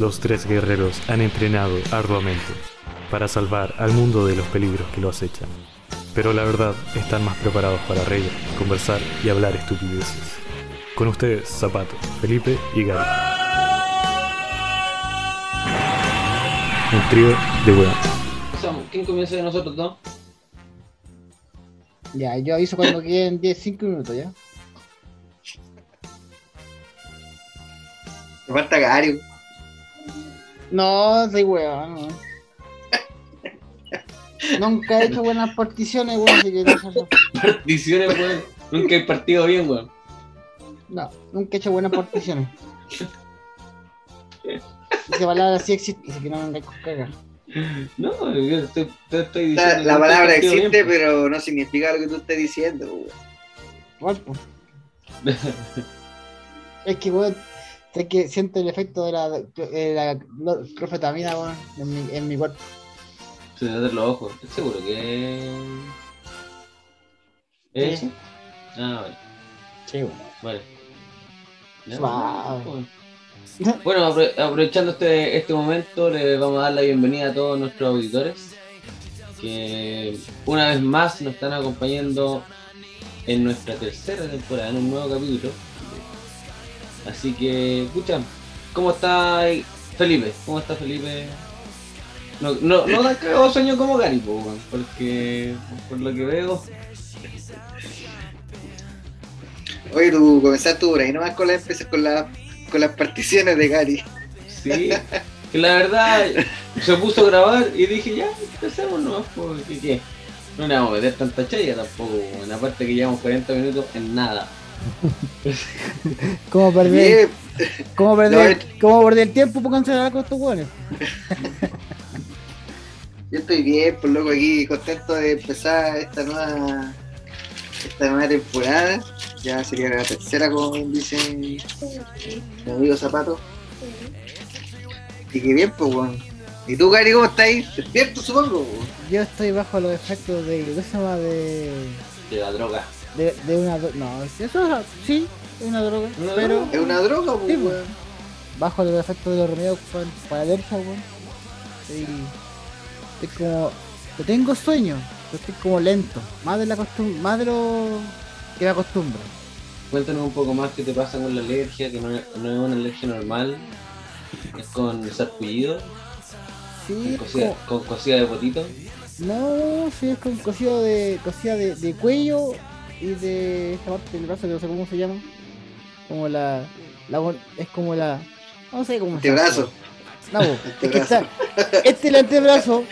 Los tres guerreros han entrenado arduamente para salvar al mundo de los peligros que lo acechan. Pero la verdad, están más preparados para reír, conversar y hablar estupideces. Con ustedes, Zapato, Felipe y Gary. Un trío de weón. Empezamos. ¿Quién comienza de nosotros dos? Ya, yo aviso cuando queden 10, 5 minutos, ¿ya? Me falta Gary. No, soy weón, no. Nunca he hecho buenas particiones, weón, así que no, sé- Particiones, weón. Nunca he partido bien, weón. no, nunca he hecho buenas particiones. Esa palabra sí existe, así que no me vengáis con cagar. No, yo estoy, te estoy La, diciendo. la que palabra existe, bien, pero no significa lo que tú estés diciendo. weón. Igual, pues. Es que, weón, sé que siento el efecto de la, de la clofetamina, weón, en mi, en mi cuerpo. Se me los ojos. ¿Estás seguro que. ¿Es Sí. Ah, vale. Sí. Vale. Ya, Suave. bueno. Bueno, apro- aprovechando este, este momento, le vamos a dar la bienvenida a todos nuestros auditores que una vez más nos están acompañando en nuestra tercera temporada, en un nuevo capítulo. Así que, escucha, ¿cómo está Felipe? ¿Cómo está Felipe? No, no, no tan cagado sueño como Gary, porque por lo que veo, Oye, tú comenzaste por ahí nomás con, la, con, la, con las particiones de Gary. Sí, que la verdad se puso a grabar y dije, ya, empecemos nomás, porque ¿qué? No le vamos a meter tanta chaya tampoco, en aparte que llevamos 40 minutos en nada. ¿Cómo perder, cómo perder, No, cómo perder el tiempo para cancelar con estos weones? yo estoy bien, por loco, aquí contento de empezar esta nueva esta nueva temporada. Ya sería la tercera, como bien dice mi amigo Zapato. Y que bien, pues, weón. ¿Y tú, Gary, cómo estás ahí? Despierto, supongo. Yo estoy bajo los efectos de, ¿qué se llama? De, De la droga. De, de una, dro- no, eso es, sí, es una droga, Una pero droga. Es una droga, pues, Sí, weón. bajo los efectos de los remedios para, para alergia, weón. Estoy, estoy como, yo tengo sueño, pero estoy como lento, más de la costum más de lo que me acostumbro. Cuéntanos un poco más qué te pasa con la alergia, que no es, no es una alergia normal, es con sarpullido, Sí, con es cosida, como- con cosida de potito. no, sí, es con cosido de, cosida de, de cuello y de esta parte del brazo que no sé cómo se llama, como la, es como la, no sé cómo se llama. Antebrazo. No, po, es que Antebrazo. está, este es el antebrazo,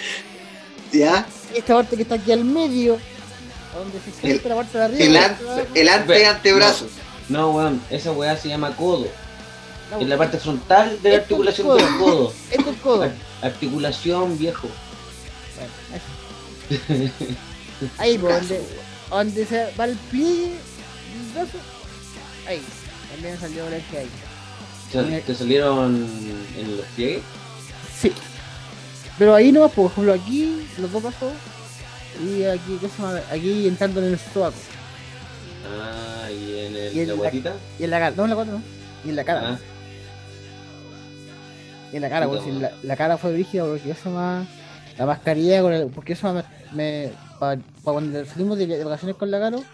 ¿Ya? esta parte que está aquí al medio, donde se siente la parte de arriba. El, an- el ante antebrazo. No, weón, esa weá se llama codo. No, Es la parte frontal de la articulación codo. del codo. Esto es codo. Ar- Articulación viejo. Bueno, eso. Ahí, donde, donde se va el del brazo. Ahí, también salió la que ahí. ¿Te, salieron en los pliegues? Sí. Pero ahí no, por ejemplo, aquí, los dos brazos. Y aquí, ¿qué se llama? Aquí entrando en el sobaco. Ah, y en el, Y en la guatita. Y en la cara, no en la cara, no. Y en la cara. Ah, Y en la cara, porque si la, la cara fue brígida porque eso más. La mascarilla con el. Porque eso me. me para cuando salimos de, de vacaciones con la Caro,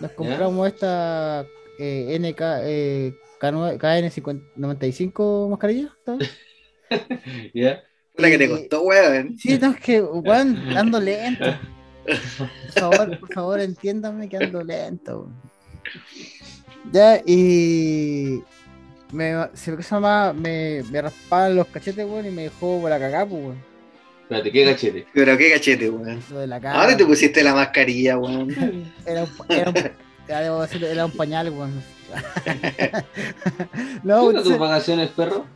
nos compramos esta eh, NK. Eh, KN95 mascarilla. ¿Ya? La que te costó, weón. Sí, no, es que, weón, ando lento. Por favor, por favor, entiéndanme que ando lento. weón. Ya, y. Me, se me, llama, me, me raspaban los cachetes, weón, y me dejó por la cagá, pues, weón. Espérate, ¿qué cachete? Pero qué cachete, weón. Lo de la ¿A cara. dónde te pusiste la mascarilla, weón? Era un, era un, ya debo decirlo, era un pañal, weón. no, ¿Qué tus vacaciones, perro?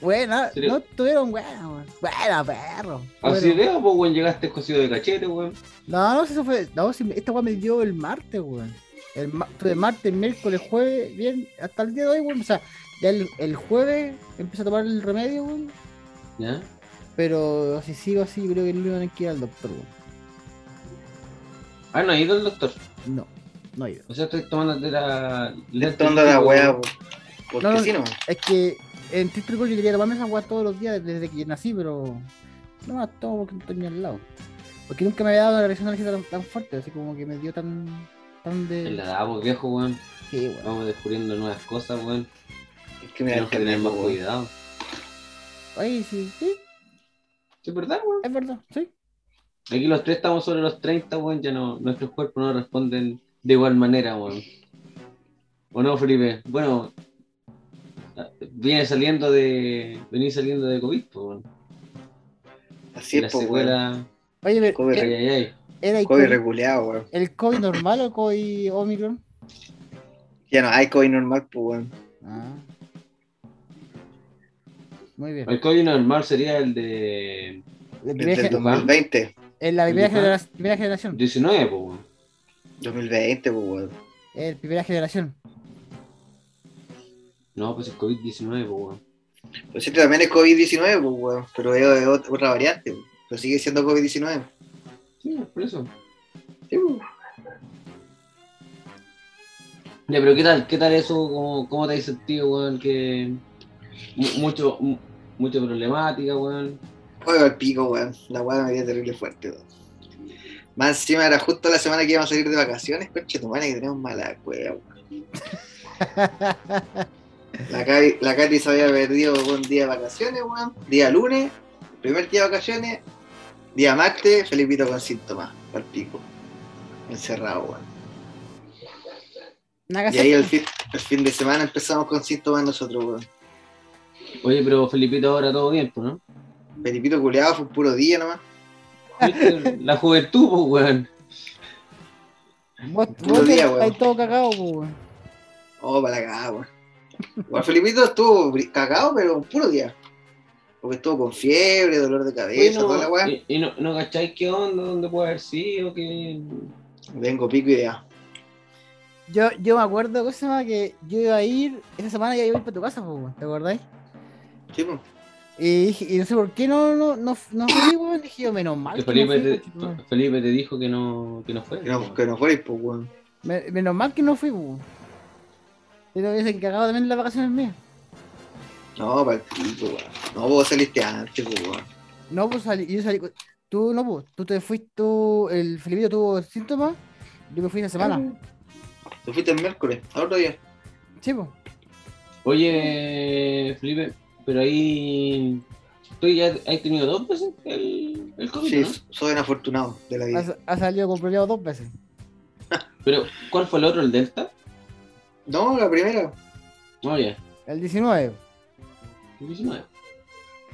buena, ¿Serio? no tuvieron buena, weón. Buena, perro. Así Bueno. veo, pues, weón, llegaste cosido de cachete, weón. No, no, si eso fue. No, si esta weá me dio el martes, weón. El tuve martes, miércoles, jueves, bien, hasta el día de hoy, weón. O sea, ya el, el jueves empecé a tomar el remedio, weón. ¿Ya? Pero si sigo así, creo que el lunes hay que ir al doctor, weón. Ah, no, ha ido el doctor. No, no he ido. O sea, estoy tomando la... Estoy tomando la weá, po. Porque No, no. si no. Es que en Twitter yo quería tomarme esa weá todos los días desde que nací, pero no me tomo porque no estoy ni al lado. Porque nunca me había dado una reacción alérgica tan, tan fuerte, así como que me dio tan, tan En de. la edad, pues, viejo, weón. Sí, weón. Vamos descubriendo nuevas cosas, weón. Es que me da Tenemos que tener más weón. cuidado. Ay, sí, sí, ¿Sí es verdad, weón? es verdad, sí. Aquí los tres estamos sobre los 30, weón. Ya no, nuestros cuerpos no responden de igual manera, weón. ¿O no, Felipe? Bueno, viene saliendo de. Venís saliendo de COVID, pues, weón. Así es, pues, secuela. Oye, pero, Covid. Ay, ¿e- ay, ay. ¿era el COVID COVID, reguleado, weón. el COVID normal o COVID Omicron? Ya no hay COVID normal, pues, weón. Ah. Muy bien. El COVID normal sería el de el ge- 2020. en la primera, Ajá. genera- primera generación. 19, pues, weón. 2020, pues, weón. El primera generación. No, pues es COVID-19, pues, weón. Pues este también es COVID-19, pues, weón. Pero es, es ot- otra variante, weón. Pero sigue siendo COVID-19. Sí, por eso. Sí. Ya, pero ¿qué tal? ¿Qué tal eso? ¿Cómo, cómo te has sentido, weón? Que mu- mucho, mu- mucha problemática, weón. Juego al pico, weón. La weá me dio terrible fuerte, weón. Más encima era justo la semana que íbamos a salir de vacaciones, coche, tu madre que tenemos mala weá, weón. La Cari, la Cari se había perdido un día de vacaciones, weón. Día lunes, primer día de vacaciones. Día martes, Felipito con síntomas, al pico. Encerrado, weón. Y ahí el fin, el fin de semana empezamos con síntomas nosotros, weón. Oye, pero Felipito ahora todo bien, pues, ¿no? Felipito culeado fue un puro día nomás. La juventud, pues, weón. Vos, Puro vos día, estáis weón. todo cagado, po, weón. Oh, para la cagada, weón. Igual Felipito estuvo cagado, pero un puro día. Porque estuvo con fiebre, dolor de cabeza, toda la Bueno, weá. y, y no, no cacháis qué onda, dónde puede haber sido, que... Vengo pico y ya. Yo, yo me acuerdo, cosa más que yo iba a ir, esa semana ya iba a ir para tu casa, weón, ¿te acordáis? Sí, pues. Y, dije- y no sé por qué no, no, no, no fui, weón. Dije yo, menos mal. que que no Felipe, fui, te. Felipe te dijo que no, que no fue. Que no, que no fuerais, pues, weón. Me- menos mal que no fui, weón. Pero hubiese cagado también las vacaciones mías. No, para el pico, weón. No, vos saliste antes, pues, weón. No, pues salí, yo salí. Tú no, pues. Tú te fuiste, tú, el Felipito tuvo síntomas. Yo me fui esa semana. Te fuiste el miércoles, al otro día. Sí, pues. Oye, Felipe, pero ahí... ¿Tú ya has tenido dos veces el, el COVID, Sí, no? soy un afortunado de la vida. Ha, ha salido con problemas dos veces. Pero, ¿cuál fue el otro, el Delta? No, la primera. No, ya. El 19. El 19.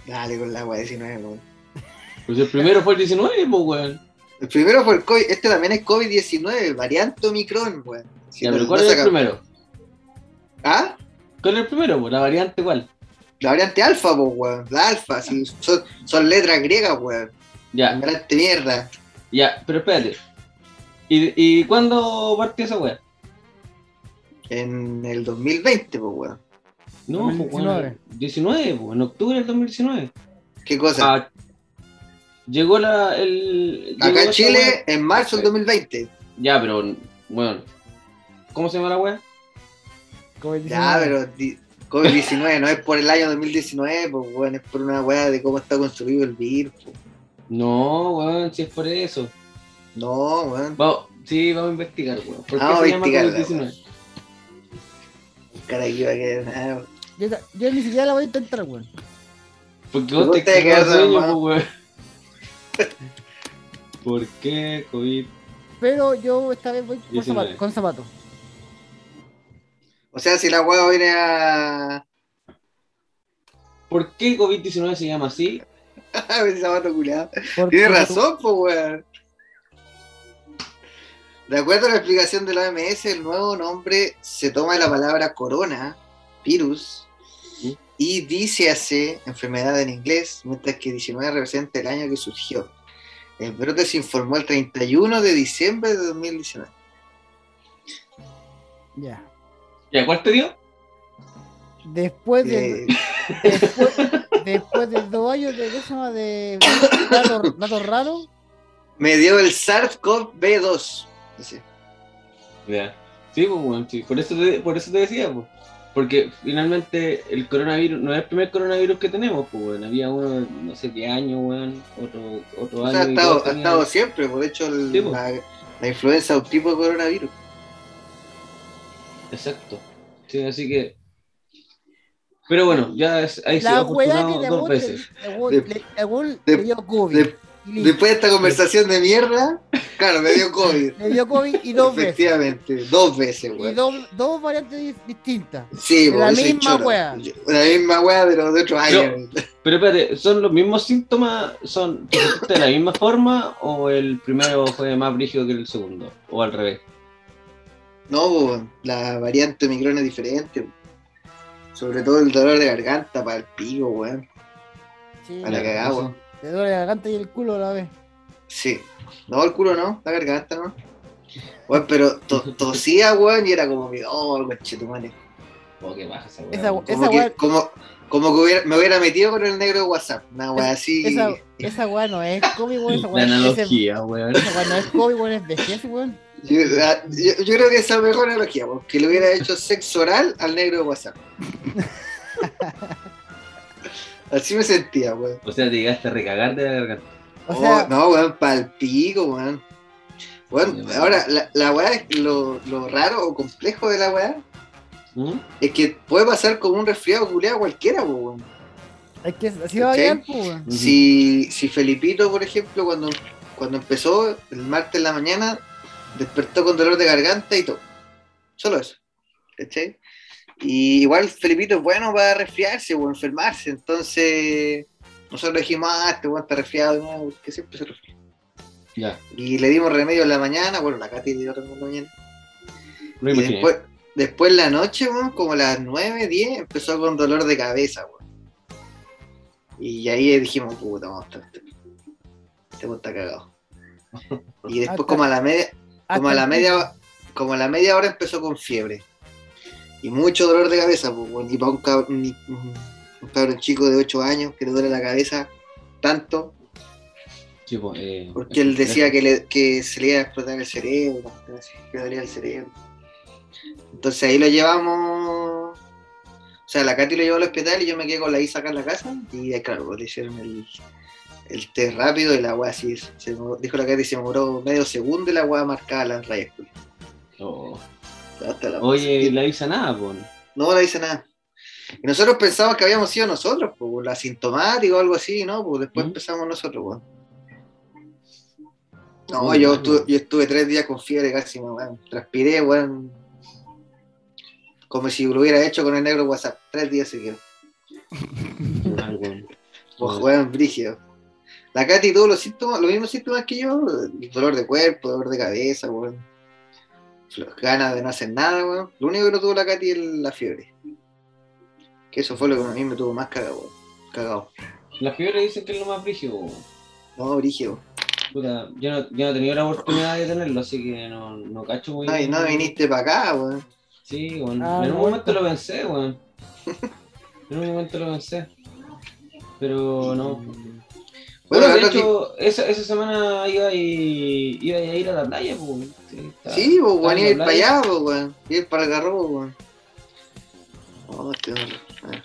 Dale con la agua 19, weón. Pues el primero fue el 19, pues, weón. El primero fue el COVID, este también es COVID-19, variante Omicron, weón. Si Ya, no ¿cuál es el primero? ¿Ah? ¿Cuál es el primero, pues? ¿La variante cuál? La variante alfa, pues, weón. La alfa, si son, son letras griegas, weón. Ya, Variante mierda. ya, pero espérate. ¿Y, y cuándo partió esa weá? En el 2020, pues, weón. No, pues, 2019. weón, 19, pues, en octubre del 2019. ¿Qué cosa? Ah, llegó la. El, llegó Acá en Chile, weá. en marzo del 2020. Ya, pero, bueno. ¿Cómo se llama la weá? COVID-19. Ya, pero di- COVID-19 no es por el año 2019, pues, weón, es por una weá de cómo está construido el virus. pues. No, weón, si es por eso. No, weón. Vamos, sí, vamos a investigar, weón. ¿Por qué Vamos a se llama investigarla, COVID-19? Cara, que iba a quedar nada. Yo, ta- yo ni siquiera la voy a intentar, weón. Porque vos te quedas sueño, pues, weón. ¿Por qué COVID? Pero yo esta vez voy con 19. zapatos. Con zapatos. O sea, si la weá viene a. ¿Por qué COVID-19 se llama así? a ver, zapato culiado. Por- Tiene porque razón, pues, weón. De acuerdo a la explicación de la OMS, el nuevo nombre se toma de la palabra corona, virus, Sí. y dice hace enfermedad en inglés, mientras que 19 representa el año que surgió. El brote se informó el 31 de diciembre de 2019. tú- Ya. ¿Ya cuál te dio? Después de. Eh, después, después de dos años de, ¿qué se llama? de datos, datos raros, me dio el SARS-CoV-2. dice. Ya. Sí, pues, weón, sí. Por eso te, por eso te decía, pues. porque finalmente el coronavirus no es el primer coronavirus que tenemos, pues, weón. Había uno, no sé qué año, weón, otro, otro O año. sea, ha y estado, ha estado siempre, por hecho el- Sí, la influenza es un tipo de coronavirus. Exacto. Sí, así que. Pero bueno, ya es, ahí La weá afortunado te dos veces. De- de- le dio COVID. de- y. Después de esta conversación de mierda, claro, me dio COVID. Le dio COVID y dos veces. Efectivamente, dos veces, Y weón. dos, variantes di- distintas. Sí, de la misma. Yo- La misma weá, pero de otros años. Pero espérate, ¿son los mismos síntomas? ¿Son de la misma forma o el primero fue más brígido que el segundo? ¿O al revés? No, la variante Omicron es diferente. Sobre todo el dolor de garganta para el pico, weón. Sí, Para la cagada, weón. te duele la garganta y el culo a la vez. Sí. No, el culo no, la garganta no. Weón, pero to- tosía, weón, y era como que, oh, conchetumare. Oh, qué baja esa. Esa- weón. esa Como que, weá- como, como que hubiera- me hubiera metido con el negro de WhatsApp. Una weá así. Esa, esa weá no es COVID, weón. Esa La analogía, weón. esa weá no es COVID, weón, es vejez, weón. Yo, ah, yo- yo creo que esa es la mejor analogía, porque le hubiera hecho sexo oral al negro de WhatsApp. Así me sentía, weón. O sea, te llegaste a recagar de la garganta. O Oh, sea, no, weón, pa'l pico, weón. Sí, ahora, la, la weá, lo, lo raro o complejo de la weá ¿Mm? es que puede pasar como un resfriado culiado cualquiera, weón. es que así va. Ujú. Si, si Felipito, por ejemplo, cuando, cuando empezó el martes en la mañana, despertó con dolor de garganta y todo. Solo eso. ¿Cachai? Y igual Felipito es bueno para resfriarse o enfermarse. Entonces, nosotros dijimos, ah, este weón está resfriado, no, que siempre se resfría. Ya, Y le dimos remedio en la mañana, bueno, la Katy le dio remedio en la mañana. Y después, después en la noche, weón, como a las 9, 10, empezó con dolor de cabeza, weón. Y ahí dijimos, puta, vamos a estar. Este weón está cagado. Y después Hasta- como a la media, como a la media, como a la media hora empezó con fiebre. Y mucho dolor de cabeza, pues. Y para un cabrón, un, un cabrón chico de 8 años que le duele la cabeza tanto, Sí, pues, eh, porque él decía que, le- que se le iba a explotar el cerebro, que le dolía el cerebro. Entonces ahí lo llevamos. O sea, la Katy lo llevó al hospital y yo me quedé con la Isa acá en la casa. Y eh, claro, pues, le hicieron el, el test rápido y la weá así. Se, dijo la Katy se demoró medio segundo y la weá marcaba las rayas. pues. Oh. La- Oye, y la avisa nada, pues. No le dice nada. Y nosotros pensamos que habíamos sido nosotros, pues, la asintomática o algo así, ¿no? Pues después ¿Mm? empezamos nosotros, weón. No, yo, estuve, yo estuve tres días con fiebre casi, weón. Transpiré, weón. Como si lo hubiera hecho con el negro WhatsApp. Tres días seguidos. Weón. Pues, weón, brígido. La Katy tuvo los síntomas, los mismos síntomas que yo. Dolor de cuerpo, dolor de cabeza, weón. Ganas de no hacer nada, weón. Lo único que no tuvo la Katy es la fiebre. Que eso fue lo que a mí me tuvo más cagado, weón. Cagado. Las fiebres dicen que es lo más brígido, weón. No, brígido. Puta, yo no, yo no he tenido la oportunidad de tenerlo, así que no, no cacho muy No, y bien. no viniste para acá, weón. Sí, weón. Ah, en un no. momento lo pensé, weón. En un momento lo pensé. Pero no. Bueno, Bueno, de ahora que- hecho, esa, esa semana iba, y, iba a ir a la playa, pues. Sí, estaba- Sí, pues, iba a ir para allá, pues, weón. Iba a ir para el garrobo, weón. No, este no- ah,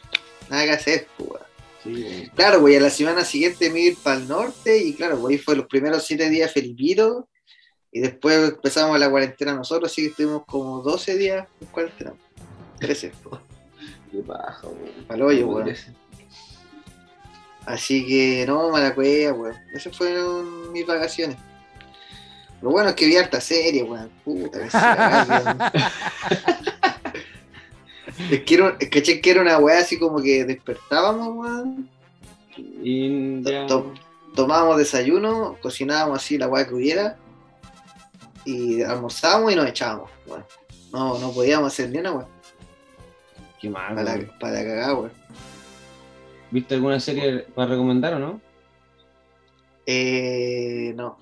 Nada que hacer, pues, weón. Sí. Claro, güey, a la semana siguiente me iba a ir para el norte y claro, güey, fue los primeros siete días Felipito y después empezamos la cuarentena nosotros, así que estuvimos como 12 días en cuarentena. 13, Qué paja, weón. Pa'l hoyo, Como weón. trece. Así que no, mala cueva, weón. Esas fueron mis vacaciones. Lo bueno es que vi harta serie, weón. Puta, que se. Es que era, caché que era una weá así como que despertábamos, weón. To- tomábamos desayuno, cocinábamos así la weá que hubiera y almorzábamos y nos echábamos, weón. No, no podíamos hacer ni una weá. Qué mal, Para, para cagar, weón. ¿Viste alguna serie para recomendar o no? Eh, no.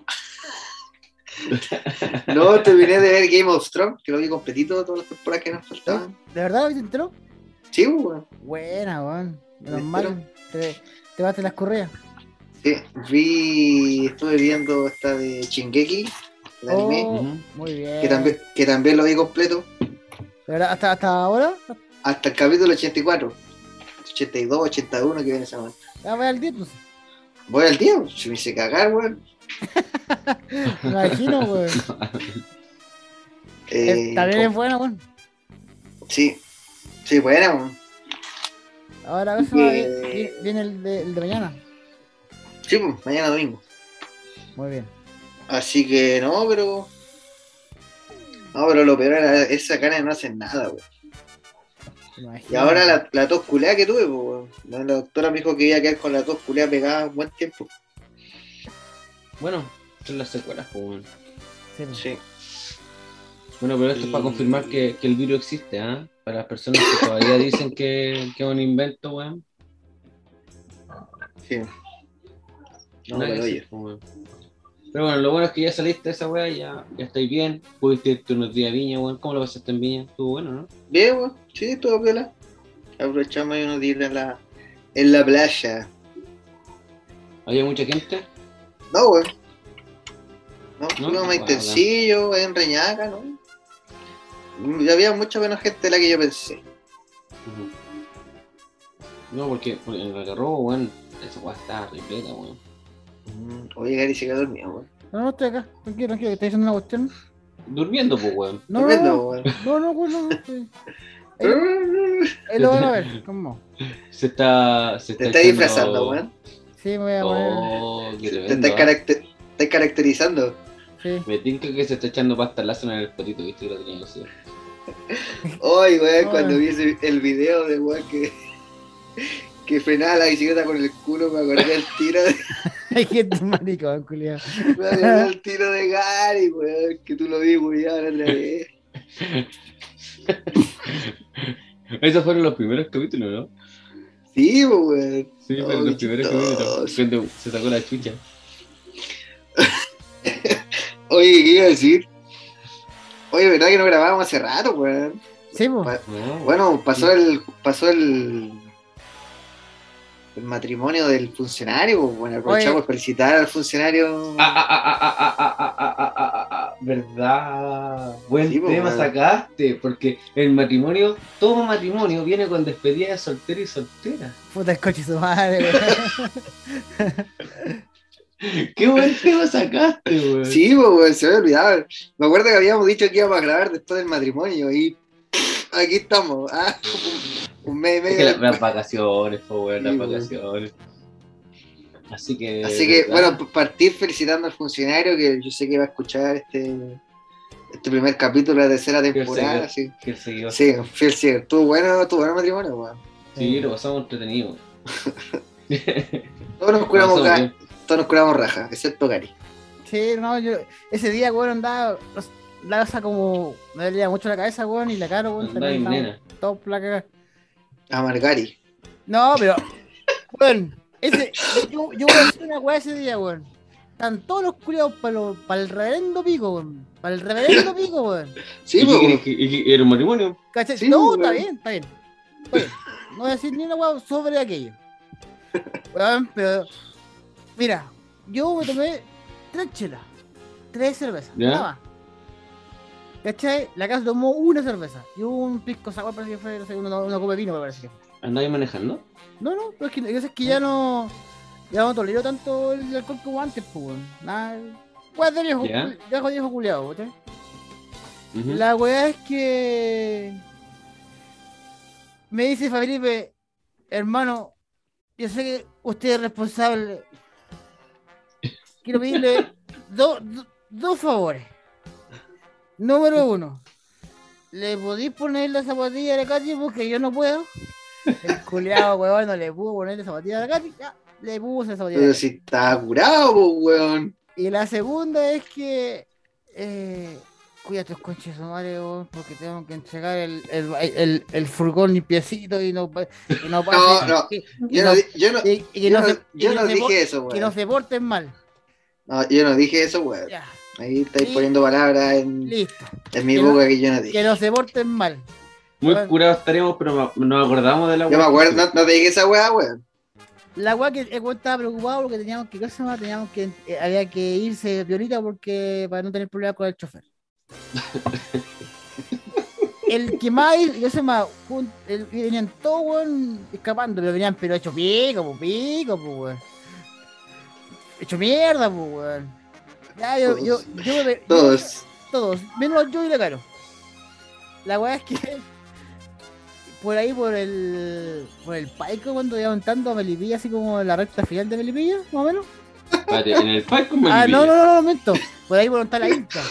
no, terminé de ver Game of Thrones, que lo vi completito todas las temporadas que nos faltaban. ¿De verdad lo entró? Sí, weón. Buena, weón. Menos ¿Me mal. Te, te baste las correas. Sí, vi, estuve viendo esta de Shingeki, el anime, Oh, muy bien. que, también, que también lo vi completo. ¿De verdad? ¿Hasta, ¿Hasta ahora? hasta el capítulo 84. 82, 81 que viene esa weón. Ya voy al día, pues. Voy al día, se me hice cagar, weón. Me imagino, weón. Eh, También es bueno, weón. Sí, sí, buena, weón. Ahora, a ver, Eh, viene, el, de, el de mañana. Sí, pues, mañana domingo. Muy bien. Así que no, pero. No, pero lo peor era esa cara no hacer nada, weón. Y ahora la, la tos culeada que tuve, pues, weón. La, doctora me dijo que iba a quedar con la tos culeada pegada un buen tiempo. Bueno, son las secuelas, pues. Sí, pues. Sí. Bueno, pero esto es para confirmar que, que el virus existe, ¿ah? Para las personas que todavía dicen que, que es un invento, weón. Sí. No, pero hacer, oye. Pero bueno, lo bueno es que ya saliste de esa weá, ya, ya estáis bien. Pudiste irte unos días a Viña, weón. ¿Cómo lo pasaste en Viña? Estuvo bueno, ¿no? Bien, weón. Sí, todo piola. Aprovechamos ahí unos días en la, en la playa. ¿Había mucha gente? No, weón. No, ¿No? Bueno, intensillo, en Reñaca, ¿no? Y había mucha menos gente de la que yo pensé. No, porque, porque en el Algarrobo, weón, esa weá está repleta, weón. Mm, Oye, Gary se quedó dormido, weón. No, no, estoy acá. Tranquilo, tranquilo, que estoy haciendo una cuestión. Durmiendo, pues, weón. No, no, Tremendo, no, weón. no, no, weón, no, no, estoy- Ahí lo van a ver, ¿cómo? Se está. Se Te está echando- disfrazando, weón. Sí, me voy a poner. Oh, qué Te tremendo. estás, ¿ah? caracter- estás caracterizando. Sí. Me tinca que se está echando pasta láser en el potito, viste que lo tenía que hacer. Hoy, weón, cuando vi ese- el video de weón que, que frenaba la bicicleta con el culo, me acordé del tiro de, Hay gente maricón, culiado. me acordé del tiro de Gary, weón, que tú lo vi, weón, la vez. Esos fueron los primeros capítulos, ¿no? Sí, weón. Sí, Oh, fueron los primeros capítulos. Cuando se sacó la chucha. Oye, ¿qué iba a decir? Oye, ¿verdad que no grabábamos hace rato, weón? Sí. Pa- No, Bueno, pasó el pasó el el matrimonio del funcionario. Bueno, aprovechamos felicitar al funcionario. ¿Verdad? Buen sí, tema bueno. sacaste, porque el matrimonio, todo matrimonio viene con despedida de soltero y soltera. Puta el su madre, Qué buen tema sacaste, güey. Sí, güey, se me olvidaba. Me acuerdo que habíamos dicho que íbamos a grabar después del matrimonio y aquí estamos. Ah, un mes y Es medio. que las vacaciones, pues, weón, las Sí, vacaciones. Así que. Así que, ¿verdad? bueno, partir felicitando al funcionario que yo sé que va a escuchar este, este primer capítulo de la tercera temporada. Sí, Que seguido. sí, fiel, sí. Estuvo bueno, estuvo bueno matrimonio, weón. Sí, lo pasamos entretenido. Todos nos curamos, todos nos curamos raja, excepto Gary. Sí, no, yo. Ese día, weón, andaba. La cosa como. Me dolía mucho la cabeza, weón, y la cara, weón. También nena. todo la cagada. A Margari. No, pero. Weón, ese. Yo, yo voy a hacer una weá ese día, weón. Están todos los culiados para el reverendo pico, weón. Para el reverendo pico, weón. Sí, ¿Y qué pues, querés que- y ¿Era un matrimonio? ¿Cachai? Sí, no, weón. está bien, está bien. Bien. No voy a decir ni una weá sobre aquello. Weón, pero. Mira, yo me tomé tres chelas, tres cervezas, ¿Ya? nada más. ¿Cachai? La casa tomó una cerveza y un pisco sour, parece que fue, no sé, una, una copa de vino, me parece que. ¿Andáis manejando? No, no, pero es que, es que ya no. Ya no tolero tanto el alcohol como antes, pues. Nada. Weón de viejo, ¿Ya? viejo, culiado, ¿cachai? La weá es que. Me dice Felipe, hermano, yo sé que usted es responsable. Quiero pedirle do- do- dos favores. Número uno, ¿le podéis poner la zapatilla a la Katy? Porque yo no puedo. El culiado, weón, no le pudo poner la zapatilla a la Katy. Ya, le puse la zapatilla pero si está curado, weón. Y la segunda es que. Eh, cuida tus conches, madre, weón, porque tengo que entregar el, el, el, el furgón limpiecito y no, y no pase. no. y- y Yo no- yo no, y- y que yo no se- yo no dije eso, Que no weón. se porten mal. No, yo no dije eso, weón. Ya, Ahí estáis Y- poniendo palabras en, listo. en mi Que no- boca que yo no dije. Que no se porten mal. Muy Bueno. curados estaríamos, pero nos acordamos de la Yo me acuerdo, no, no te dije esa weá, weón. La weá que el weón estaba preocupado porque teníamos que, ¿qué se llama? Teníamos que, eh, había que irse violita porque para no tener problemas con el chofer. el que más, yo sé más, el- venían todos, weón, escapando, pero venían, pero hecho pico, po, pico, po, weón. Hecho mierda, po, weón. Ya, yo, yo, yo, me- yo- Todos. todos, menos yo y la caro. La weá es que por ahí, por el por el paico, cuando iban tanto a Melipilla, así como la recta final de Melipilla, más o menos. En el parque me Ah, no, no, no, no, momento. Por ahí por donde está la Inca.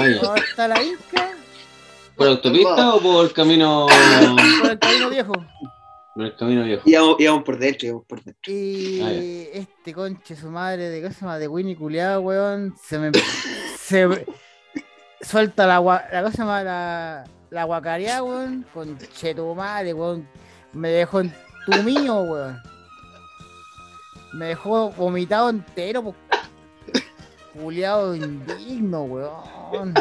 Ah, ya. Por donde está la Inca, ¿Por autopista o por camino por el camino viejo. Por el camino viejo? Íbamos, íbamos por dentro, íbamos por dentro. Y Ah, este conche, su madre, de cosa más de Winnie culiado, weón, se me. se me- suelta la, gua- la cosa más, la, la guacareada, weón, con tu madre, weón. Me dejó en tu mío, weón. Me dejó vomitado entero. Culiado indigno, weón.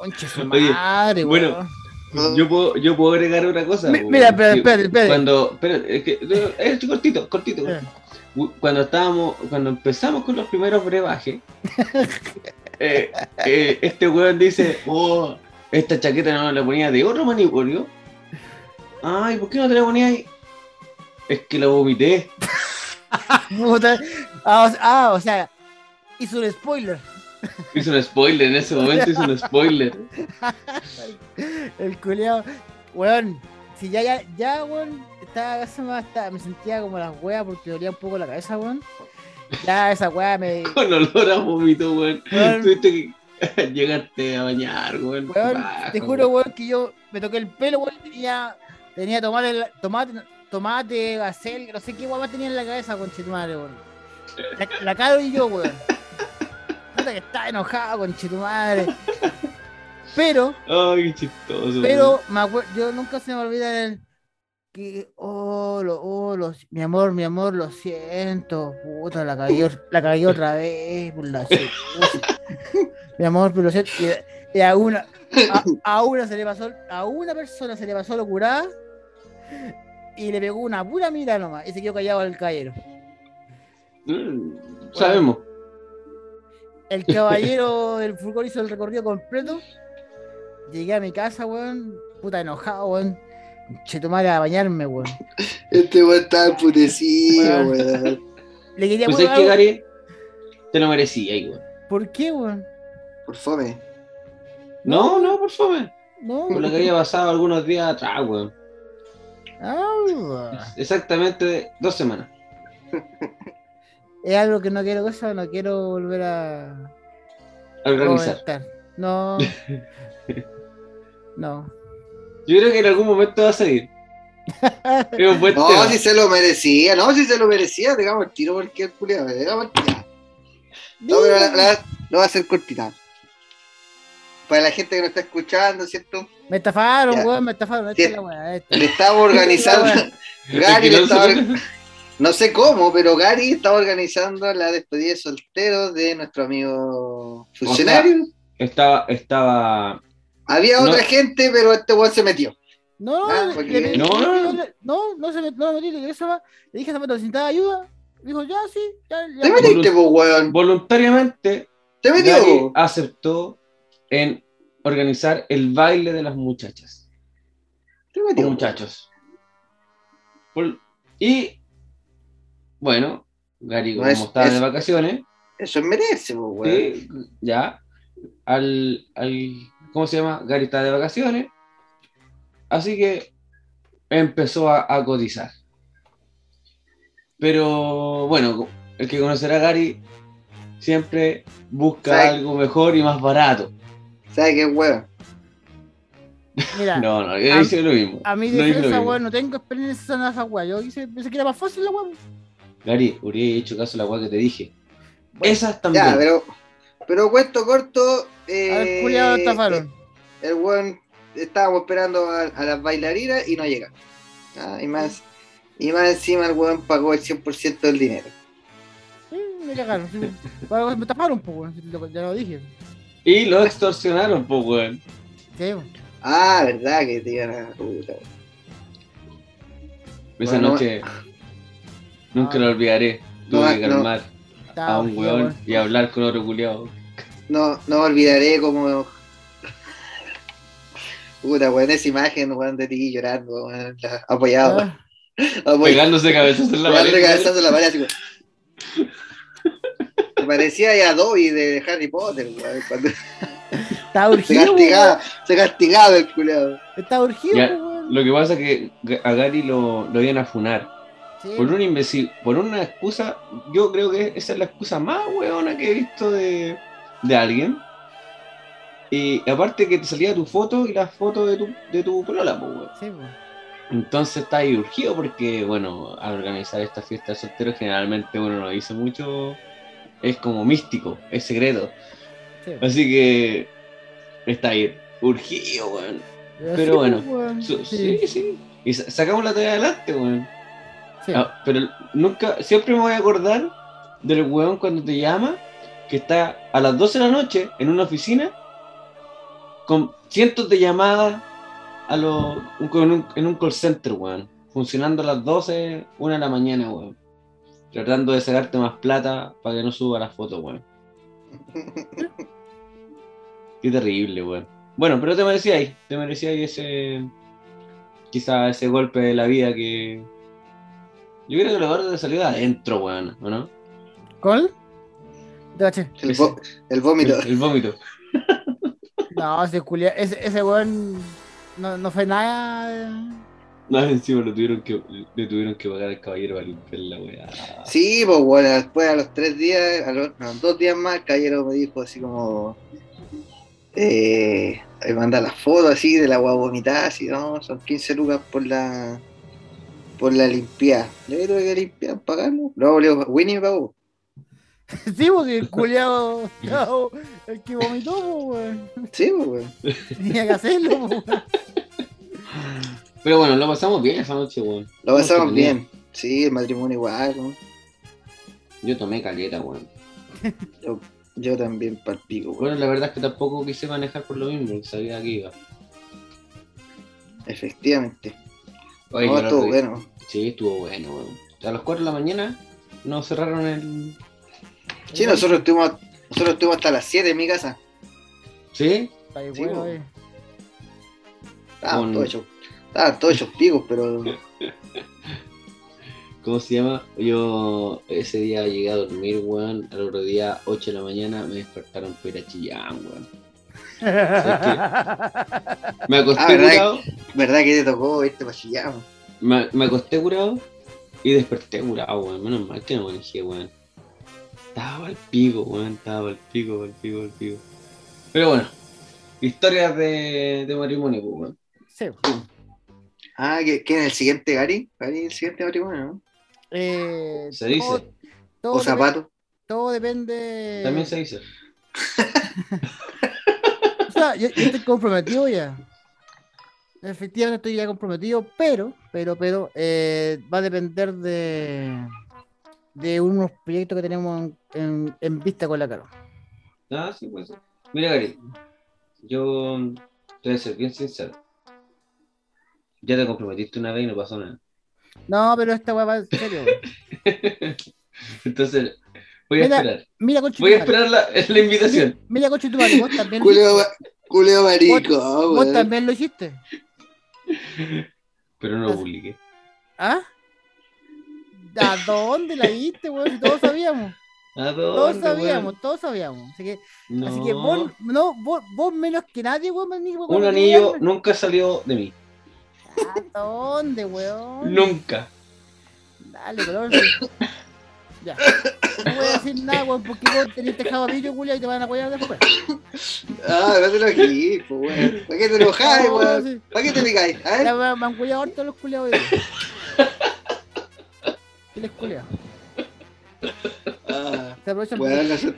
Conche su Oye, madre, bueno, weón. Yo puedo, yo puedo agregar una cosa. Mi- weón. mira, espérate, espérate, espérate. Cuando, espérate, es que, es cortito, cortito. Eh. Cuando estábamos, cuando empezamos con los primeros brebajes, eh, eh, este weón dice, oh, esta chaqueta no la ponía de otro manipurio. Ay, ¿por qué no te la ponía ahí? Es que la vomité. Ah, o, ah, o sea, hizo un spoiler. Hizo un spoiler, en ese momento hizo un spoiler. El culeado. Weón, si ya, ya, ya, weón, estaba, estaba- me sentía como las weas porque dolía un poco la cabeza, weón. Ya esa wea me. Con olor a vómito, weón. Tuviste que llegarte a bañar, weón. Te juro, weón, que yo me toqué el pelo, weón, tenía, tenía tomate, tomate, tomate, gacel, no sé qué weón más tenía en la cabeza, con madre, weón. La, la Caro y yo, weón. Puta que estaba enojado, con madre. Pero, Ay, qué chistoso. pero me acuer- yo nunca se me olvida el que, oh, lo, oh, lo- mi amor, mi amor, lo siento, puta, la cagué, la cagué otra vez, por la chucha. Mi amor, pero lo siento. Y, y a una, a, a una se le pasó, a una persona se le pasó locura y le pegó una pura mira nomás y se quedó callado el caballero. Mm, Sabemos. El caballero del furgón hizo el recorrido completo. Llegué a mi casa, weón, puta enojado, weón. Chetumare a bañarme, weón. Este weón está emputecido, Weón. weón. Le quería Pues weón, es que Gary te lo merecía, weón. ¿Por qué, weón? Por fome. No, no, por favor. No, Por lo que había pasado algunos días atrás, weón. Ah, Exactamente dos semanas. es algo que no quiero cosa, no quiero volver a organizar. No. No. Yo creo que en algún momento va a salir. No, tema. si se lo merecía, no, si se lo merecía, digamos el tiro porque el culiado, digamos el tiro. No, pero la, la- lo va a hacer cortita. Para la gente que nos está escuchando, ¿cierto? Me estafaron, weón, me estafaron. Esta Sí. es la weá, esta. Le estamos organizando. Gary le estaba, no sé cómo, pero Gary estaba organizando la despedida de soltero de nuestro amigo funcionario. Estaba, estaba. Había no- otra gente, pero este weón se metió. No, Ah, porque- le No, no, no, no, no se me, no me metí, le dije, a Zapato, necesitaba ayuda. Dijo, ya, sí, ya, ya. Te metiste, pues, weón. Voluntariamente, Te metió. Gary po. aceptó en organizar el baile de las muchachas. Te o metió. muchachos. Por- Y bueno, Gary, No como es- estaba es- de vacaciones, Eso es merecerse, pues, weón. sí, ya, al, al, ¿cómo se llama? Gary está de vacaciones, así que empezó a, a cotizar. Pero bueno, el que conocerá a Gary siempre busca algo mejor y más barato. ¿Sabes qué, weón? Mira, No, no, yo A- hice lo mismo. a no defensa, mismo. weón, no tengo experiencia en esa weá. Yo hice, pensé que era más fácil la weá. Gary, hubiera hecho caso a la weá que te dije. Bueno, Esas también. Ya, pero, pero cuento corto. A ver, Eh, culiado, estafaron. el weón estábamos esperando a, a las bailarinas y no llegaron. Ah, y, más, y más encima el weón pagó el 100% del dinero. Sí, me cagaron. sí. Me taparon, pues, weón. Ya lo dije. Y lo extorsionaron, pues, weón. Sí, weón. Ah, verdad que te iban a. puta, weón. Esa Bueno, noche nunca Ah. lo olvidaré. No, Tuve que no. calmar a un weón y hablar con otro culiao. No, no olvidaré como Puta, weón, esa imagen, weón, de ti llorando, weón, apoyado. Ah, apoyado. Pegándose cabezas en la pared. cabezazo en la pared, así como- Me parecía ya Dobby de Harry Potter, weón, cuando Está se urgido, castigaba, se castigaba el culiado. Está urgido, Ya, weón. Lo que pasa es que a Gary lo, lo iban a funar. Sí. Por un imbécil, por una excusa, yo creo que esa es la excusa más weona que he visto de, de alguien. Y aparte que te salía tu foto y la foto de tu, de tu polola, pues, weón. Sí, weón. Entonces está ahí urgido porque, bueno, al organizar esta fiesta de solteros generalmente uno no dice mucho, es como místico, es secreto. Sí. Así que está ahí urgido, weón. Pero sí, bueno, weón, Su- sí. Sí, sí. Y sa- sacamos la tarea adelante, weón. Sí. Ah, pero nunca, siempre me voy a acordar del weón cuando te llama, que está a las 12 de la noche en una oficina con cientos de llamadas a un- un- en un call center, weón. Funcionando a las 12, 1 de la mañana, weón. Tratando de sacarte más plata para que no suba la foto, weón. Qué terrible, weón. Bueno, pero te merecíais, te merecíais ese. Quizá ese golpe de la vida que. Yo creo que te salió de adentro, weón, ¿o no? ¿Cuál? Te caché. El, el vómito. El, el vómito. No, ese culia, ese, ese weón no, no fue nada. Más encima lo tuvieron que, le tuvieron que pagar al caballero para limpiar la weá. Sí, pues bueno, después a los tres días, a los, no, dos días más, el caballero me dijo así como. Eh, me manda las fotos así de la agua vomitada, así, no, son 15 lucas por la. Por la limpiada. Le tuve que limpiar, pagarlo. Luego le digo, Winnie pagó. Sí, porque el culiao, no, el que vomitó, po, weón. Sí, pues bueno. Tenía que hacerlo, po, weón. Pero bueno, lo pasamos bien esa noche, weón. Lo pasamos bien. Sí, el matrimonio igual, ¿no? Yo tomé caleta, weón. Yo también palpico, weón. Bueno, la verdad es que tampoco quise manejar por lo mismo, porque sabía que iba. Efectivamente. Oye, no, estuvo bueno. Sí, estuvo bueno, weón. A las 4 de la mañana nos cerraron el. Sí, nosotros estuvimos, nosotros estuvimos hasta las 7 en mi casa. ¿Sí? Está ahí, Sí, bueno, eh. Estaban Con- todos hechos, estaban todos hechos picos, pero ¿Cómo se llama? Yo ese día llegué a dormir, weón. Al otro día, 8 de la mañana, me despertaron para ir a Chillán, weón. Me acosté Ah, ¿verdad? curado, verdad que te tocó este pachillado. me, me acosté curado y desperté curado, weón. Menos mal que no manejé, weón. Estaba al pico, weón. Estaba al pico, al pico, al pico. Pero bueno, historias de, de matrimonio, pues, weón. Sí. Ah, ¿que, que en el siguiente Gary? Gary el siguiente matrimonio, ¿no? Eh, Se dice. todo- todo O zapato. Todo depende. También se dice. O sea, yo, yo estoy comprometido ya. Efectivamente estoy ya comprometido, pero, pero, pero, eh, va a depender de, de unos proyectos que tenemos en, en- en vista con la cara. Ah, sí, pues. Mira, Gary, yo te voy a ser bien sincero. Ya te comprometiste una vez y no pasó nada. No, pero esta weá va en serio. Entonces, voy a Mira, esperar. Mira, concha Voy a esperar la, la invitación. Mira, concha tu madre, vos también, lo Culeo, hiciste. ma- culeo marico, vos weón. también lo hiciste. Pero no lo publiqué. ¿Ah? ¿A dónde la viste, weón? Si todos sabíamos. ¿A Todos dónde, sabíamos, weón? todos sabíamos. Así que, No. así que vos, no, vos, vos menos que nadie, weón, ni- Un anillo nunca salió de mí. ¿A dónde, weón? Nunca. Dale, color. Ya. No voy a decir nada, weón, porque vos tenés tejado a pillo, culia, y te van a apoyar después. Ah, no te lo aquí, pues, weón. ¿Para qué te enojas, No, weón? ¿Para qué te picáis? ¿Ah? Ya me, me han culiado harto los culiados hoy día. ¿Qué les culiado? Ah, Se aprovechan weón, nosotros,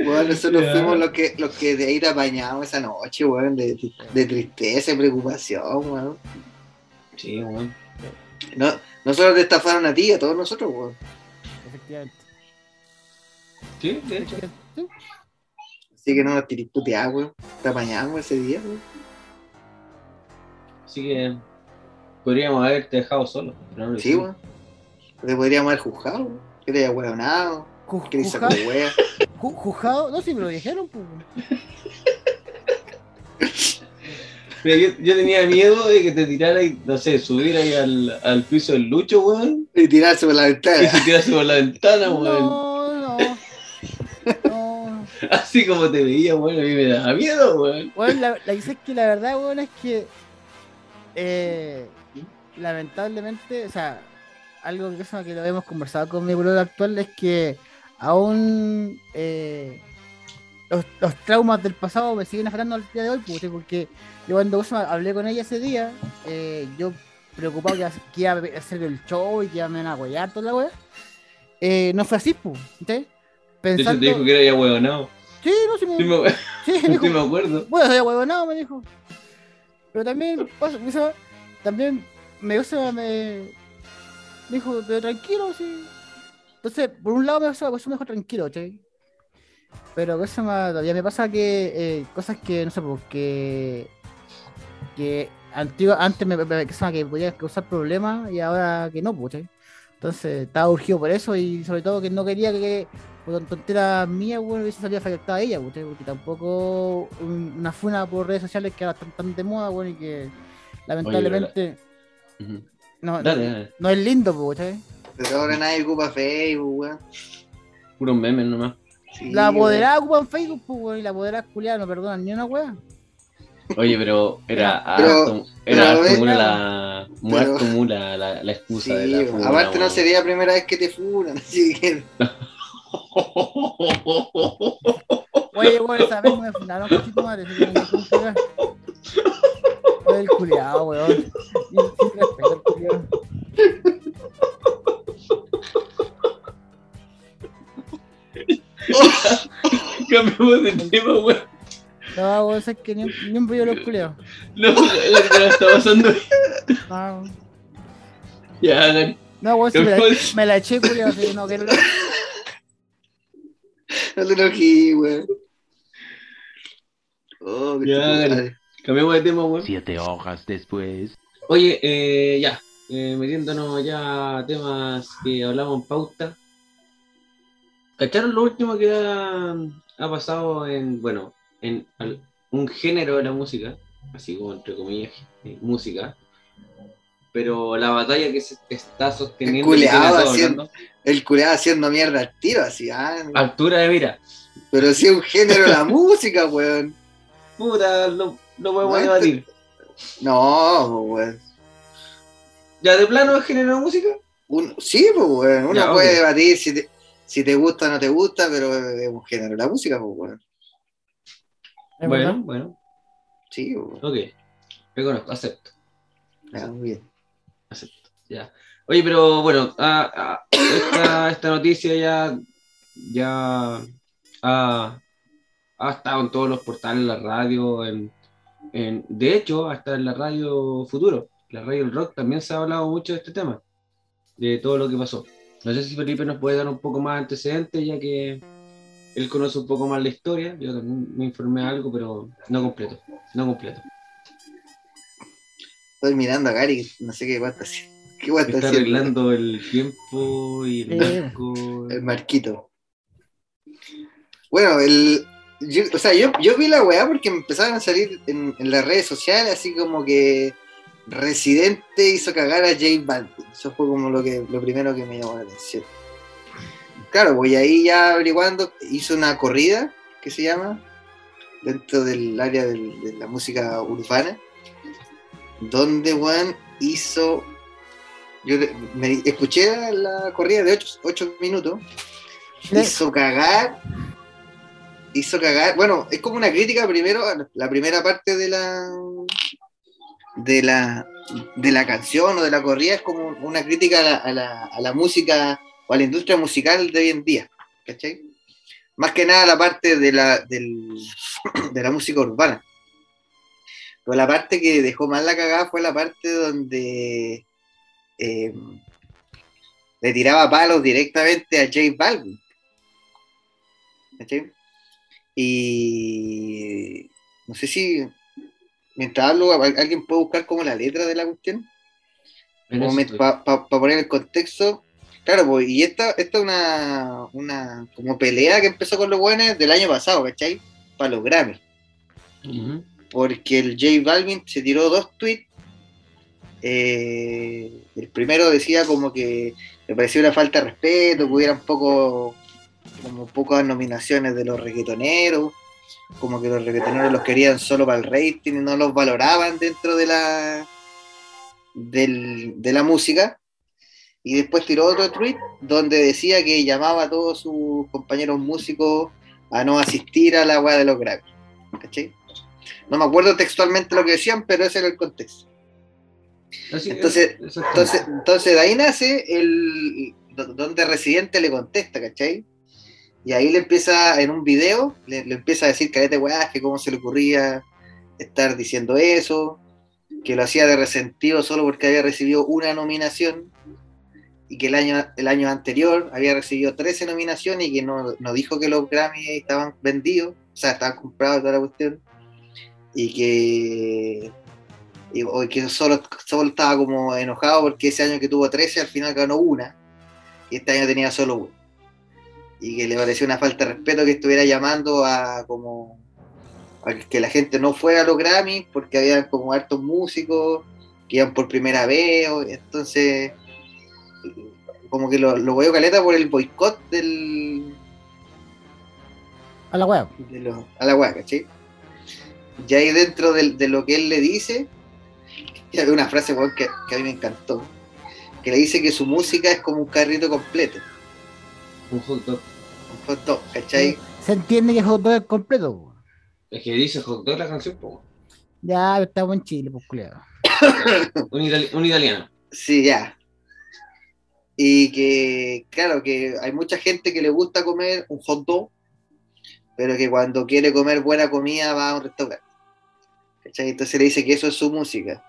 weón, nosotros fuimos los que, los que de ahí te apañamos esa noche, weón, de, de tristeza y preocupación, weón. Sí, weón. No, nosotros te estafaron a ti, a todos nosotros, weón. Efectivamente. Sí, de hecho. Sí. Así que no puteada, weón. Te apañamos ese día, weón. Así que podríamos haberte dejado solo. Pero no Sí, weón. Te podríamos haber juzgado, weón. Que te haya hueonado, que te juzgado- sacó ju- Juzgado, no, sí me lo dijeron, pues. Mira, yo, yo tenía miedo de que te tirara y, no sé, subir ahí al, al piso del lucho, weón. Y tirarse por la Y ventana. se tirase por la ventana, weón. No, no. No. Así como te veía, weón, a mí me daba miedo, weón. Bueno, la, la, es que la verdad, bueno, es que eh, lamentablemente, o sea, algo que, eso que lo hemos conversado con mi brother actual es que aún eh, los, los traumas del pasado me siguen afectando al día de hoy, puta, porque yo cuando hablé con ella ese día, eh, yo preocupado que, iba- que iba a hacer el show y que iban a aguayar toda la wea, eh, no fue así, pues, ¿entendés? De hecho, Pensando... te dijo que era ya huevonado. Sí, no, sí me, Sí me, sí, me dijo, sí me acuerdo. bueno, soy huevonado, me dijo. Pero también, también me, me dijo, pero tranquilo, sí. Entonces, por un lado me pasa, pues, me tranquilo. Pero cosa más, todavía me pasa que eh, cosas que, no sé, porque que antigua, antes me, me, que, que podía causar problemas y ahora que no, pues, ¿cachai? Entonces estaba urgido por eso y sobre todo que no quería que por tonteras mías, bueno, hubiese salido afectada a ella, pues, ¿cachai? porque tampoco un- una funa por redes sociales que ahora están tan de moda, bueno, y que lamentablemente no, Dale, dale. no es lindo, pues, ¿cachai? Pero ahora nadie ocupa Facebook, weón. Puros memes nomás. Sí, La apoderada ocupan Facebook, pues, weón, y la apoderada culiada no perdonan ni una wea. Oye, pero era harto, era ven- mula la, pero- mula la, la excusa Sí, de la funa, aparte no sería la primera vez que te funan, así que Oye, weón, esa vez me fundaron con tu madre, se considerar. Oye, el culiado, weón. Sin sin respeto, el culiado. Cambiamos de tema, weón. No, weón, es que ni un, ni un brillo los culiados. No, la que nos está pasando. No, Ya, Gary. no, weón, si me la, me la eché, culiado, así que no quiero. no te enojí, weón. Oh, Ya, dale. Cambiamos de tema, weón. Siete hojas después. Oye, eh, ya, eh, metiéndonos ya a temas que hablamos en pauta. ¿Cacharon lo último que ha, ha pasado en, bueno, en al- un género de la música, así como entre comillas, eh, música, pero la batalla que se está sosteniendo El culeado haciendo- El culeado haciendo mierda al tiro, así, ah. altura de mira, Pero sí es un género de la música, weón. puta, lo, lo podemos No, debatir. No, weón. ¿Ya de plano es género de música? Un- sí, pues, weón. Uno Ya, puede debatir si te, si te gusta o no te gusta, pero es un género de la música, pues, Bueno, verdad. bueno, Sí, weón. ok, reconozco, acepto. Ya, muy bien. Ya. Oye, pero bueno, ah, ah, esta, esta noticia ya, ya ha, ha estado en todos los portales, en la radio, en, en- de hecho, hasta en la radio Futuro, la radio del rock, también se ha hablado mucho de este tema, de todo lo que pasó. No sé si Felipe nos puede dar un poco más antecedentes, ya que él conoce un poco más la historia. Yo también me informé algo, pero no completo, no completo. Estoy mirando a Gary, no sé qué guata haciendo. ¿Qué guata Está haciendo? arreglando el tiempo y el marco. El marquito. Bueno, el. Yo, o sea, yo, yo vi la weá porque me empezaron a salir en, en las redes sociales así como que Residente hizo cagar a J Balvin. Eso fue como lo que lo primero que me llamó la atención. Claro, voy ahí ya averiguando, hizo una corrida que se llama dentro del área del- de la música urbana, donde Juan hizo. Yo me escuché la corrida de 8 minutos hizo cagar. Hizo cagar. Bueno, es como una crítica primero a la primera parte de la. De la. de la canción o de la corrida, es como una crítica a la, a la- a la música o a la industria musical de hoy en día. ¿Cachai? Más que nada la parte de la, del- de la música urbana. Pero la parte que dejó mal la cagada fue la parte donde eh, le tiraba palos directamente a J Balvin. ¿Cachai? Y no sé si mientras hablo, ¿al- alguien puede buscar como la letra de la cuestión, para poner el contexto. Claro, pues, y esta, esta es una, una como pelea que empezó con los buenos del año pasado, ¿cachai? Para los Grammy. Porque el J Balvin se tiró dos tweets. Eh, el primero decía como que le parecía una falta de respeto, que hubiera un poco, como pocas nominaciones de los reggaetoneros, como que los reggaetoneros los querían solo para el rating y no los valoraban dentro de la, del- de la música. Y después tiró otro tweet donde decía que llamaba a todos sus compañeros músicos a no asistir a la weá de los Grammy. ¿Cachai? No me acuerdo textualmente lo que decían, pero ese era el contexto. Así- Entonces-. Entonces, entonces de ahí nace el do- donde Residente le contesta, ¿cachai? Y ahí le empieza, en un video, le, le empieza a decir que weá, que cómo se le ocurría estar diciendo eso, que lo hacía de resentido solo porque había recibido una nominación y que el año, el año anterior había recibido 13 nominaciones y que no, no dijo que los Grammy estaban vendidos, o sea, estaban comprados toda la cuestión, y que, o que solo, solo estaba como enojado porque ese año que tuvo 13 al final ganó una, y este año tenía solo una. Y que le pareció una falta de respeto que estuviera llamando a como a que la gente no fuera a los Grammy porque había como hartos músicos que iban por primera vez, o- entonces como que lo, lo veo caleta por el boicot del, A la web. de los- a la weá, ¿cachai? Y ahí dentro del- de, lo que él le dice, y había una frase que, que a mí me encantó, que le dice que su música es como un carrito completo, Un hot dog. un hot dog, ¿cachai? Se entiende que hot dog es completo. po. Es que dice hot dog la canción, po. Ya estamos en Chile, pues culiado. un, itali- un italiano. Sí, ya. Y que, claro, que hay mucha gente que le gusta comer un hot dog, pero que cuando quiere comer buena comida va a un restaurante. ¿Cachai? Entonces le dice que eso es su música.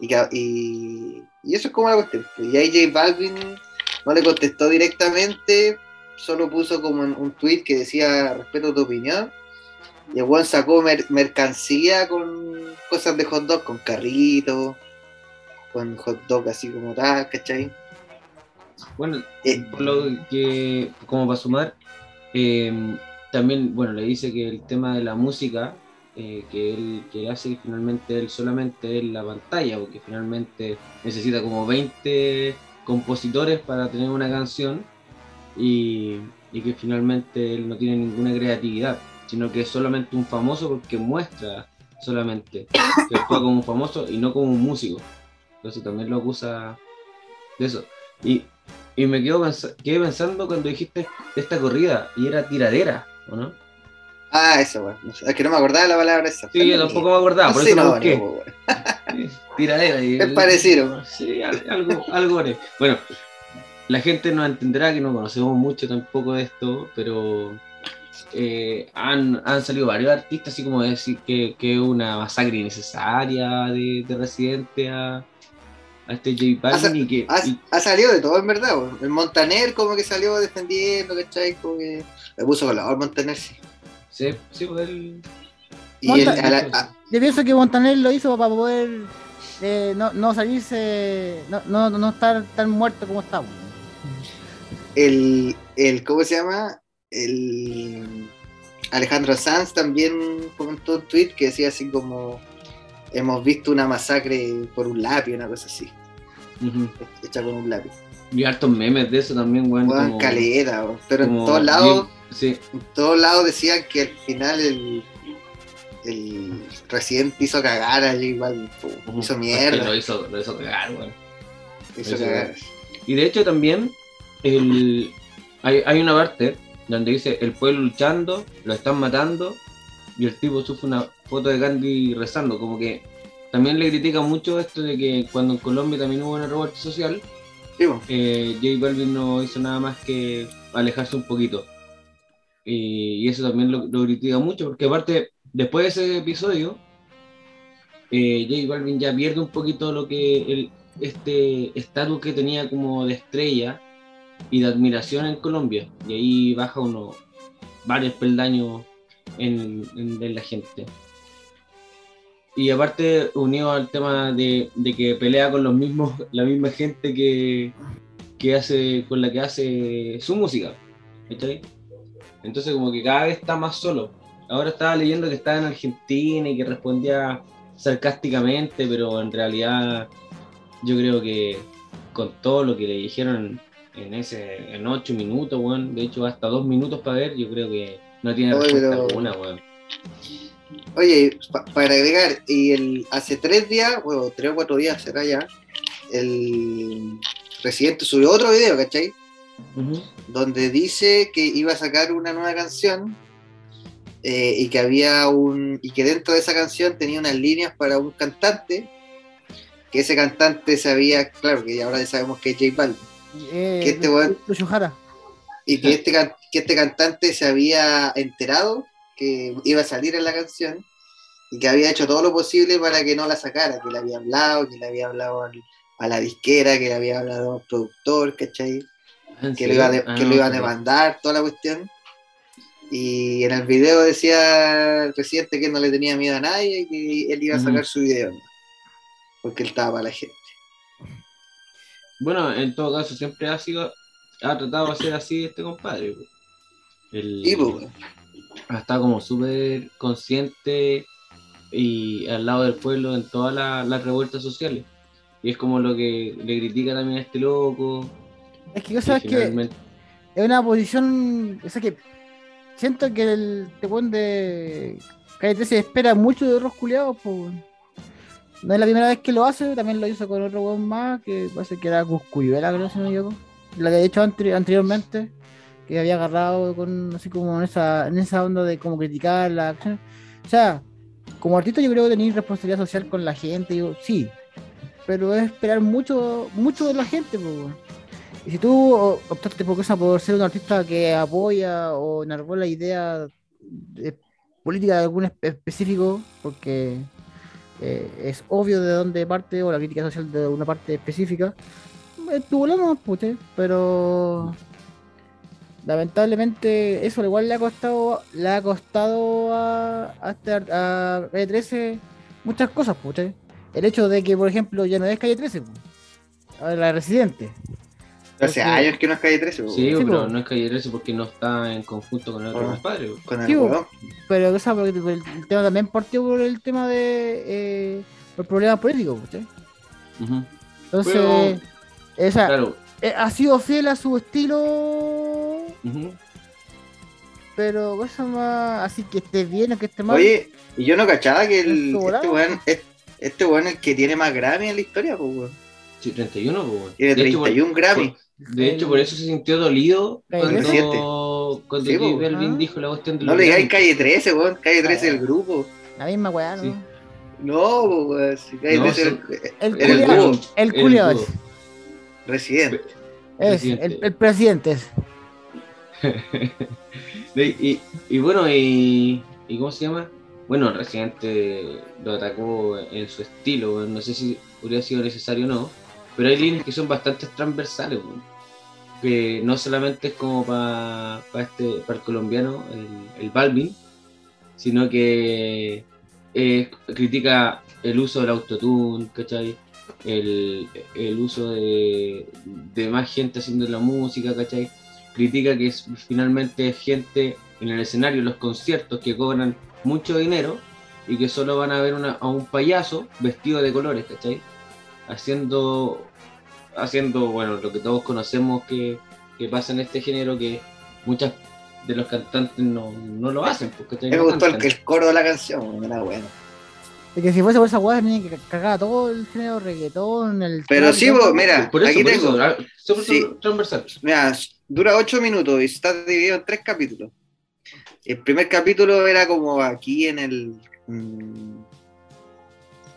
Y, que- y, y eso es como la cuestión. Y ahí J Balvin no le contestó directamente, solo puso como en un tweet que decía respeto tu opinión. Y el weón sacó mer- mercancía con cosas de hot dog, con carritos, con hot dog así como tal, ¿cachai? Bueno, Eh, por lo que, como para sumar, eh, también, bueno, le dice que el tema de la música, eh, que él que hace, que finalmente él solamente es la pantalla, porque finalmente necesita como 20 compositores para tener una canción y, y que finalmente él no tiene ninguna creatividad, sino que es solamente un famoso porque muestra solamente que actúa como un famoso y no como un músico. Entonces también lo acusa de eso. Y, y me quedo pens- quedé pensando cuando dijiste de esta corrida y era tiradera, ¿o no? Ah, eso. No sé, Es que no me acordaba la palabra esa. Sí, yo tampoco me acordaba, por eso lo busqué. Weón. Tiradera. y- Es parecido. Sí, algo, algo haré. Bueno, la gente no entenderá que no conocemos mucho tampoco de esto, pero eh, han, han salido varios artistas, así como decir que que es una masacre innecesaria de, de Residente a, a este J Balvin y que... Ha, y- ha salido de todo, en verdad. El Montaner como que salió defendiendo, ¿cachai? Como que me puso voz Montaner, sí. sí, sí, pues él... Y el- Monta- a la- a- Yo pienso que Montaner lo hizo para poder eh, no, no salirse, no, no, no estar tan muerto como estamos. el, el, ¿cómo se llama? El Alejandro Sanz también comentó un tweet que decía así como hemos visto una masacre por un lápiz, una cosa así, hecha con un lápiz. Vi hartos memes de eso también, weón. Como- caleta, pero en todos lados, sí, en todos lados decían que al final el, el Resident hizo cagar a J Balvin, po. Ujú. hizo mierda, Lo hizo, lo hizo cagar, weón. hizo hizo cagar. Y de hecho también el, hay, hay una parte donde dice el pueblo luchando, lo están matando y el tipo sufre una foto de Gandhi rezando, como que también le critica mucho esto de que cuando en Colombia también hubo una revuelta social, Sí, eh, J Balvin no hizo nada más que alejarse un poquito. Y, y eso también lo, lo critica mucho, porque aparte, después de ese episodio, eh, J Balvin ya pierde un poquito lo que este estatus que tenía como de estrella y de admiración en Colombia. Y ahí baja uno varios peldaños en, la gente. Y aparte, unido al tema de, que pelea con los mismos, la misma gente que, que hace, con la que hace su música. ¿cachai? Entonces como que cada vez está más solo. Ahora estaba leyendo que estaba en Argentina y que respondía sarcásticamente, pero en realidad yo creo que con todo lo que le dijeron en ese en ocho minutos, weón, de hecho hasta dos minutos para ver, yo creo que no tiene Oye, respuesta pero- alguna, weón. Oye, pa- para agregar, y el, hace tres días, bueno, tres o cuatro días será ya, el presidente subió otro video, ¿cachai? Donde dice que iba a sacar una nueva canción eh, y que había un. y que dentro de esa canción tenía unas líneas para un cantante, que ese cantante sabía, claro, que ahora ya sabemos que es J Balvin, Eh, Que este y que este, que este cantante se había enterado que iba a salir en la canción y que había hecho todo lo posible para que no la sacara, que le había hablado, que le había hablado al- a la disquera, que le había hablado al productor, ¿cachai? ¿En Que lo iba de-? Ah, que no, lo iba a sabía. demandar, toda la cuestión. Y en el video decía el presidente que no le tenía miedo a nadie y que él iba a sacar su video, ¿no? porque él estaba para la gente. Bueno, en todo caso, siempre ha sido, ha tratado de hacer así este compadre. El, Y pues, ha estado como súper consciente y al lado del pueblo en todas la- las revueltas sociales. Y es como lo que le critica también a este loco. Es que cosa y es que es una posición. O sea que siento que el tepón de Calle 13 espera mucho de otros culiados, pues. No es la primera vez que lo hace, también lo hizo con otro weón más, que parece que era Cuscuyuela, creo, si no equivoco. La que he hecho anteri- anteriormente, que había agarrado con así como en esa, en esa onda de como criticar la acción. O sea, como artista yo creo que tenéis responsabilidad social con la gente, digo, sí. Pero es esperar mucho, mucho de la gente, pues. Y si tú optaste por, cosa por ser un artista que apoya o enarbola idea de política de algún espe- específico, porque eh, es obvio de dónde parte o la crítica social de una parte específica, es tu problema, puche, pero lamentablemente eso igual le ha costado le ha costado a, a, este a Calle 13 muchas cosas, puche. El hecho de que, por ejemplo, ya no es Calle 13, pu. ahora la residente. Hace años que no es calle 13, weón. Sí, Sí, pero no es calle 13 porque no está en conjunto con el otro compadre. con el Sí, weón. Pero o sea, porque el, el tema también partió por el tema de eh, los problemas políticos, ¿cachai? Ujú. Entonces, Pero- o sea, Claro. eh, ha sido fiel a su estilo, ujú. pero cosa más así que esté bien o que esté mal. Oye, y yo no cachaba que el, este weón es, este es el que tiene más Grammy en la historia, pues, weón. Sí, 31, po, weón. Tiene De hecho, por- 31 Grammy. De hecho, por eso se sintió dolido cuando, cuando Sí, J po. Balvin Ah. dijo la cuestión de No le digáis calle 13, weón. Calle 13 del grupo. La misma weá, ¿no? Sí. No, pues, weón. si Calle No, 13 sí. el, El el dúo. el el es, dúo. residente. es, el, el presidente es. De- y, y bueno, y, y ¿cómo se llama? Bueno, Residente lo atacó en su estilo, no sé si hubiera sido necesario o no, pero hay líneas que son bastante transversales, que no solamente es como para este, para el colombiano, el, el Balvin, sino que eh, critica el uso del autotune, ¿cachai? El, el uso de, de más gente haciendo la música, ¿cachai? critica que es, finalmente es gente en el escenario, en los conciertos, que cobran mucho dinero y que solo van a ver una- a un payaso vestido de colores, ¿cachai? Haciendo, haciendo bueno, lo que todos conocemos que, que pasa en este género, que muchas de los cantantes no, no lo hacen, ¿cachai? Me No gustó el, el coro de la canción, era bueno. Es que si fuese por esa weá, tenía que cagar todo el género reggaetón, el. Pero sí, vos, mira, Por eso, aquí por tengo. eso, ah, súper Sí. transversal. Mira, dura 8 minutos y está dividido en tres capítulos. El primer capítulo era como aquí en el. mm,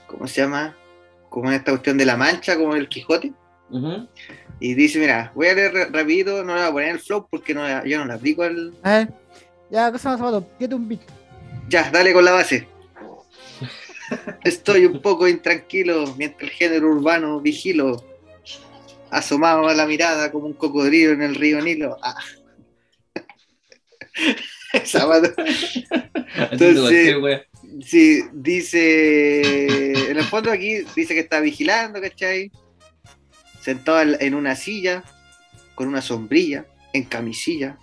¿Cómo se llama? Como en esta cuestión de la mancha, como el Quijote. Y dice, mira, voy a leer rapidito, no le voy a poner el flow porque no, yo no le aplico al... A ver, ya, cosa más zapato, pídete un beat. Ya, dale con la base. Estoy un poco intranquilo mientras el género urbano vigilo. Asomado a la mirada como un cocodrilo en el río Nilo. Ah. Entonces-. Sí, dice. En el fondo aquí dice que está vigilando, ¿cachai? Sentado en- una silla, con una sombrilla, en camisilla,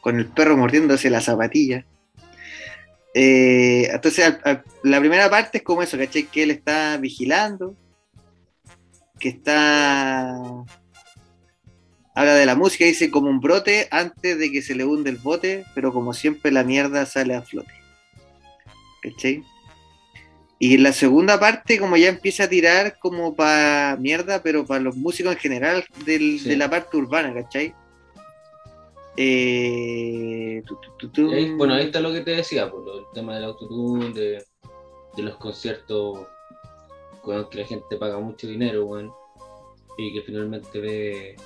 con el perro mordiéndose la zapatilla. Eh, entonces, la primera parte es como eso, ¿cachai? Que él está vigilando, que está... Habla de la música, dice como un brote antes de que se le hunde el bote, pero como siempre la mierda sale a flote. ¿Cachai? Y en la segunda parte, como ya empieza a tirar como para mierda, pero para los músicos en general del- Sí. de la parte urbana, ¿cachai? Eh, tu, tu, tu, tu. Y ahí- bueno, ahí está lo que te decía, por lo- el tema del autotune, de, de los conciertos con los que la gente paga mucho dinero, weón, y que finalmente ve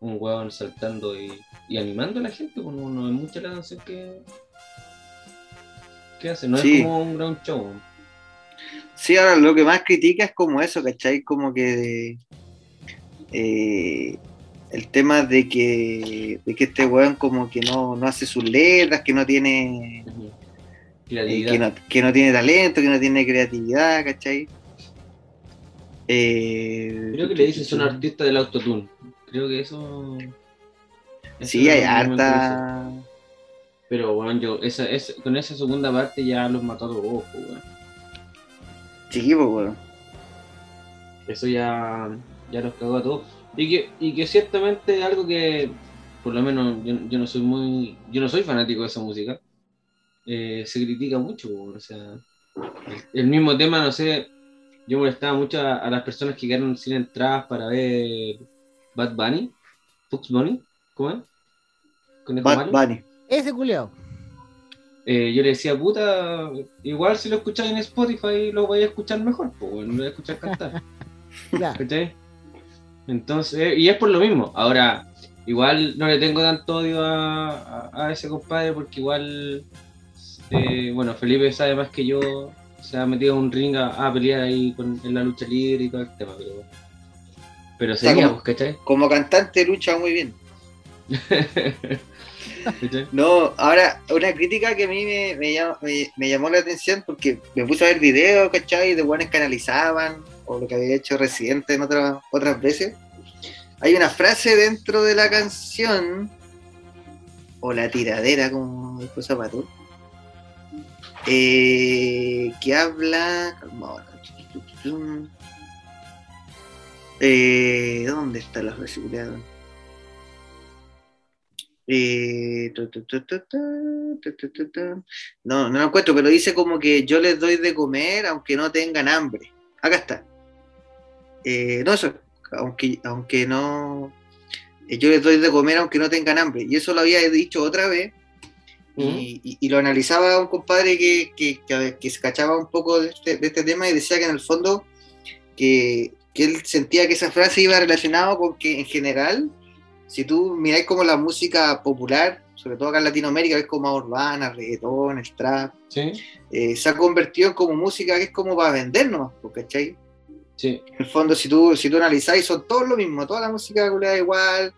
un weón saltando y, y animando a la gente, pues no, no es mucha la canción que, que hace, no Sí. es como un gran show. Sí, ahora lo que más critica es como eso, ¿cachai? Como que eh, el tema de que, de que este weón como que no, no hace sus letras, que no tiene eh, Creatividad. que, no, que no tiene talento, que no tiene creatividad, ¿cachai? Eh, Creo que le dices un artista del autotune. Creo que eso. eso Sí, hay harta. Pero bueno, yo, esa, esa- con esa segunda parte ya los mató a todos, pues, weón. Sí, pues, weón. Eso ya, ya los cagó a todos. Y que, y que ciertamente es algo que, por lo menos, yo, yo no soy muy. Yo no soy fanático de esa música. eh, se critica mucho, weón, o sea. El, el mismo tema, no sé. Yo molestaba mucho a, a las personas que quedaron sin entradas para ver Bad Bunny. Fox Bunny, ¿cómo es? Bad. Bunny. Ese culiao. Eh, yo le decía, puta, igual si lo escucháis en Spotify lo vais a escuchar mejor, pues, bueno, lo vais a escuchar cantar. Entonces, y es por lo mismo. Ahora, igual no le tengo tanto odio a, a- a ese compadre porque igual, eh, bueno, Felipe sabe más que yo, se ha metido en un ring a, a pelear ahí con, en la lucha libre y todo el tema, pero, pero sea, sería, como- ¿cachai? Como cantante lucha muy bien. No, ahora, una crítica que a mí me, me llamó, me- llamó la atención porque me puse a ver videos, ¿cachai? De buenos que analizaban, o lo que había hecho Residente en otras otras veces. Hay una frase dentro de la canción, o la tiradera, como dijo Zapato, eh, que habla. Eh, ¿Dónde está la frase? No, no lo encuentro, pero dice como que yo les doy de comer aunque no tengan hambre. Acá está. Eh, no, eso, aunque, aunque no. Eh, yo les doy de comer aunque no tengan hambre. Y eso lo había dicho otra vez. Mm. Y, lo analizaba un compadre que, que, que, que se cachaba un poco de este, de este, tema y decía que en el fondo que, que él sentía que esa frase iba relacionado con que en general si tú miráis como la música popular, sobre todo acá en Latinoamérica, es como más urbana, reggaetón, el trap, Sí, eh, se ha convertido en como música que es como para vendernos, ¿cachai? sí. En el fondo, si tú, si tú analizáis, son todos lo mismo, toda la música culiada igual,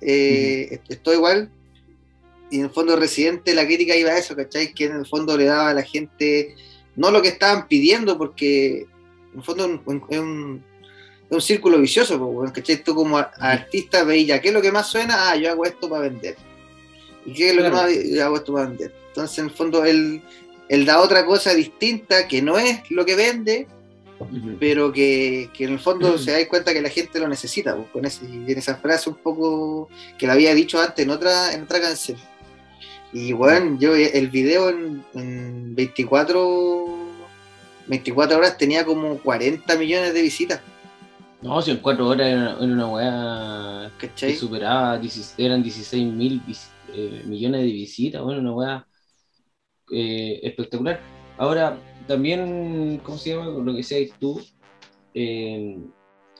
eh, es- es todo igual. Y en el fondo, Residente, la crítica iba a eso, ¿cachai? Que en el fondo le daba a la gente no lo que estaban pidiendo, porque en el fondo es un, un círculo vicioso, weón, ¿cachai? Tú como artista veis ya, ¿qué es lo que más suena? Ah, yo hago esto para vender. ¿Y qué es lo Claro. que más yo hago esto para vender? Entonces, en el fondo, él, él da otra cosa distinta que no es lo que vende, pero que, que en el fondo se da cuenta que la gente lo necesita, pues, con ese, y en esa frase un poco que la había dicho antes en otra, en otra canción. Y bueno, yo el video en, en 24, 24 horas tenía como 40 millones de visitas, No, si en cuatro horas era, era una weá que superaba, 16 eran 16 mil millones de visitas, bueno, una weá eh, espectacular. Ahora, también, ¿cómo se llama? Lo que decías tú, eh,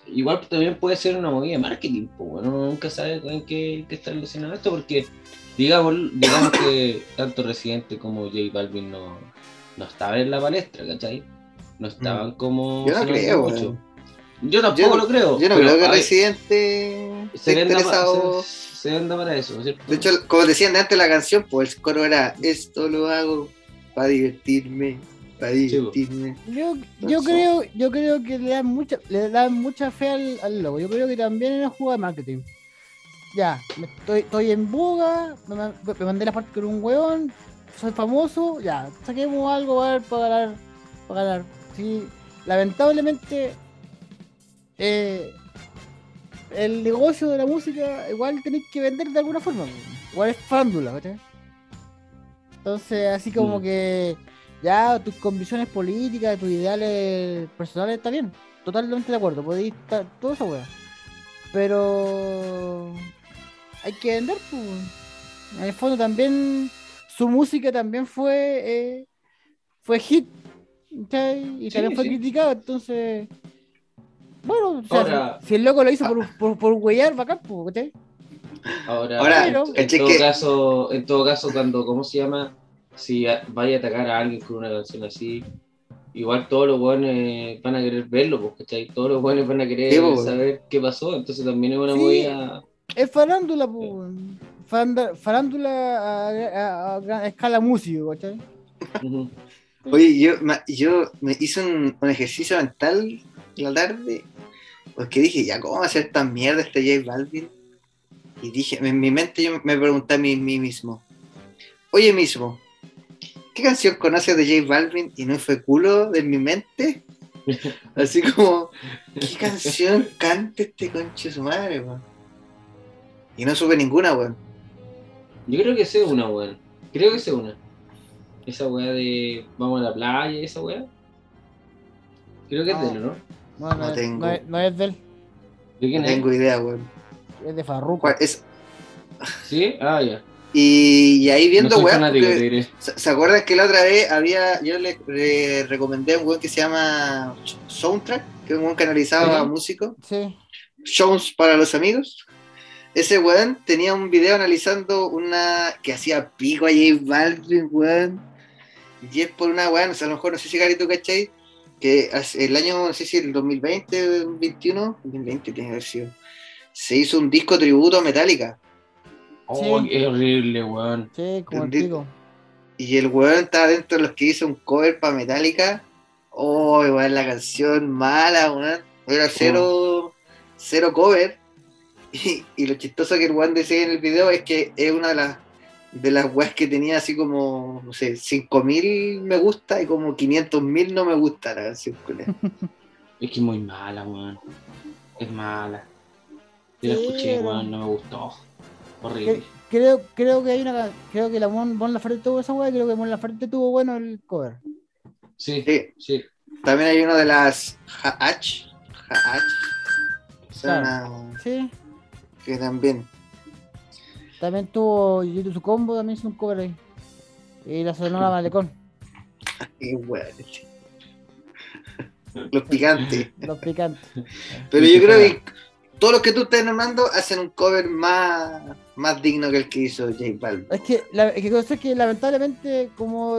igual también puede ser una movida de marketing, pues, bueno, uno nunca sabe en qué, qué está relacionado esto, porque digamos, digamos que tanto Residente como J Balvin no, no estaban en la palestra, ¿cachai? No estaban como... Mm. Yo no creo, mucho. Yo tampoco Yo- lo creo. Yo no pero creo que Residente se venda, interesado. se, se venda para eso, ¿cierto? De hecho, como decían antes la canción, pues el coro era esto lo hago para divertirme, para divertirme. Yo, yo creo, yo creo que le dan mucha, le dan mucha fe al, al logo. Yo creo que también es una jugada de marketing. Ya, estoy, estoy en buga, me, ma- me mandé la parte con un hueón, soy famoso, ya, saquemos algo para, para ganar. Para ganar. Sí, lamentablemente, eh, el negocio de la música igual tenéis que vender de alguna forma. Igual es farándula, ¿cachai? Entonces, así como Mm. que ya tus convicciones políticas, tus ideales personales, está bien. Totalmente de acuerdo, podéis estar todo esa weá. Pero hay que vender, pues. En el fondo también su música también fue eh, fue hit y Sí, también fue sí. criticado, entonces bueno, o sea, Ahora- si, si el loco lo hizo por, por, por huellar, bacán, pues. Ahora, Ahora, en, en todo que- caso, en todo caso, cuando, ¿cómo se llama? Si vaya a atacar a alguien con una canción así, igual todos los buenos van a querer verlo, pues, ¿cachai? Todos los buenos van a querer Sí, saber qué pasó, entonces también es una Sí. movida. Es farándula, pues. Faranda- Farándula a, a- a gran escala músico, ¿cachai? Oye, yo, yo me hice un, un ejercicio mental en la tarde, porque dije, ya, ¿cómo va a ser tan mierda este J Balvin? Y dije, en mi mente yo me pregunté a mí, mí mismo, oye mismo, ¿qué canción conoces de J Balvin? Y no fue culo de mi mente. Así como, ¿qué canción canta este conche su madre, weón? Y no supe ninguna, weón. Yo creo que sé una, weón. Creo que sé una. Esa weá de vamos a la playa, esa weá. Creo que es de él, ¿no? No, No no, es- tengo. no es, no es de él, ¿De quién No es? tengo idea, weón. es de Farruko. ¿Cuál es? ¿Sí? Ah, ya. Y, y ahí viendo, no weón, porque-. ¿Se acuerdan que la otra vez había, yo le, le recomendé a un weón que se llama Soundtrack, que es un weón que analizaba Ujú. músicos, Sí, shows para los amigos? Ese weón tenía un video analizando una que hacía pico a J Balvin, weón. Y es por una weón, o sea, a lo mejor no sé si Gary tú cachai, que el año, no sé si el 2020, 2021, 2020 tiene que haber sido, se hizo un disco tributo a Metallica. Oh, Sí. qué horrible, weón. sí, como pico. Y el weón estaba dentro de los que hizo un cover para Metallica. Oh, weón, la canción mala, weón. Era cero, cero cover. Y, y lo chistoso que el weón decía en el video es que es una de las de las weas que tenía así como, no sé, 5000 me gusta y como 500.000 no me gusta la canción. Es que es muy mala, weón. Es mala. Yo la escuché, pero- weón, no me gustó. Horrible. Cre- Creo, creo que hay una creo que la Mon, Mon Laferte tuvo esa weá, creo que Mon Laferte tuvo bueno el cover. Sí, Sí, sí. también hay uno de las. Haach. Son Claro. una- Sí. que también. También tuvo YouTube su combo, también hizo un cover ahí. Y la sonora Malecón, Qué weón. Los picantes. los picantes. Pero yo creo que todos los que tú estás nombrando hacen un cover más, más digno que el que hizo J Balvin. Es que, la, es que es que lamentablemente, como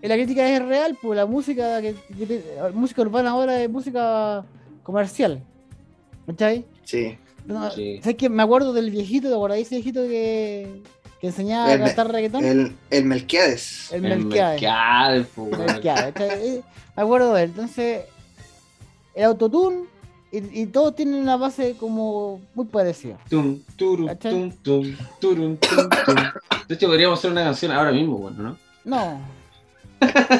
la crítica es real, pues la música, que, que música urbana ahora es música comercial. ¿Cachai? Sí. No, Sí. ¿Sabes que Me acuerdo del viejito, ¿te acordáis ese viejito que, que enseñaba El a me- cantar reggaetón? El, el Melquiades. El El Melquiades. Weón. Melquiades. Eh, Me acuerdo de él. Entonces, el autotune y, y todos tienen una base como muy parecida. Tum, turu, tum, tum, turun, tum, tum. De hecho, podríamos hacer una canción ahora mismo, bueno, ¿no? No.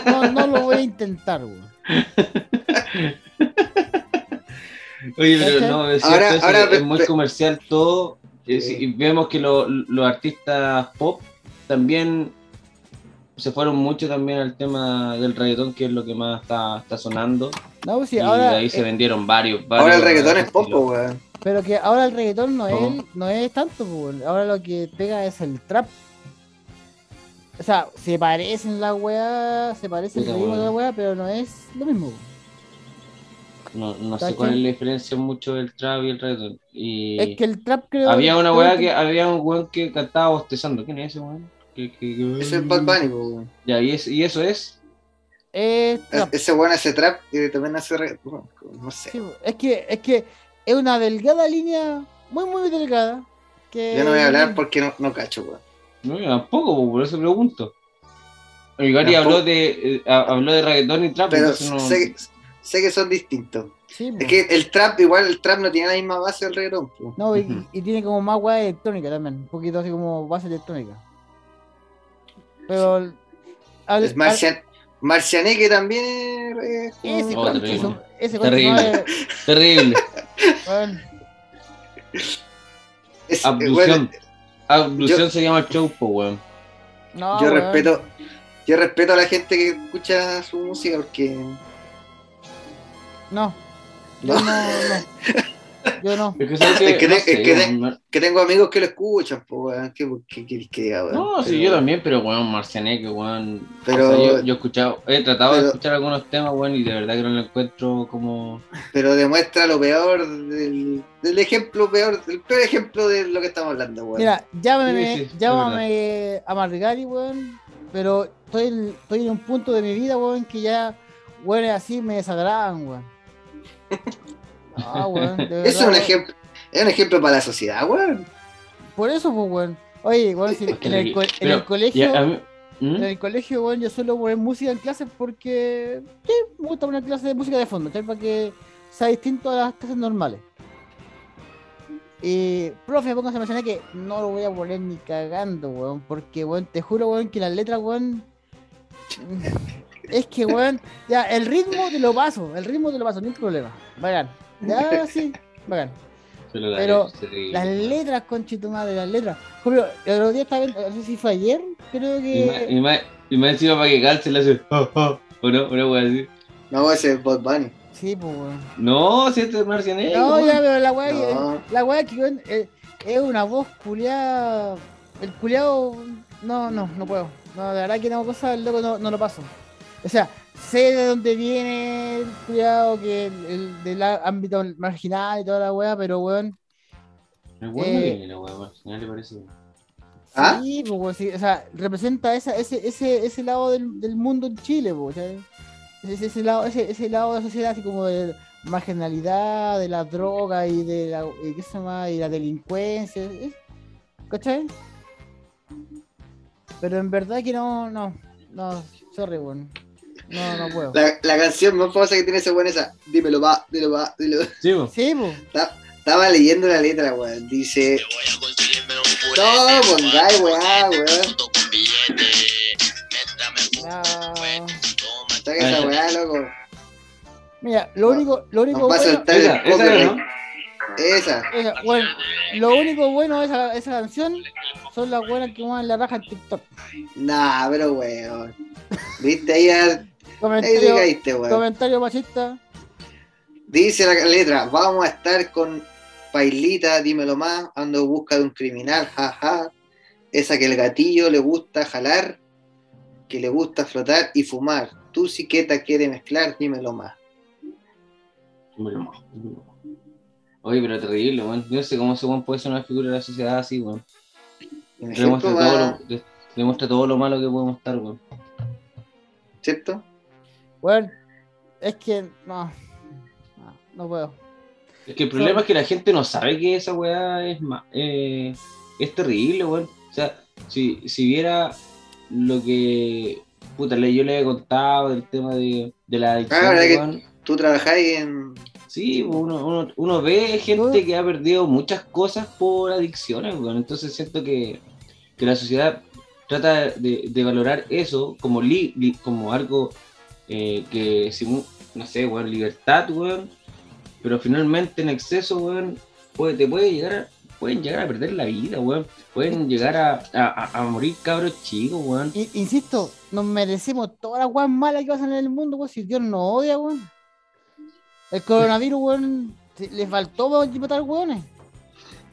No, no lo voy a intentar, güey. Oye, pero no, es Ahora- cierto, eso ahora es muy comercial todo. eh. Y vemos que lo- los artistas pop también se fueron mucho también al tema del reggaetón, que es lo que más está, está sonando. No, pues sí, y ahora. de ahí se eh, vendieron varios, varios. Ahora el reggaetón es pop, weón. pero que ahora el reggaetón no, ¿Cómo? es, no es tanto, güey. Ahora lo que pega es el trap. O sea, se parecen las weas, se parecen el ritmo de la weón. wea, pero no es lo mismo. No, no sé cuál es la diferencia mucho del trap y el reggaetón. Y Es que el trap creo había una weá que había un weón que cantaba bostezando. ¿Quién es ese weón? Que- es Bad Bunny, weón. Ya, y, es- y eso es. trap. Ese weón hace trap y también hace reggaetón. No sé. Sí, es que es que es una delgada línea, muy muy delgada. Que Yo no voy a hablar porque no, no cacho, weón. No, yo tampoco, po, por eso pregunto. El Gary habló de, eh, ha- habló de reggaetón y trap, Pero entonces no. sé, sé que son distintos. Sí, Es que el trap, igual el trap no tiene la misma base del reggaetón. No, y, tiene como más weá electrónica también, un poquito así como base electrónica. Pero. al- Es Marcian, Marcianeque también es. al- ese Oh, terrible. ese Terrible. madre, Terrible. weón. es- Abducción. bueno, Abducción se llama el show, po, weón. No, yo weón. respeto. Yo respeto a la gente que escucha su música porque. No. Yo No. no, no. Yo no. Es que, ¿sabes Es que No te- sé, es que te- weón, Mar- Que tengo amigos que lo escuchan, pues, weón. ¿Qué, quieres que diga, weón? No, sí, yo también, pero weón, Marcianeque, weón. Pero- O sea, yo, yo he escuchado, he tratado de escuchar algunos temas, weón, y de verdad que no lo encuentro como. Pero demuestra lo peor del, del ejemplo peor, el peor ejemplo de lo que estamos hablando, weón. Mira, llámame, Sí, sí, es llámame a Margari, weón. Pero estoy en, estoy en un punto de mi vida, weón, que ya, weón, así me desagradan, weón. Ah, weón. Eso es un ejemplo, es un ejemplo para la sociedad, weón. Por eso, pues, weón. Oye, weón, si en, el, co- en Pero, el colegio, ¿Mm? en el colegio, weón, yo suelo poner música en clases porque sí, me gusta poner clases de música de fondo. Para que sea distinto a las clases normales. Y, profe, póngase a mencionar que no lo voy a poner ni cagando, weón, porque, weón, te juro, weón, que las letras, weón, es que, weón, ya, el ritmo te lo paso, el ritmo te lo paso, ni un problema, bacán, ya, sí, bacán. Pero la-. Las letras, conchito madre, las letras. Como el otro día estaba viendo, no sé si fue ayer, creo que. y más, y más encima para que calce le hace. "Ah, ah", ¿O no? Una wea así. No, ese es Bob Bunny. Sí, pues, weón. No, si este es Marcianeque. No, ya, pero la weá, No. la weá que weón, eh, es una voz culiada. El culiado, no, no, no puedo. No, de verdad que no, cosa del loco no, no lo paso. O sea, sé de dónde viene el culiado, que el, el del ámbito marginal y toda la weá, pero weón. Me acuerdo Eh, que la wea Marcianeque le parece. ¿Ah? Sí, pues, weón, sí, o sea, representa esa, ese, ese, ese lado del, del mundo en Chile, pues, ese, ese lado, ese, ese lado de la sociedad así como de marginalidad, de la droga y de la, y ¿qué se llama? y la delincuencia. ¿cachai? Pero en verdad que no, no, no, sorry, weón. No, no puedo. La, la canción más famosa que tiene ese weón es esa. Dímelo va, dímelo va, dímelo. Sí, po. Sí. Ta- Estaba leyendo la letra, weón. Dice. No, pongáis, weá, weón. No. Esa weá, loco. Mira, lo único, lo único Nos va a bueno, Esa, el esa. ¿no? Esa. esa, bueno, lo único bueno de esa, esa canción son las buenas que mueven la raja en TikTok. Nah, pero weón. Viste ahí Comentario, caíste, comentario machista. Dice la letra, vamos a estar con Pailita, dímelo más, ando en busca de un criminal, jaja. Esa que el gatillo le gusta jalar, que le gusta flotar y fumar. Tu siqueta quiere mezclar, dímelo más. Oye, pero terrible, weón. Yo no sé cómo ese weón puede ser una figura de la sociedad así, weón. Demuestra todo, más, lo, demuestra todo lo malo que podemos estar, weón. ¿cierto? Bueno, es que no, no, no puedo. Es que el problema es que la gente no sabe que esa weá es, ma- eh, es terrible, weón. O sea, si, si viera lo que puta, le- yo le he contado del tema de, de la adicción, Ah, ¿verdad que-. Tú trabajáis en... Sí, uno, uno, uno ve gente que ha perdido muchas cosas por adicciones, weón. Entonces siento que, que la sociedad trata de, de valorar eso como, li- li- como algo eh, que, simu- no sé, weón, libertad, weón. Pero finalmente en exceso, weón, puede, te puede llegar a, pueden llegar a perder la vida, weón. Pueden llegar a, a, morir cabros chicos, weón. Insisto, nos merecemos todas las weas malas que pasan en el mundo, weón. Si Dios nos odia, weón. El coronavirus, weón, se- le faltó weón, matar weones.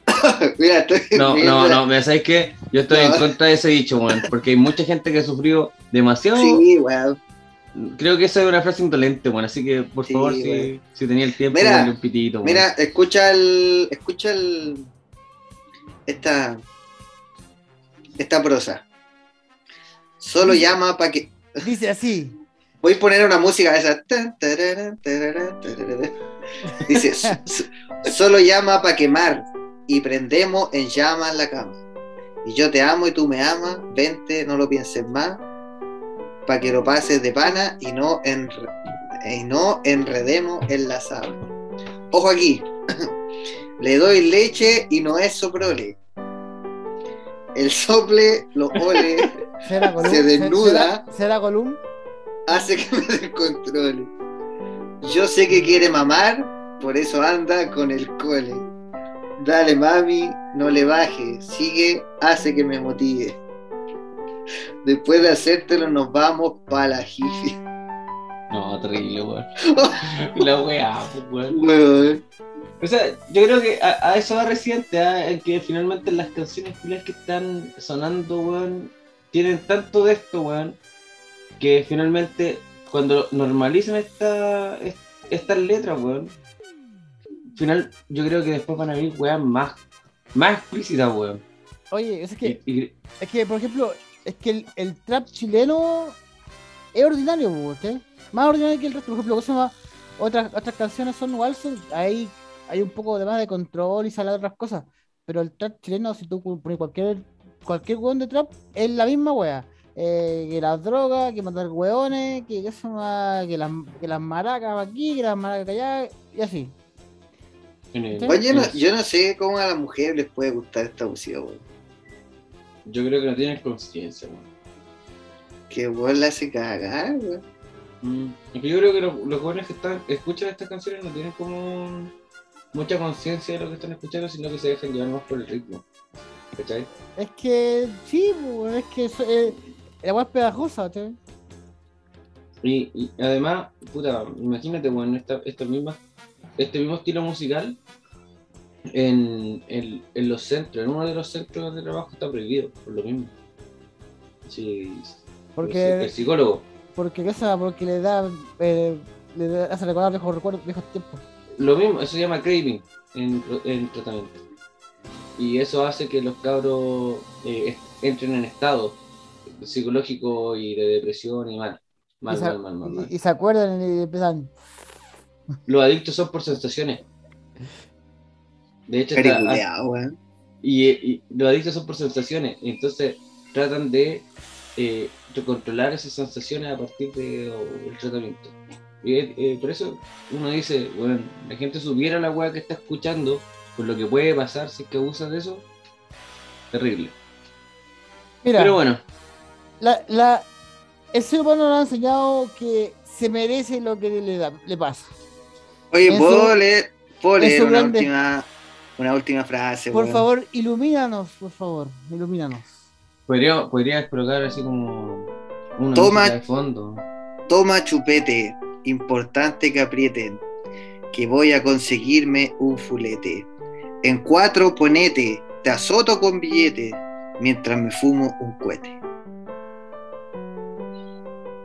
Mira, estoy No, no, no, mira, ¿sabes qué? Yo estoy en contra de ese dicho, weón, porque hay mucha gente que ha sufrido demasiado. Sí, weón. Creo que esa es una frase indolente, weón, así que por Sí, favor, si, si tenía el tiempo, Mira, dale un pitito. Mira, escucha el. Escucha el. Esta. Esta prosa. Solo llama para que. Dice así. Voy a poner una música esa. Dice: "So- so- Solo llama para quemar y prendemos en llamas la cama. Y yo te amo y tú me amas. Vente, no lo pienses más. Para que lo pases de pana y no, enre- y no enredemos en la sábana. Ojo aquí. Le doy leche y no es soprole. El sople lo ole. Se desnuda. Será, será Gollum. hace que me descontrole. Yo sé que quiere mamar, por eso anda con el cole. Dale mami, no le baje, sigue, hace que me motive. Después de hacértelo nos vamos pa' la jifi. No, terrible, weón. La weá, weón. Weón. O sea, yo creo que a, a eso va reciente, en que finalmente las canciones culiadas que están sonando, weón, tienen tanto de esto, weón, que finalmente cuando normalizan esta, est- estas letras, weón, final, yo creo que después van a venir weas más, más explícitas, weón. Oye, es que, Y- y- es que, por ejemplo, es que el, el trap chileno es ordinario, ¿sí? Más ordinario que el resto. Por ejemplo. Otras, otras canciones son igual, son, hay, hay un poco de más de control y sale de otras cosas. Pero el trap chileno, si tú pones cualquier, cualquier weón de trap, es la misma wea. Eh, que las drogas, que matar weones, que, qué se llama, que, las, que las maracas aquí, que las maracas allá, y así. Sí. Oye, yo no, yo no sé cómo a las mujeres les puede gustar esta música, weón. Yo creo que no tienen conciencia, weón. Que weón la hace cagar, weón. Mm, yo creo que los, los jóvenes que están, escuchan estas canciones no tienen como mucha conciencia de lo que están escuchando, sino que se dejan llevar más por el ritmo. ¿Cachai? Es que, sí, po, es que eso, eh, la es pegajosa, ¿sí? Y, y además, puta, imagínate, bueno, esta, esta misma, este mismo estilo musical en, en, en los centros, en uno de los centros de trabajo está prohibido, por lo mismo. Sí, Porque, el psicólogo. porque, ¿qué se llama? porque le da, eh, le da- hace recordar viejos recuerdos, viejos tiempos. Lo mismo, eso se llama craving en, en tratamiento. Y eso hace que los cabros eh, entren en estado psicológico y de depresión y mal. Mal, y, mal, mal, mal, mal. y- y se acuerdan y empiezan. Los adictos son por sensaciones. De hecho, está- y, y los adictos son por sensaciones. Entonces tratan de eh, de controlar esas sensaciones a partir del tratamiento. Y eh, por eso uno dice, bueno, la gente supiera la weá que está escuchando, por lo que puede pasar si es que abusa de eso, terrible. Mira, Pero bueno, la, la, el ser humano nos ha enseñado que se merece lo que le, da, le pasa. Oye, ¿puedo leer, puedo leer eso una, grande. última, una última frase? Por weón? favor, ilumínanos, por favor, ilumínanos. podría, podría explotar así como una Toma. de fondo. Toma chupete, importante que aprieten, que voy a conseguirme un fulete. En cuatro ponete, te azoto con billete, mientras me fumo un cohete.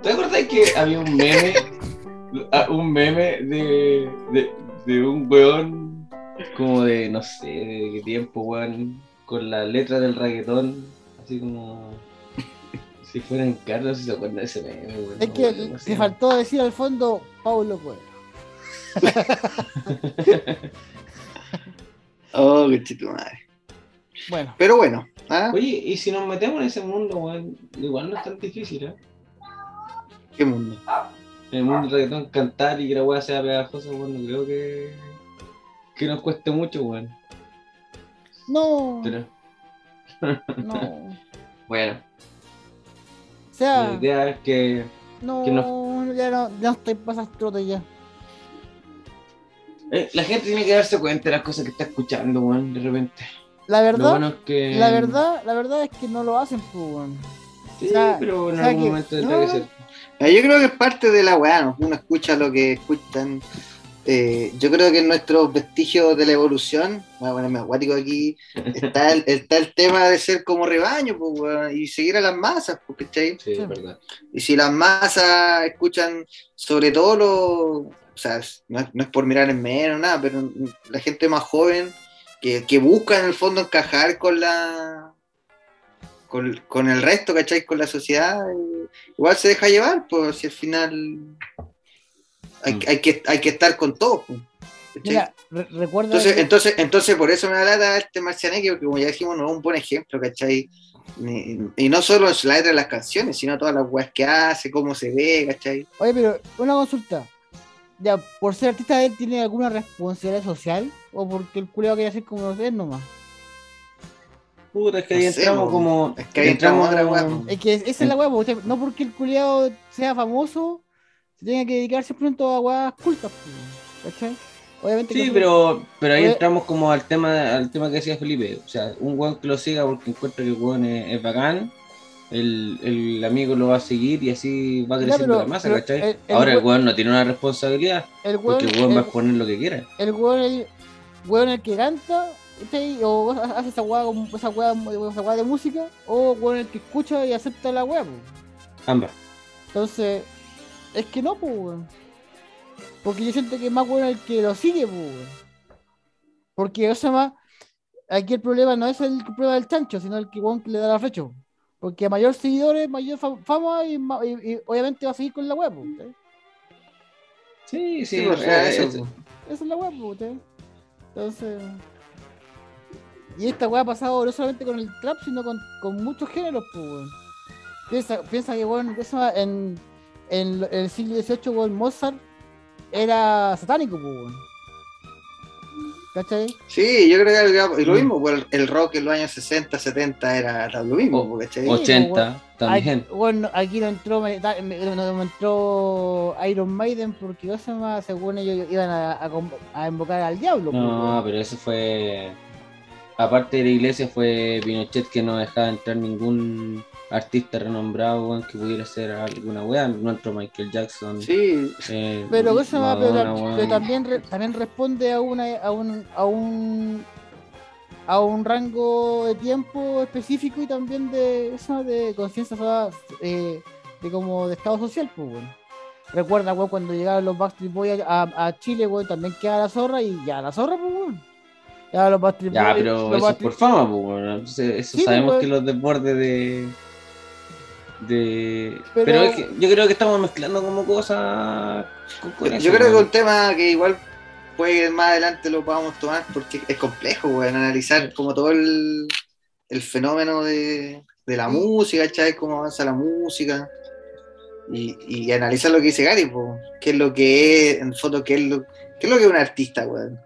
¿Te acuerdas que había un meme? un meme de, de, de un weón como de no sé de qué tiempo, weón, con la letra del reggaetón, así como si fueran Carlos si se acuerdan de ese meme, weón. Es no, que weón, faltó decir al fondo Paulo Coelho. Oh, qué tu madre. Bueno, Pero bueno, ¿ah? Oye, y si nos metemos en ese mundo, weón, igual no es tan difícil, ¿eh? qué mundo. En el mundo del reggaetón cantar y que la weá sea pegajosa, weón, no creo que, que nos cueste mucho, weón. no, Pero, no. bueno, O la sea, idea es que no, que ya no, ya estoy pasando ya. Eh, la gente tiene que darse cuenta de las cosas que está escuchando, weón, de repente. La Lo verdad, bueno es que. la verdad, la verdad es que no lo hacen, pues, weón. Sí, o sea, pero en algún que- momento tendrá no. que ser. Ah, Yo creo que es parte de la weá, ¿no? uno escucha lo que escuchan. Eh, yo creo que en nuestros vestigios de la evolución, voy a ponerme acuático aquí, está el, está el tema de ser como rebaño pues, y seguir a las masas, pues, ¿cachai? Sí, Sí. es verdad. Y si las masas escuchan, sobre todo los, o sea, no es, no es por mirar en menos, nada, pero la gente más joven que, que busca en el fondo encajar con la con, con el resto, ¿cachai? Con la sociedad, eh, igual se deja llevar, pues si al final hay, Mm. hay que, hay que estar con todo. pues, ¿cachai? Mira, re- recuerda. Entonces, que- entonces, entonces por eso me da lata este Marcianeque, porque como ya dijimos, no es un buen ejemplo, ¿cachai? Y no solo en la letra de las canciones, sino todas las weas que hace, cómo se ve, ¿cachai? Oye, pero una consulta. Ya, por ser artista, ¿él tiene alguna responsabilidad social? ¿O porque el culiado quiere hacer como es nomás? Puta, es que ahí No sé, entramos como. Es que ahí entramos otra weá, po. Es que esa es la usted- no porque el culiado sea famoso, se tenga que dedicar siempre a weas cultas, ¿cachai? Obviamente Sí, pero, pero ahí Oye. entramos como al tema, al tema que decía Felipe. O sea, un weón que lo siga porque encuentra que el weón es, es bacán, el, el amigo lo va a seguir y así va creciendo pero- la masa, ¿cachai? el- el Ahora el we- weón no tiene una responsabilidad el weón, porque el weón va a el, exponer lo que quiera. el weón, el weón el que canta, ¿cachai? o hace esa weá, esa weá, esa weá de música, o weón el que escucha y acepta la weá. Ambas. Entonces, es que no, pues, weón. Porque yo siento que es más bueno el que lo sigue, pues, weón. Porque, o sea, más, aquí el problema no es el problema del chancho, sino el que, weón, que le da la flecha. po. Porque a mayor seguidores, mayor fa- fama y, ma- y- y obviamente va a seguir con la web, pues, Sí, sí, Sí, o sea, eh, eso, es- po. Esa es la web, pues, Entonces. Y esta weá ha pasado no solamente con el trap, sino con, con muchos géneros, pues, weón. Piensa, piensa que, weón, eso en, en el siglo XVIII, weón, Mozart era satánico, weón. ¿Cachai? Sí, yo creo que y lo Mm. mismo, pues, el, rock en los años 60, 70 era, era lo mismo, ¿cachai? 80 también. Aquí, bueno, aquí no entró, no, no entró Iron Maiden porque, ¿qué se llama? Según ellos iban a, a, invocar al diablo, No, weón. pero eso fue. Aparte de la iglesia, fue Pinochet que no dejaba entrar ningún artista renombrado weón, que pudiera hacer alguna weá. No entró Michael Jackson. Sí, eh, Pero eso pero, pero también re- también responde a una a un a un a un rango de tiempo específico y también de eso de conciencia eh, de como de estado social pues weón. recuerda weón, cuando llegaron los Backstreet Boys a, a Chile weón, también queda la zorra y ya la zorra pues weón. ya los Backstreet Ya, pero los eso es por fama, pues, eso Sí, sabemos pues, que los desbordes de. De. Pero- Pero, es que yo creo que estamos mezclando como cosas. con- con eso, yo creo que es weón. un tema que igual puede que más adelante lo podamos tomar porque es complejo, weón, analizar como todo el, el fenómeno de, de la música, ¿cachai? Cómo avanza la música. Y, y analizar lo que dice Gary, po. qué es lo que es, en foto, qué es lo, qué es lo que es un artista, weón.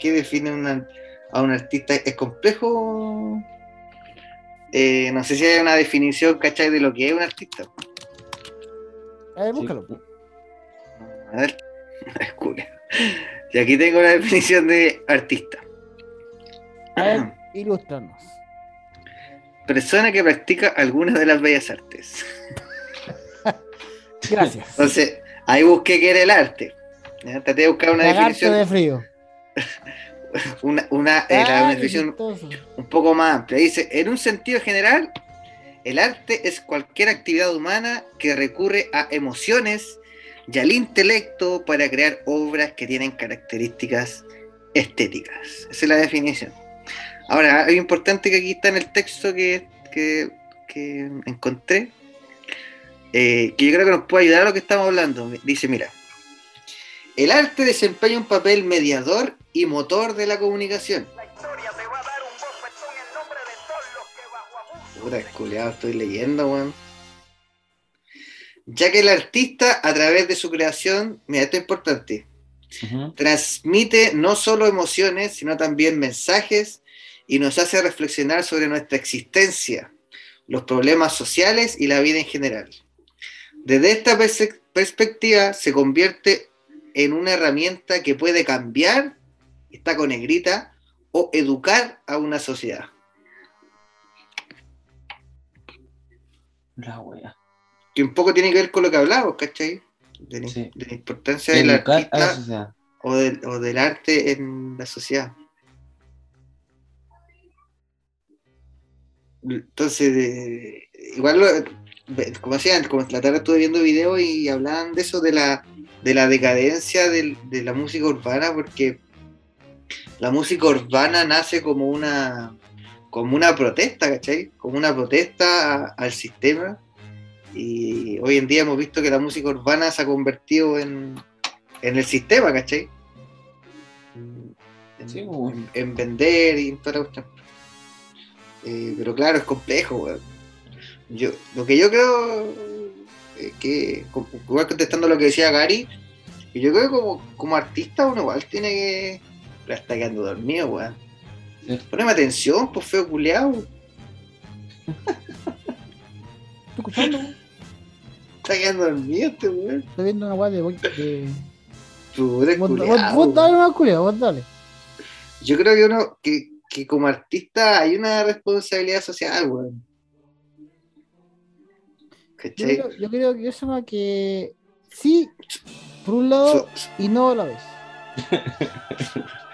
¿Qué define una- a un artista? Es complejo. Eh, no sé si hay una definición, ¿cachai? De lo que es un artista. a ver, Sí. búscalo A ver, escucha. Y aquí tengo la definición de artista. a ver ilústranos Persona que practica alguna de las bellas artes. gracias Entonces, ahí busqué qué era el arte. Traté de buscar una Lagarto definición, de frío una, una, eh, la- Ah, una qué definición chistoso. un poco más amplia. Dice, en un sentido general, el arte es cualquier actividad humana que recurre a emociones y al intelecto para crear obras que tienen características estéticas. Esa es la definición. Ahora, algo importante que aquí está en el texto que, que- que encontré, eh, que yo creo que nos puede ayudar a lo que estamos hablando. Dice, mira, el arte desempeña un papel mediador y motor de la comunicación. Puta, culiao, estoy leyendo, weón. Ya que el artista, a través de su creación, mira, esto es importante, transmite no solo emociones, sino también mensajes y nos hace reflexionar sobre nuestra existencia, los problemas sociales y la vida en general. Desde esta perspectiva se convierte en una herramienta que puede cambiar, está con negrita, o educar a una sociedad. La wea. Que un poco tiene que ver con lo que hablamos, ¿cachai? De la, Sí. de la importancia del artista o del, o del arte en la sociedad. Entonces, de- igual, lo- como decían, como la tarde estuve viendo videos y hablaban de eso, de la, de la decadencia de la música urbana, porque la música urbana nace como una, como una protesta, ¿cachai? Como una protesta a- al sistema. Y hoy en día hemos visto que la música urbana se ha convertido en, en el sistema, ¿cachai? En, Sí, pues, en- en vender y en toda la cuestión. Eh, pero claro, es complejo, weón. Yo, lo que yo creo es que, como- igual contestando lo que decía Gary, que yo creo que como, como artista uno igual tiene que. Pero está quedando dormido, weón. Sí. Poneme atención, pues feo culeado. ¿Estoy escuchando? weón? Está quedando dormido este weón. Estoy viendo una weá de. de... Tú eres Vos, vos- dale más culiao, vos dale. Yo creo que uno, que, que como artista hay una responsabilidad social, weón. Yo ¿Cachai? creo, yo creo que eso es que sí, por un lado, So- y no a la vez.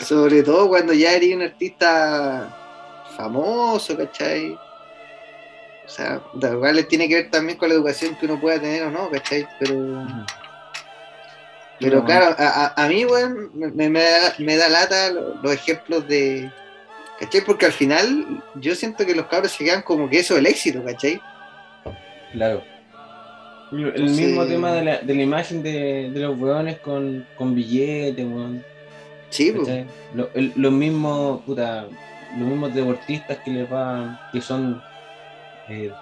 sobre todo cuando ya eres un artista famoso, ¿cachai? O sea, da igual tiene que ver también con la educación que uno pueda tener o no, ¿cachai? Pero, pero No. claro, a, a- mí, weón, me, me da, me da lata lo- los ejemplos de. ¿cachai? Porque al final yo siento que los cabros se quedan como que eso es el éxito, ¿cachai? Claro. El mismo tema de la, de la imagen de, de los weones con, con billetes, weón. Sí, pues. Lo- el- los mismos, puta, los mismos deportistas que les van, que son, eh,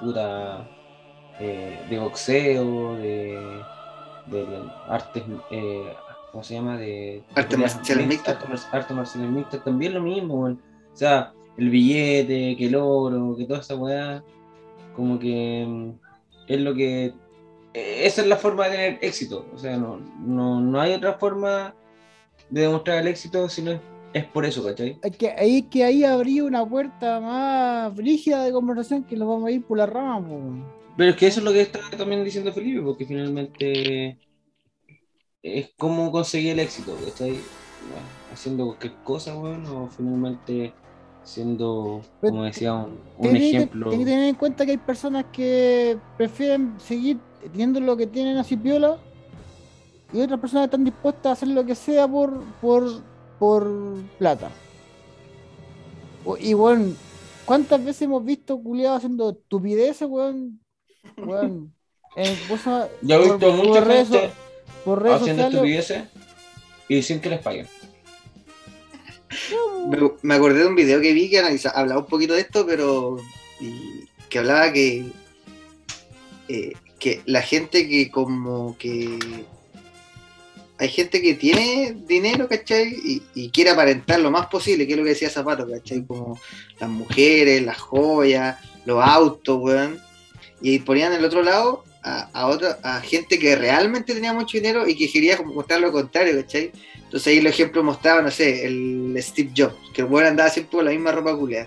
puta, eh, de boxeo, de, de artes, eh, ¿cómo se llama? De Artes marciales mixtas. Artes marciales mixtas, también lo mismo, weón. O sea, el billete, que el oro, que toda esa weá, como que mm, es lo que eh, esa es la forma de tener éxito. O sea, no, no, no hay otra forma de demostrar el éxito si no es, es por eso, ¿cachai? Es que ahí es que ahí abrí una puerta más rígida de conversación que nos vamos a ir por la rama, po. Pero es que eso es lo que está también diciendo Felipe, porque finalmente es cómo conseguir el éxito, ¿cachai? Bueno, haciendo cualquier cosa, weón, o finalmente siendo, Pero como decía, un, un Tienes que- ejemplo. tienes que tener en cuenta que hay personas que prefieren seguir teniendo lo que tienen así piola y otras personas están dispuestas a hacer lo que sea por por, por plata. Y bueno, ¿cuántas veces hemos visto culiados haciendo estupideces, weón? Weón. he por- visto mucha por gente so- por redes haciendo sociales. estupideces y sin que les paguen. Me, acordé de un video que vi que analiza- hablaba un poquito de esto, pero que hablaba que, eh, que la gente que como que hay gente que tiene dinero, ¿cachai? Y, quiere aparentar lo más posible, que es lo que decía Zapato, ¿cachai? Como las mujeres, las joyas, los autos, weón. Y ponían el otro lado a, a otra, a gente que realmente tenía mucho dinero y que quería mostrar lo contrario, ¿cachai? Entonces ahí los ejemplos mostraban, no sé, el Steve Jobs, que el weón andaba siempre con la misma ropa culiada.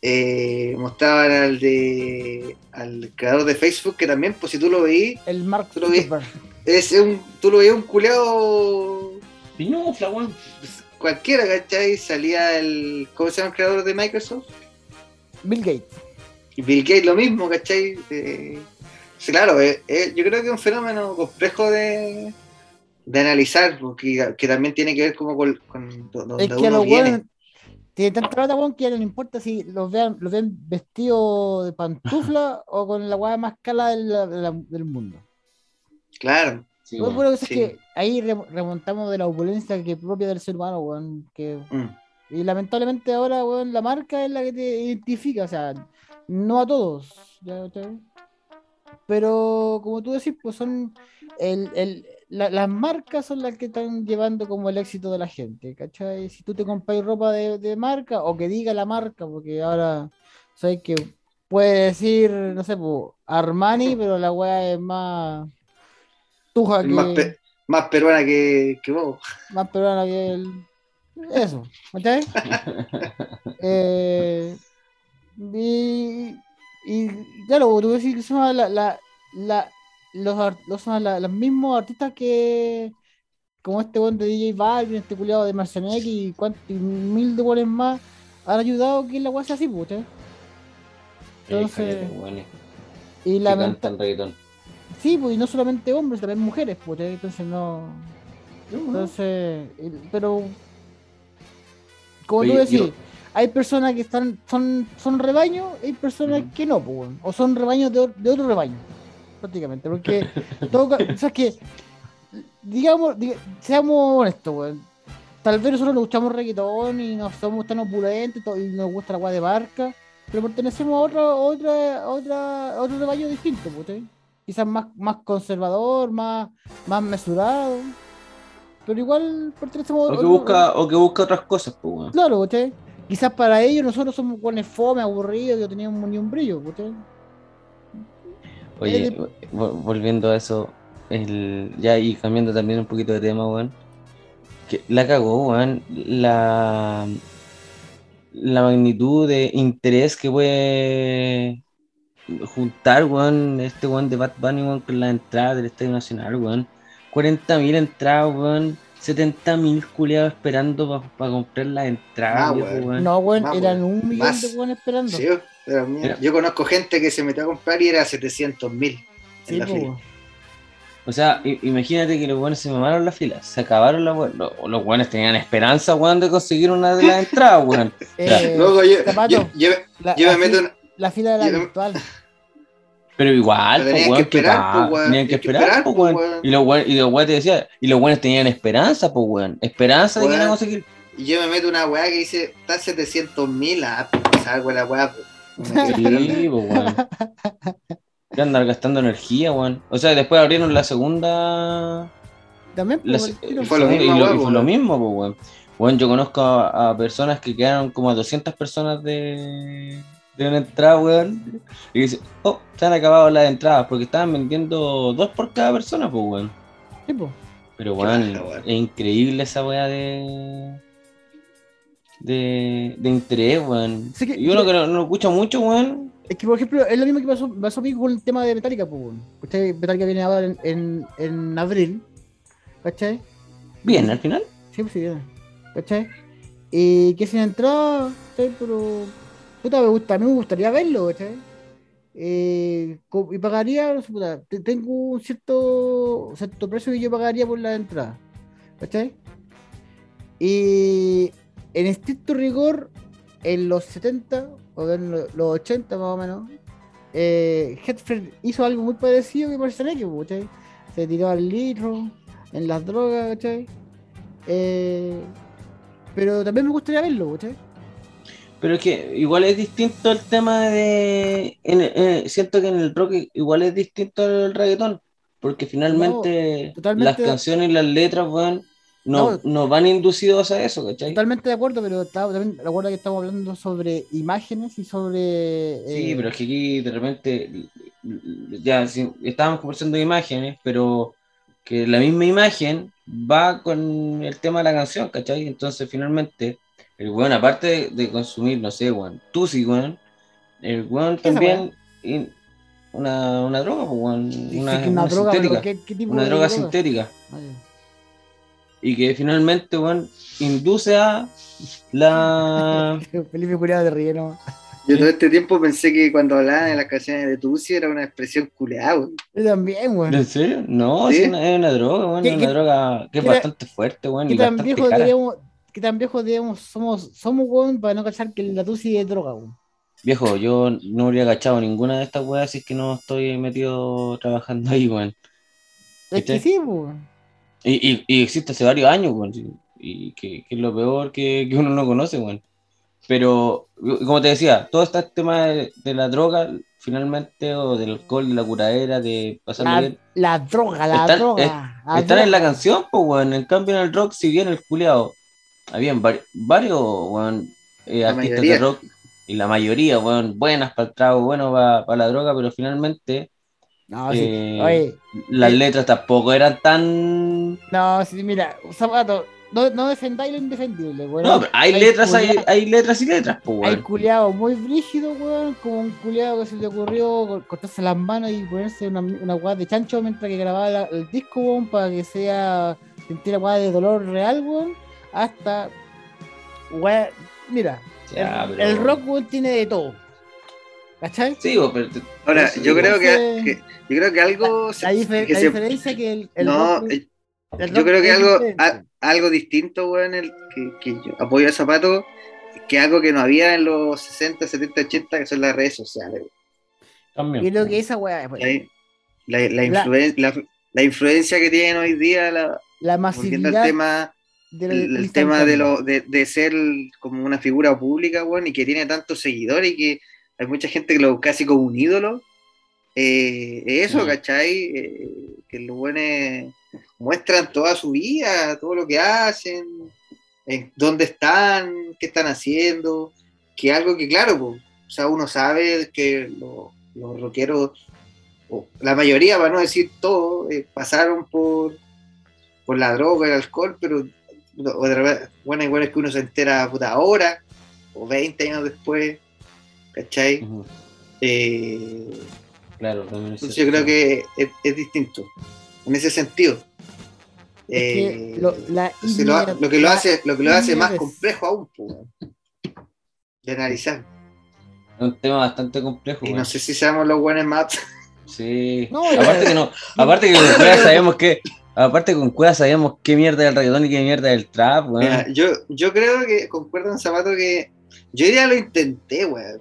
Eh, mostraban al de al creador de Facebook, que también, pues si tú lo veís, El Mark Tú lo vi. Zuckerberg. es un, tú lo veías un culeado Piñufla, weón. pues, cualquiera, ¿cachai? Salía el, ¿cómo se llama el creador de Microsoft? Bill Gates. Y Bill Gates lo mismo, ¿cachai? Eh, claro, eh, eh, yo creo que es un fenómeno complejo de, de analizar, porque que también tiene que ver como con, con do- donde Es que a uno los viene. weones tienen tanta plata, weón, que ya no le importa si los vean, los ven vestidos de pantufla o con la weá más cala del, de la- del mundo. Claro, Sí, Lo weón. bueno que es sí. que ahí re- remontamos de la opulencia que propia del ser humano, weón. Que, mm, y lamentablemente ahora, weón, la marca es la que te identifica, o sea, no a todos. ¿ya? Pero como tú decís, pues son el, el- la- las marcas son las que están llevando como el éxito de la gente, ¿cachai? Si tú te compras ropa de, de marca o que diga la marca, porque ahora sabes que puede decir, no sé, pues, Armani, pero la weá es más tuja que más, pe- más peruana que, que vos. más peruana que el... Eso, ¿cachai? Eh, y, y claro, tú decís que la, la, la- los, los, los mismos artistas que como este buen de DJ Balvin, este culiado de Marcianek y, cuánto- y mil de buenos más han ayudado a que la weá sea así, pues, ¿cachai? Entonces, weones y que lamenta- cantan reggaetón. Sí, pues, y no solamente hombres, también mujeres, pues, ¿cachai? entonces no. Entonces, pero como tú decís, yo- hay personas que están, son, son rebaños, hay personas que no, pues, weón. o son rebaños de, de otro rebaño, prácticamente, porque todo, o sea, es que, digamos, diga- seamos honestos, weón. Tal vez nosotros nos gustamos reggaetón y no somos tan opulentos y, nos gusta la guay de barca, pero pertenecemos a otra, otra, otra, otro rebaño distinto, ¿sí? quizás más, más conservador, más, más mesurado. pero igual pertenecemos O que busca, o que busca otras cosas, pues. Claro, ¿cachai? Quizás para ellos nosotros somos buenos fome, aburridos, que no teníamos ni un brillo. Oye, Eh, vo- volviendo a eso, el, ya y cambiando también un poquito de tema, weón. Que la cagó, weón. La, la magnitud de interés que puede juntar, weón, este weón de Bad Bunny, weón, con la entrada del Estadio Nacional, weón. 40.000 entradas, weón. 70.000 culiados esperando para comprar las entradas, Ah, viejo, weón. weón. No, weón, Más, eran weón. un millón Más. de weones esperando. Sí, pero mira, yo conozco gente que se metió a comprar y era 700 mil Sí, en la po, fila. weón. O sea, imagínate que los buenos se mamaron la fila, se acabaron las weas. Los, los buenos tenían esperanza, weón, de conseguir una de las entradas, weón. Eh, Luego yo, Zapato. yo, yo- la, yo la me meto fi- en- la fila de la yo- virtual. Pero igual, Pero pues, tenían weón, que esperar, pues, weón, tenían que hay que esperar, esperar, pues, pues, weón. Y los weones, y los weones te decía, y los buenos tenían esperanza, pues, weón. Esperanza de que iban a conseguir. y yo me meto una weá que dice, está 700 mil, ah, pues, salgo la weá. pues. Sí, pues, weón. Que andar gastando energía, weón. O sea, después abrieron la segunda. También, la pues, se- el tiro. Fue lo sí, mismo, y lo, weón, y fue lo mismo, pues, weón. Weón, yo conozco a, a personas que quedaron como a 200 personas de, de una entrada, weón. Y dice, oh, se han acabado las entradas porque estaban vendiendo dos por cada persona, pues, weón. Sí, po. Pero, weón, Claro, weón. es increíble esa weá de. de, de interés, weón. Sí que- y uno que no, no lo escucha mucho, weón. Es que, por ejemplo, es lo mismo que pasó, pasó a mí con el tema de Metallica, pues, weón. ¿Cachai? Metallica viene ahora en, en, en abril, ¿cachai? Bien, al final. Sí, pues sí, viene. ¿cachai? Y que sin entrada, ¿cachai? Pero, me gusta, me gustaría verlo, ¿cachai? Eh, y pagaría, puta, te- tengo un cierto, cierto precio que yo pagaría por la entrada, ¿cachai? Y en estricto rigor, en los 70 o en lo- los 80 más o menos, eh, hizo algo muy parecido que Marcianeque, ¿cachai? Se tiró al litro, en las drogas, ¿cachai? Eh, pero también me gustaría verlo, ¿cachai? Pero es que igual es distinto el tema de. en- eh, siento que en el rock igual es distinto al reggaetón. Porque finalmente las canciones y las letras, weón, no, No. no van inducidos a eso, ¿cachai? Totalmente de acuerdo, pero también recuerda que estamos hablando sobre imágenes y sobre. Sí, eh, pero es que aquí de repente, ya sí, estábamos conversando de imágenes, pero que la misma imagen va con el tema de la canción, ¿cachai? Entonces finalmente, el weón, aparte de, consumir, no sé, weón, Tusi, weón, el weón ¿Qué es esa también, in- una, una droga, pues, weón, una, que una una droga, sintética, pero ¿qué, qué tipo una de droga sintética, Ah, y que finalmente, weón, induce a la... Felipe Curiado de ríe, ¿no? Yo todo este tiempo pensé que cuando hablaban de las canciones de Tusi era una expresión culeada, weón. Yo también, weón. ¿En serio? No, ¿Sí? es, una, es una droga, weón, ¿Qué- es una droga que es bastante fuerte, weón, ¿Qué y tan viejo cara. Qué tan viejo digamos somos, somos weón para no cachar que la tusi es droga, weón? Viejo, yo no habría agachado ninguna de estas weas si es que no estoy metido trabajando ahí, weón. Es que sí, weón. Y, y, y existe hace varios años, weón. Y que, que es lo peor que, que uno no conoce, weón. Pero, como te decía, todo este tema de, de la droga, finalmente, o del alcohol, de la curadera, de pasarlo La, bien, la droga, la Están- droga. es- la están en la canción, pues, weón. En cambio, en el rock, si bien el culiado, habían vari- varios, weón, eh, artistas mayoría. de rock, y la mayoría, weón, buenas para el trago, bueno para la droga, pero finalmente No, sí. eh, Oye, las eh, letras tampoco eran tan. no, sí, mira, zapato, no, no defendáis lo indefendible, weón. No, pero hay letras, hay, hay letras y letras, pues, Hay weón. culiados muy brígidos, weón, como un culiado que se le ocurrió cor- cortarse las manos y ponerse una, una de chancho mientras que grababa la- el disco, weón, para que sea, weá de dolor real, weón, hasta, weá, mira, Ya, el, pero- el rock, weón, tiene de todo, ¿cachai? Sí, pero. te- Ahora, Eso, yo creo que, que- yo creo que algo se- La, difer- que la se- diferencia que el, el no, rock, eh, el yo creo que es algo a- algo distinto, weón, el que, que yo apoyo a Zapato, que algo que no había en los 60, 70, 80, que son las redes sociales. También. Yo creo que esa weá, pues, ¿cachai? La, la, La- influen- la- la influencia que tienen hoy día, la, la masividad tema, el, el tema de, lo, de, de ser como una figura pública, weón, y que tiene tantos seguidores y que hay mucha gente que lo casi como un ídolo. Eh, eso. ¿cachai? Eh, que lo bueno es- muestran toda su vida, todo lo que hacen, en dónde están, qué están haciendo, que algo que claro, o sea, uno sabe que lo- los rockeros, o la mayoría, para no decir todo, eh, pasaron por, por la droga, el alcohol, pero no, o de repente- bueno, igual es que uno se entera puta, ahora, o 20 años después, ¿cachai? Eh, Claro, también es entonces yo creo que es, es distinto, en ese sentido. Es Eh, que lo, la entonces lo, inmediat- lo que lo hace, lo que lo hace más complejo aún, weón, de analizar. Es un tema bastante complejo. Y no sé si seamos los buenos maps. Sí. No, aparte que no, aparte que sabemos que, aparte con Cueva sabemos qué mierda es el reggaetón y qué mierda es el trap, weón. Mira, yo, yo creo que concuerdo en Zapato que yo ya lo intenté, weón.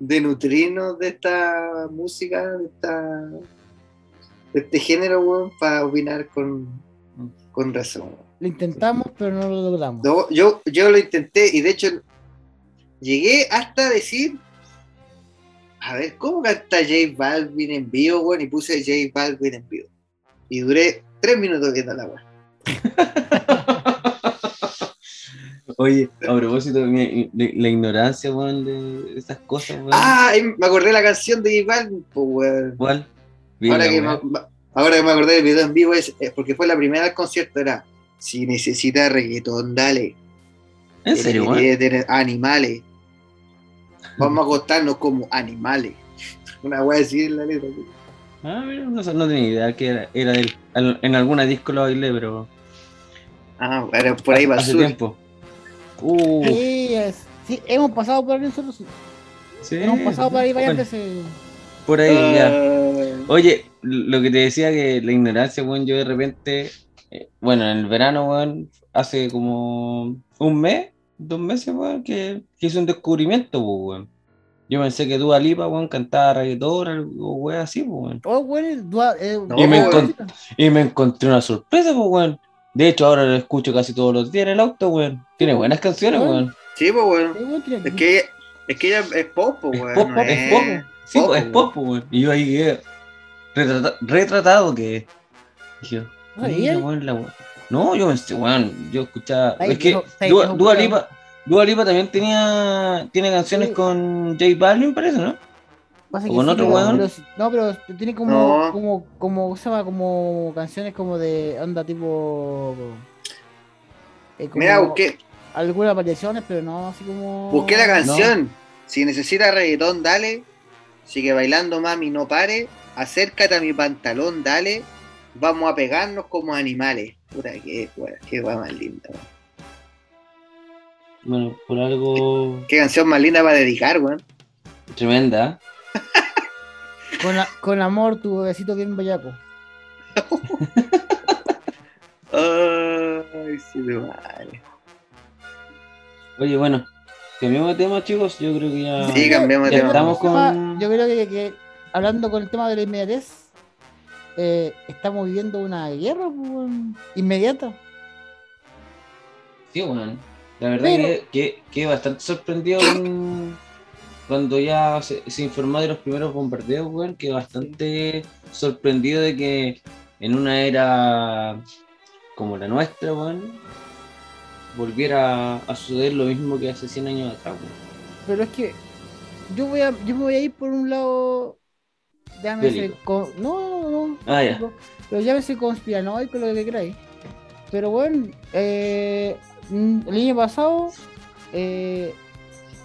De nutrirnos de esta música, de, esta, de este género, weón, para opinar con, con razón. weón. Lo intentamos, pero no lo logramos. No, yo, yo lo intenté y de hecho llegué hasta decir, a ver, ¿cómo canta J Balvin en vivo, weón? Y puse J Balvin en vivo. Y duré tres minutos viendo la weón. Oye, a propósito mi- la ignorancia, weón, de esas cosas, weón. Ah, me acordé de la canción de J Balvin, pues, weón. ¿Cuál? Ahora que, weón. me, ahora que me acordé del video en vivo es, es porque fue la primera del concierto, era si necesitas reggaetón, dale. ¿En serio, weón? tener animales. Vamos a acostarnos como animales. Una wea así en la letra. Ah, mira, no, no tenía idea que era, era de él. Al- En alguna disco lo bailé, pero. Ah, pero por ahí va Hace sur. tiempo. Uh, Sí, es- sí, hemos pasado por ahí nosotros. sí. Hemos pasado por ahí varias bueno, veces. Por ahí, ya. Ah, Oye, lo que te decía que la ignorancia, weón, yo de repente, eh, bueno, en el verano, weón, hace como un mes, dos meses, weón, que, que hice un descubrimiento, pues, weón. Yo pensé que Dua Lipa, weón, cantaba reggaetón, algo, weón, así, pues, weón. Oh, güey, dua- eh, No, Y me weón. Y me encontré una sorpresa, pues, weón. De hecho, ahora lo escucho casi todos los días en el auto, weón. Tiene buenas canciones, Weón. weón. Sí, pues. Eh, tiene- Es que ella, es que ella es pop, pues, weón. Pop, no pop, es pop. Sí, pop, es weón. pop, weón. Y yo ahí quedé retrata- retratado que. Dije, Ah, weón, weón. No, yo pensé, weón, yo escuchaba. Ahí es que ahí Dua, Dua weón. Lipa, Dua Lipa también tenía tiene canciones Sí. con J Balvin, parece, ¿no? Pasa o que con sí, otro pero- weón. no, pero tiene como, No. como, como, ¿cómo se llama? Como canciones como de onda tipo. eh, como Mira, busqué, Algunas variaciones, pero no así como. busqué la canción. Si necesitas reggaetón, dale. Sigue bailando, mami, no pare. Acércate a mi pantalón, dale. Vamos a pegarnos como animales. Puta, qué, weón, qué weón más linda. Bueno, por algo Qué canción más linda para dedicar, weón. tremenda. Con, la- con amor, tu bebecito bien bellaco. Ay, sí, me vale. Oye, bueno, cambiamos de tema, chicos. Yo creo que ya. Sí, cambiamos de ya tema. estamos con. Yo creo que, que hablando con el tema de la inmediatez, eh, estamos viviendo una guerra pues, inmediata. Sí, weón. La verdad Pero- que, que, que bastante sorprendido con- cuando ya se, se informó de los primeros bombardeos, weón. Que bastante sorprendido de que en una era como la nuestra, weón, volviera a suceder lo mismo que hace 100 años atrás, weón. Pero es que yo voy a, yo me voy a ir por un lado. Bélico. con- No, no, no. Ah, ya. Pero llámese conspiranoico lo que queráis. Pero bueno, eh, el año pasado eh,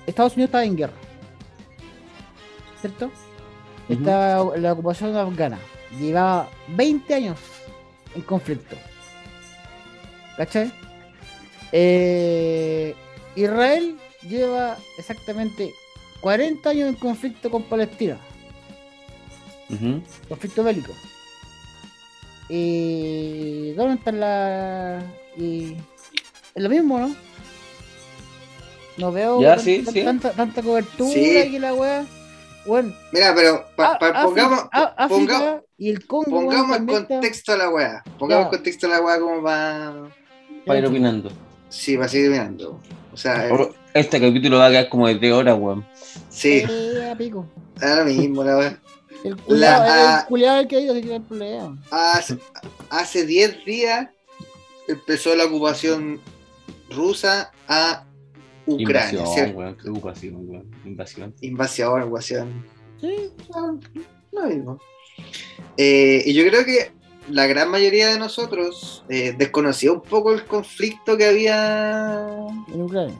Estados Unidos estaba en guerra. ¿Cierto? Ujú. Estaba la ocupación afgana. Llevaba 20 años en conflicto. ¿Cachai? Eh, Israel lleva exactamente 40 años en conflicto con Palestina conflicto bélico. Y ¿dónde está la y es lo mismo, ¿no? No veo Ya, tan- sí, tan- sí. Tanta, tanta cobertura Sí. y la weá. Bueno, Mira, pero pa- Á- pa- África- pongamos, Á- África ponga- y el Congo. pongamos está- contexto a la weá. Pongamos en Ya. contexto a la weá como va. Para ir opinando. Sí, va a seguir mirando. O sea, eh, Este capítulo va a quedar como de 3 horas, weón. sí, Eh, pico. ahora mismo la weá. El La- el culiao el que ha ido, hay problema. Hace, hace 10 días empezó la ocupación rusa a Ucrania, Invasión, weón, qué ocupación, weón. Invasión. Invasión, invasión. Sí, No, lo mismo. Eh, y yo creo que la gran mayoría de nosotros eh, desconocía un poco el conflicto que había, en Ucrania.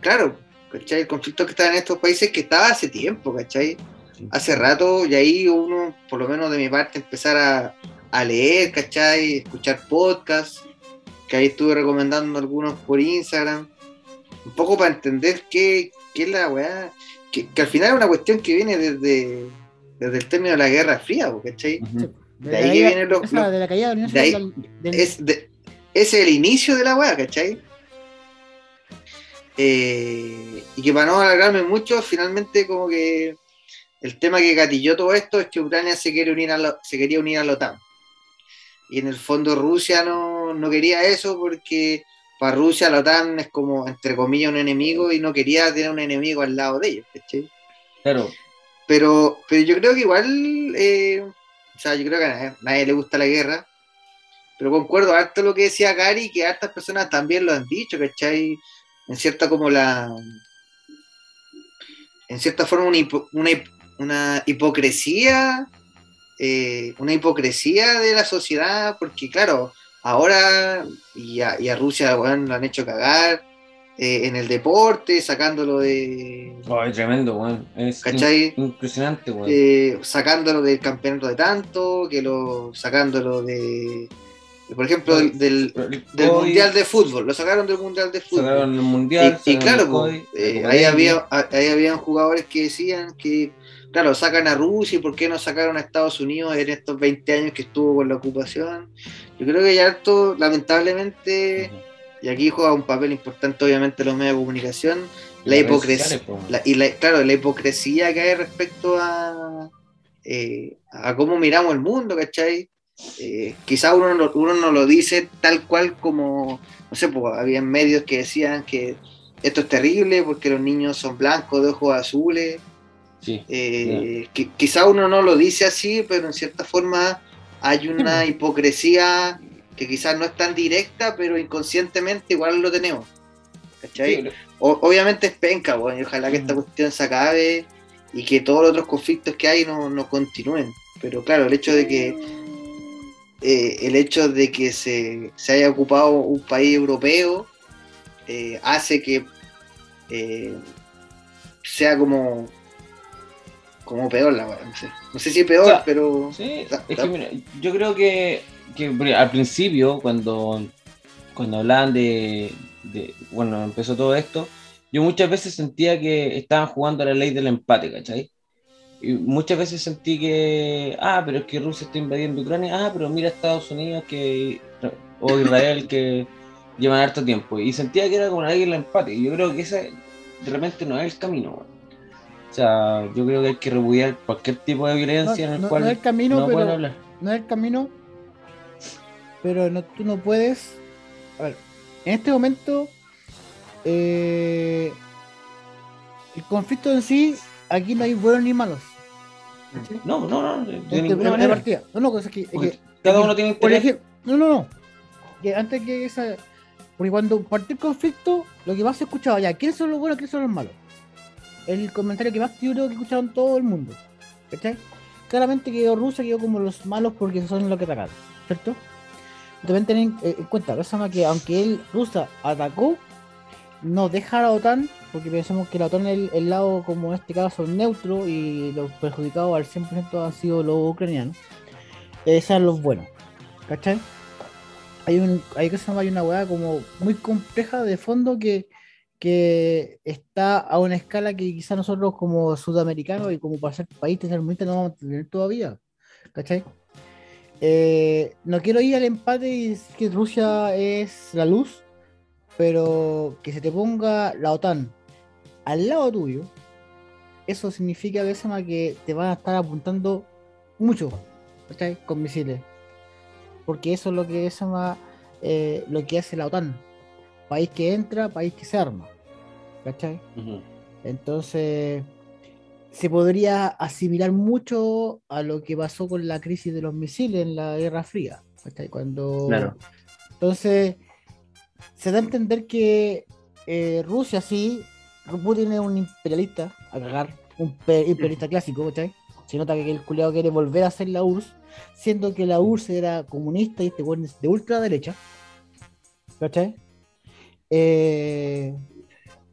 claro, ¿cachai? El conflicto que estaba en estos países que estaba hace tiempo, ¿cachai? Sí. Hace rato, y ahí uno, por lo menos de mi parte, empezar a, a leer, ¿cachai? Escuchar podcasts, que ahí estuve recomendando algunos por Instagram, un poco para entender qué, qué es la weá, que, que al final es una cuestión que viene desde, desde el término de la Guerra Fría, ¿cachai? Ujú. De, ahí que vienen los- esa, los- de la caída de la Unión de ahí- Soviética del- es, de- es el inicio de la weá, ¿cachai? Eh, y que para no alargarme mucho, finalmente como que el tema que gatilló todo esto es que Ucrania se, quiere unir a la- se quería unir a la OTAN. Y en el fondo Rusia no, no quería eso porque para Rusia la OTAN es como, entre comillas, un enemigo y no quería tener un enemigo al lado de ellos, ¿cachai? Claro, Pero, pero yo creo que igual, eh, o sea, yo creo que a nadie, nadie le gusta la guerra, pero concuerdo harto lo que decía Gary, que hartas personas también lo han dicho, ¿cachai? En cierta como la... En cierta forma una, hipo- una, una hipocresía, eh, una hipocresía de la sociedad, porque claro, ahora y a, y a Rusia lo han hecho cagar eh, en el deporte, sacándolo de... oh, es tremendo, weón. Es impresionante, weón. eh, sacándolo del campeonato de tanto, que lo sacándolo de, de, por ejemplo, del, mundial de fútbol, lo sacaron del mundial de fútbol. Sacaron el mundial. y, claro, ahí, había, ahí habían jugadores que decían que, claro, sacan a Rusia y por qué no sacaron a Estados Unidos en estos 20 años que estuvo con la ocupación. Yo creo que ya esto, lamentablemente, y aquí juega un papel importante obviamente los medios de comunicación, la hipocresía, la- y la, claro, la hipocresía que hay respecto a, eh, a cómo miramos el mundo, ¿cachai? Eh, quizá uno, no- uno no lo dice tal cual como, no sé, pues había medios que decían que esto es terrible porque los niños son blancos de ojos azules. Sí. Eh, qui- quizá uno no lo dice así, pero en cierta forma hay una hipocresía que quizás no es tan directa, pero inconscientemente igual lo tenemos. ¿Cachai? Sí, O- obviamente es penca, weón, y ojalá que esta Ujú. cuestión se acabe y que todos los otros conflictos que hay no, no continúen. Pero claro, el hecho de que eh, el hecho de que se, se haya ocupado un país europeo eh, hace que sea como como peor la weá, no sé. No sé si peor, O sea, pero Sí, es que mira, yo creo que, que al principio, cuando, cuando hablaban de, de- Bueno, empezó todo esto, yo muchas veces sentía que estaban jugando a la ley del empate, ¿cachai? Y muchas veces sentí que. Ah, pero es que Rusia está invadiendo Ucrania. Ah, pero mira Estados Unidos que. O Israel que llevan harto tiempo. Y sentía que era como la ley del empate. Y yo creo que ese de repente no es el camino. O sea, yo creo que hay que repudiar cualquier tipo de No, violencia en el no- cual no es el camino, no pueden pero hablar. no es el camino, pero no, tú no puedes. A ver, en este momento, eh, el conflicto en sí, aquí no hay buenos ni malos. ¿cachai? No, no, no, de, Este, ninguna de manera. partida. No, no, es que, es que- cada uno tiene interés. ejemplo, no, no, no. Que antes que esa. Porque cuando partió el conflicto, lo que más se escuchaba ya, ¿quiénes son los buenos, quiénes son los malos? El comentario que más creo que escucharon todo el mundo. ¿Cachai? Claramente quedó Rusia, quedó como los malos porque son los que atacaron, ¿cierto? Deben tener en, eh, en cuenta, más que aunque él, Rusia, atacó, no deja a la OTAN, porque pensamos que la OTAN es el, lado, como en este caso, neutro y los perjudicados al 100% han sido los ucranianos. Esos son los buenos, ¿cachai? Hay, un, hay, hay una weá como muy compleja de fondo que, que está a una escala que quizás nosotros como sudamericanos y como para ser país tercermundista no vamos a tener todavía, ¿cachai? Eh, no quiero ir al empate y decir que Rusia es la luz, pero que se te ponga la OTAN al lado tuyo, eso significa llama que te van a estar apuntando mucho, ¿cachai? Con misiles. Porque eso es lo que llama eh, lo que hace la OTAN. País que entra, país que se arma. ¿Cachai? Entonces, se podría asimilar mucho a lo que pasó con la crisis de los misiles en la Guerra Fría. ¿cachai? Cuando... Claro. Entonces, se da a entender que eh, Rusia sí, Putin es un imperialista, a cagar, un pe- imperialista clásico, ¿cachai? Se nota que el culiado quiere volver a ser la URSS, siendo que la URSS era comunista y este weón es de ultraderecha. ¿Cachai? Eh,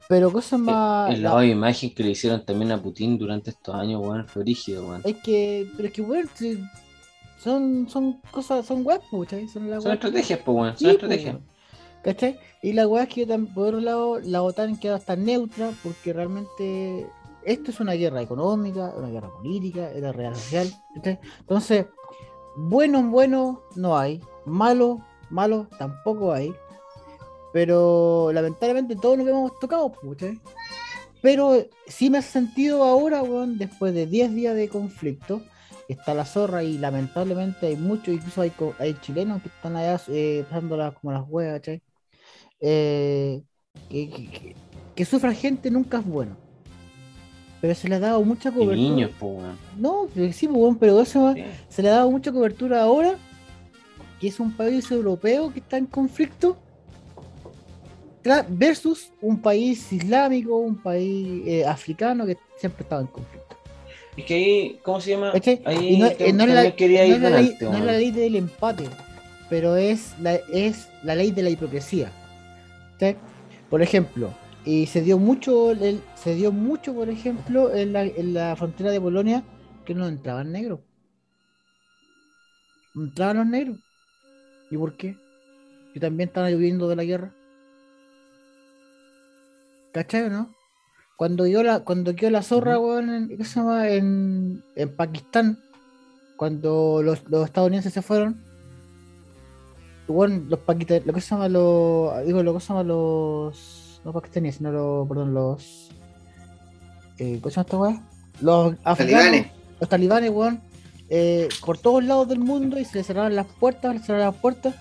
pero cosas más. El lavado de imagen que le hicieron también a Putin durante estos años, weón, fue rígido, weón. Es que, pero es que, weón, son, son cosas, son weas, po, ¿cachai? Son, las Son estrategias, pues, weón, Sí, son po, estrategias. weón. ¿Cachai? Y la weá es que por otro lado, la OTAN queda hasta neutra porque realmente esto es una guerra económica, una guerra política, una guerra social. ¿cachai? Entonces, bueno, bueno no hay, malo, malo tampoco hay. Pero lamentablemente todos nos vemos tocados, po, ¿cachai? Pero sí me hace sentido ahora, weón, después de 10 días de conflicto, está la zorra y lamentablemente hay muchos, incluso hay, chilenos que están allá eh, pasándolas como las huevas, ¿cachai? Eh, que, que, que- que sufra gente nunca es bueno. Pero se le ha dado mucha Y cobertura. niños, pues, weón. No, que sí, pues, weón, pero eso Sí. se le ha dado mucha cobertura ahora, que es un país europeo que está en conflicto, versus un país islámico, un país eh, africano que siempre estaba en conflicto. Es que ahí, ¿cómo se llama? ¿Cachai? Ahí no, te- eh, no es la, también quería no ir es la ley, delante, no es weón. la ley del empate, pero es la, es la ley de la hipocresía. Por ejemplo, y se dio mucho, el- se dio mucho, por ejemplo, en la, en la frontera de Polonia, que no entraban negros. No entraban los negros. ¿Y por qué? Que también estaban huyendo de la guerra. ¿Cachai o no? Cuando quedó la, cuando quedó la zorra, weón, en, ¿qué se llama? En, en Pakistán, cuando los, los estadounidenses se fueron, weón, los paquistaníes, lo que se llama los, digo, lo que se llama los, no pakistaníes, sino los, perdón, los, eh, ¿cómo se llama esta weá? Los africanos, Talibanes. los talibanes, weón, eh, por todos lados del mundo y se les cerraron las puertas, les cerraron las puertas,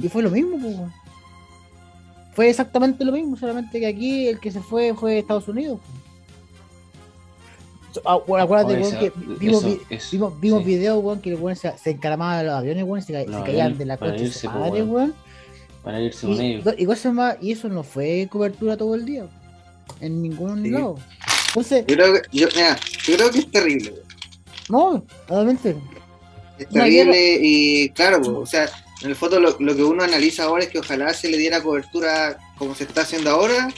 y fue lo mismo, pues, weón. Fue exactamente lo mismo, solamente que aquí el que se fue fue Estados Unidos. Ah, acuérdate, esa- que vimos, eso- vi- eso, vimos, vimos sí. videos, weón, que se, se encaramaban de los aviones, weón, y se, Los se caían de la coche irse, madre, weón. weón. Para irse con Y, ellos. y cosas más, y eso no fue cobertura todo el día, en ningún Sí. lado. Entonces, Yo creo que, yo, mira, yo creo que es terrible. weón. no, obviamente, Es terrible y claro, o sea, en el foto lo, lo que uno analiza ahora es que ojalá se le diera cobertura como se está haciendo ahora,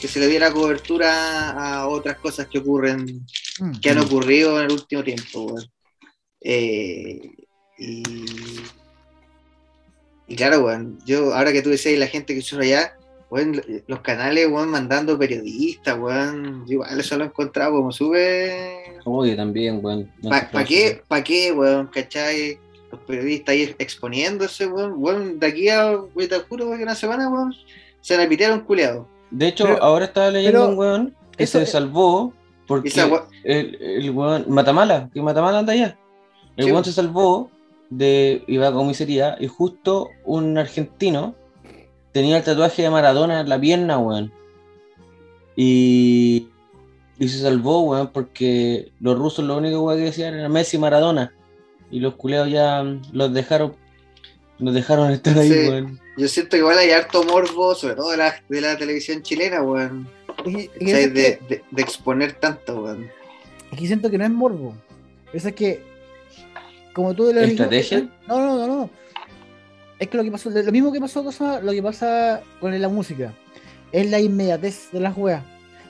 que se le diera cobertura a otras cosas que ocurren, mm, que han ocurrido en el último tiempo. weón. Eh, y, y claro, weón, yo ahora que tú decías la gente que sube allá, weón, los canales, weón, mandando periodistas, weón, yo igual eso lo he encontrado como sube Oye, también, weón. No ¿Para qué, pa qué, weón? ¿Cachai? Los periodistas ahí exponiéndose, weón. Weón, de aquí a, weón, te juro, weón, que una semana, weón, se la pitearon culeado. De hecho, Pero- ahora estaba leyendo pero un weón que eso se salvó porque Esa el, el weón, Matamala, que Matamala anda allá. El Sí, weón se salvó de, iba a comisaría y justo un argentino tenía el tatuaje de Maradona en la pierna, weón. Y, y se salvó, weón, porque los rusos lo único weón, que decían era Messi y Maradona. Y los culeados ya los dejaron, los dejaron estar ahí, Sí. weón. Yo siento que igual hay harto morbo, sobre todo de la, de la televisión chilena, weón. y- De, que- de, de exponer tanto, weón. Aquí siento que no es morbo. Eso es que, como tú lo ¿Estrategia? No, no, no, no. Es que lo que pasó, lo mismo que pasó, lo que pasa con la música, es la inmediatez de las weas.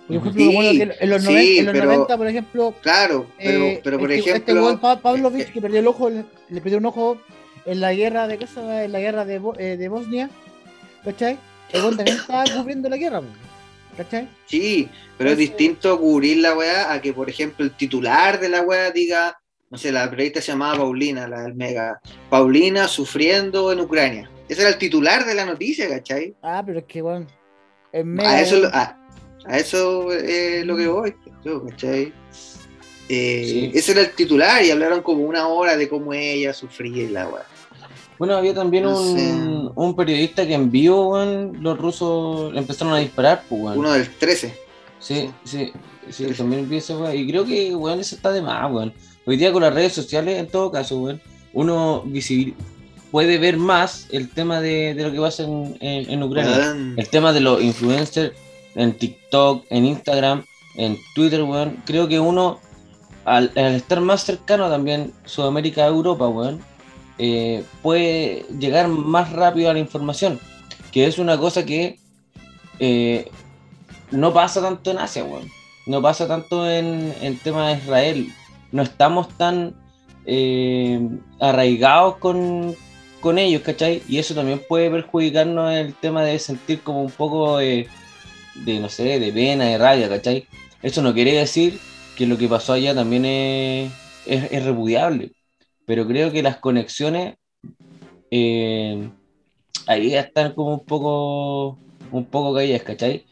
Por ejemplo, que en los, sí, 90, en los pero- 90, por ejemplo, Claro, pero, eh, pero por este, este ejemplo. weón, Pa- Pavlovich, que perdió el ojo, le, le perdió un ojo en la guerra de en la guerra de, Bo- eh, de Bosnia, ¿cachai? El weón también estaba cubriendo la guerra, ¿cachai? Sí, pero es distinto cubrir la weá a que, por ejemplo, el titular de la weá diga, no sé, la periodista se llamaba Paulina, la del Mega. Paulina sufriendo en Ucrania. Ese era el titular de la noticia, ¿cachai? Ah, pero es que, weón, es mega, A eso, weón. lo- a, a eso es lo que voy, yo, ¿cachai? Eh, Sí. Ese era el titular y hablaron como una hora de cómo ella sufría la weá. Bueno, había también No un, un periodista que en vivo, weón, los rusos empezaron a disparar, pues, weón. Uno del 13. Sí, sí, sí, también pienso, weón. Y creo que, weón, eso está de más, weón. Hoy día con las redes sociales, en todo caso, weón, uno visibil- puede ver más el tema de, de lo que pasa en, en, en Ucrania. El tema de los influencers en TikTok, en Instagram, en Twitter, weón. Creo que uno, al, estar más cercano también Sudamérica a Europa, weón, eh, puede llegar más rápido a la información. Que es una cosa que eh, no pasa tanto en Asia, weón. No pasa tanto en el tema de Israel. No estamos tan eh, arraigados con, con ellos, ¿cachai? Y eso también puede perjudicarnos en el tema de sentir como un poco de, de, no sé, de pena, de rabia, ¿cachai? Eso no quiere decir que lo que pasó allá también es, es, es repudiable, pero creo que las conexiones eh, ahí están como un poco, un poco caídas, ¿cachai?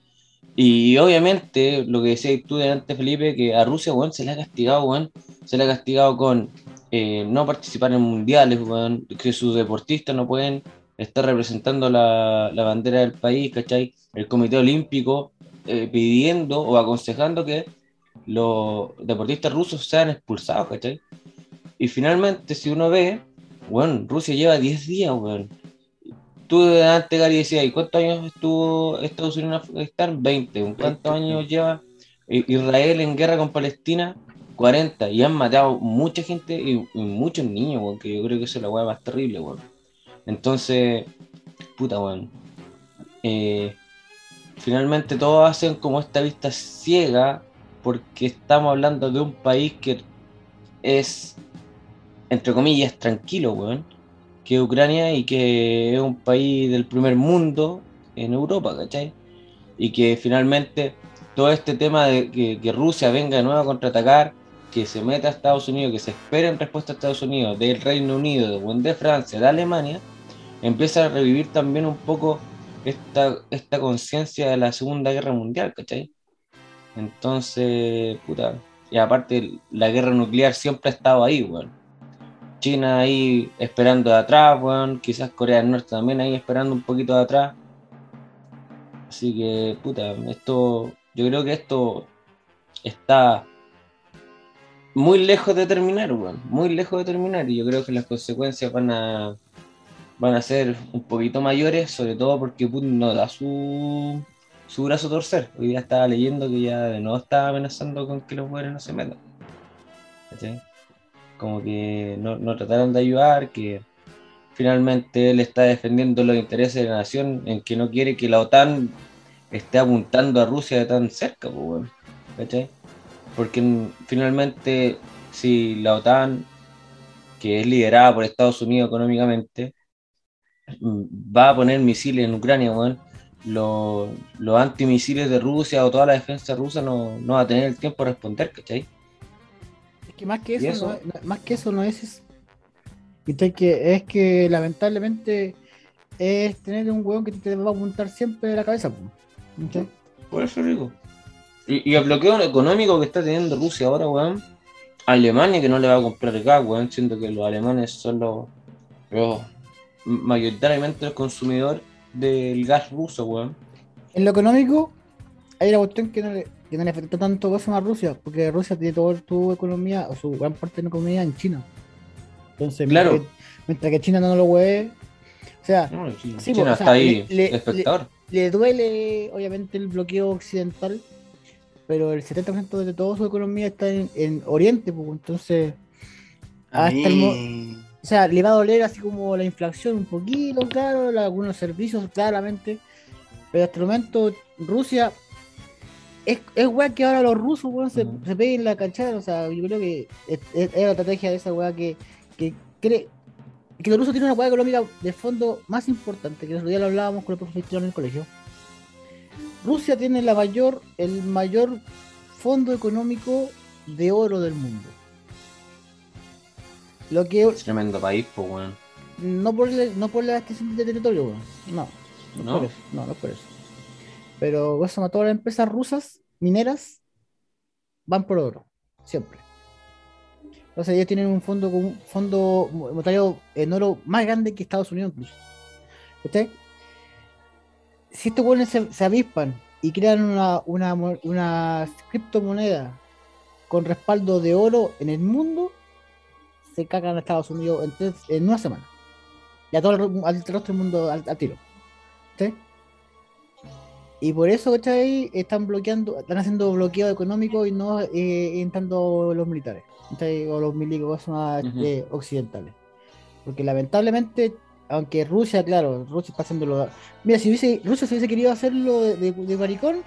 Y obviamente, lo que decías tú delante, Felipe, que a Rusia, weón, se le ha castigado, weón, se le ha castigado con eh, no participar en mundiales, weón, que sus deportistas no pueden estar representando la, la bandera del país, ¿cachai? El Comité Olímpico eh, pidiendo o aconsejando que los deportistas rusos sean expulsados, ¿cachai? Y finalmente, si uno ve, bueno, Rusia lleva 10 días, weón. Tú delante, Gary, decías, ¿y cuántos años estuvo Estados Unidos en Afganistán? 20. ¿En ¿Cuántos 20. años lleva Israel en guerra con Palestina? 40. Y han matado mucha gente y, y muchos niños, weón, que yo creo que eso es la weá más terrible, weón. Entonces, puta, weón. Eh, finalmente todos hacen como esta vista ciega porque estamos hablando de un país que es, entre comillas, tranquilo, weón, que Ucrania y que es un país del primer mundo en Europa, ¿cachai? Y que finalmente todo este tema de que, Rusia venga de nuevo a contraatacar, que se meta a Estados Unidos, que se espera en respuesta a Estados Unidos, del Reino Unido, de Francia, de Alemania, empieza a revivir también un poco esta, esta conciencia de la Segunda Guerra Mundial, ¿cachai? Entonces, puta, y aparte la guerra nuclear siempre ha estado ahí, weón. China ahí esperando de atrás, weón. Quizás Corea del Norte también ahí esperando un poquito de atrás. Así que, puta, esto, yo creo que esto está muy lejos de terminar, weón. Muy lejos de terminar. Y yo creo que las consecuencias van a, van a ser un poquito mayores, sobre todo porque Putin no da su, su brazo a torcer. Hoy día estaba leyendo que ya nuevo estaba amenazando con que los mujeres no se metan. ¿Cachai? Como que no, no trataron de ayudar, que finalmente él está defendiendo los intereses de la nación en que no quiere que la OTAN esté apuntando a Rusia de tan cerca, pues. ¿Cachai? Porque finalmente, si la OTAN, que es liderada por Estados Unidos económicamente, va a poner misiles en Ucrania, weón, los, los antimisiles de Rusia o toda la defensa rusa no, no va a tener el tiempo de responder, ¿cachai? Es que más que ¿Y eso, eso? No, más que eso no es eso. ¿Viste? Que es que lamentablemente es tener un hueón que te va a apuntar siempre de la cabeza. ¿Cachai? Por eso digo. Y, y el bloqueo económico que está teniendo Rusia ahora, weón. Alemania que no le va a comprar gas, weón, siendo que los alemanes son los, los mayoritariamente el consumidor del gas ruso, weón. En lo económico, hay una cuestión que no le, que no le afecta tanto cosa a Rusia, porque Rusia tiene toda su economía, o su gran parte de la economía en China. Entonces, Claro. mientras, que, mientras que China no lo hueve, o sea, No, China, Sí, China pues, o está sea, ahí le- le- espectador. le duele obviamente el bloqueo occidental, pero el 70% de toda su economía está en, en Oriente, pues, entonces, hasta el o sea, le va a doler así como la inflación un poquito, claro, la- algunos servicios claramente, pero hasta el momento Rusia es, es weá que ahora los rusos se, se peguen la cachada, o sea, yo creo que es, es- es la estrategia de esa weá que, que cree que los rusos tienen una weá económica de fondo más importante, que el otro día lo hablábamos con el profesor en el colegio. Rusia tiene la mayor, el mayor fondo económico de oro del mundo. Lo que Es tremendo país, pues, weón. no por, el- no por la extensión de territorio, weón. no, no, ¿No? por eso, no, no por eso. Pero eso, todas las empresas rusas mineras van por oro, siempre. Entonces ellos tienen un fondo un fondo monetario en oro más grande que Estados Unidos incluso. ¿Cachai? Si estos buenos se, se avispan y crean una, una, una criptomoneda con respaldo de oro en el mundo, se cagan a Estados Unidos en, tres- en una semana. Y a todo el, al resto del mundo al, al tiro. ¿Sí? Y por eso, ¿cachai? Están bloqueando, están haciendo bloqueo económico y no eh, entrando los militares, ¿cachai? O los milicos más eh, occidentales. Porque lamentablemente, aunque Rusia, claro, Rusia está haciéndolo. Mira, si hubiese, Rusia se hubiese querido hacerlo de, de, de maricón,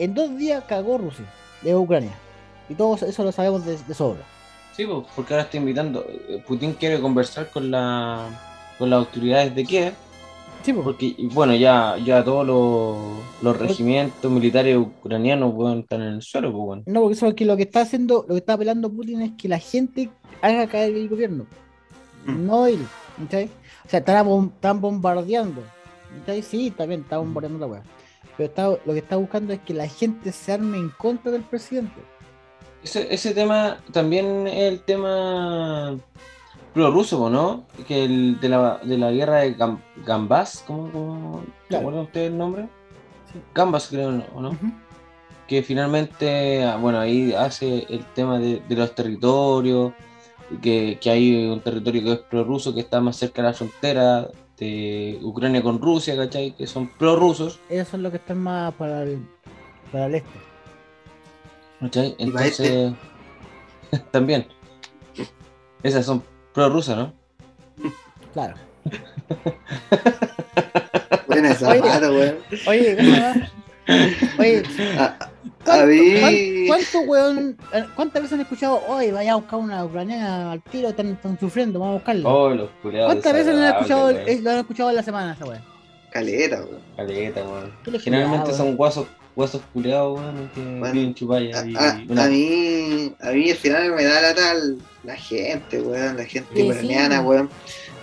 en dos días cagó Rusia, de Ucrania. Y todo eso lo sabemos de, de sobra. Sí, pues, porque ahora está invitando. eh, Putin quiere conversar con la con las autoridades de Kiev, Sí, pues, porque bueno, ya ya todos los, los regimientos militares ucranianos weón, están en el suelo, pues bueno. No, porque eso es que lo que está haciendo, lo que está apelando Putin es que la gente haga caer el gobierno. Mm. No él. ¿cachai? O sea, están, bom- están bombardeando. ¿cachai? Sí, también está bombardeando la weá. Pero está, lo que está buscando es que la gente se arme en contra del presidente. Ese, ese tema también es el tema prorruso, ¿no? Que el de la, de la guerra de Gam- Gambas, ¿cómo, cómo ¿te Claro. acuerdan ustedes el nombre? Sí. Gambas, creo, ¿o ¿no? Que finalmente, ah, bueno, ahí hace el tema de, de los territorios, que, que hay un territorio que es prorruso, que está más cerca de la frontera de Ucrania con Rusia, ¿cachai? Que son prorrusos, Ellos son los que están más para el, para el este. ¿Cachai? Y para Entonces, también, esas son prorrusas, ¿no? Claro. Buena Oye. weón. Oye, ¿cómo se llama? Oye, A, a ¿cuánto, mí. cuán- cuánto, weón, eh, ¿cuántas veces han escuchado, oye, vaya a buscar una ucraniana al tiro, están, están sufriendo, vamos a buscarla? Oh, los. ¿Cuántas veces lo han escuchado, lo han escuchado en la semana esa weón? Caleta, weón. Caleta, weón. ¿Qué le Generalmente son guasos, guasos culiados, weón, que Bueno, viven chupalla A, y a- una- a mí, a mí al final me da la tal la gente, weón, la gente Sí, ucraniana, sí. weón.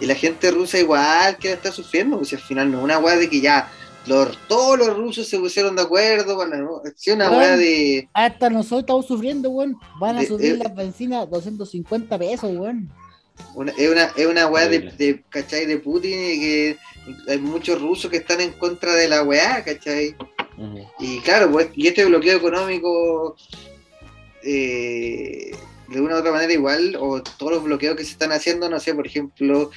Y la gente rusa igual que la está sufriendo, pues si al final no es una weá de que ya los, todos los rusos se pusieron de acuerdo, para no, es una weá de. Hasta nosotros estamos sufriendo, weón. Van a De- subir eh, las bencinas 250 pesos, weón. Una, es una, es una weá de, de, ¿cachai? De Putin y que hay muchos rusos que están en contra de la weá, ¿cachai? Y claro, pues, y este bloqueo económico, eh, de una u otra manera igual, o todos los bloqueos que se están haciendo, no sé, por ejemplo,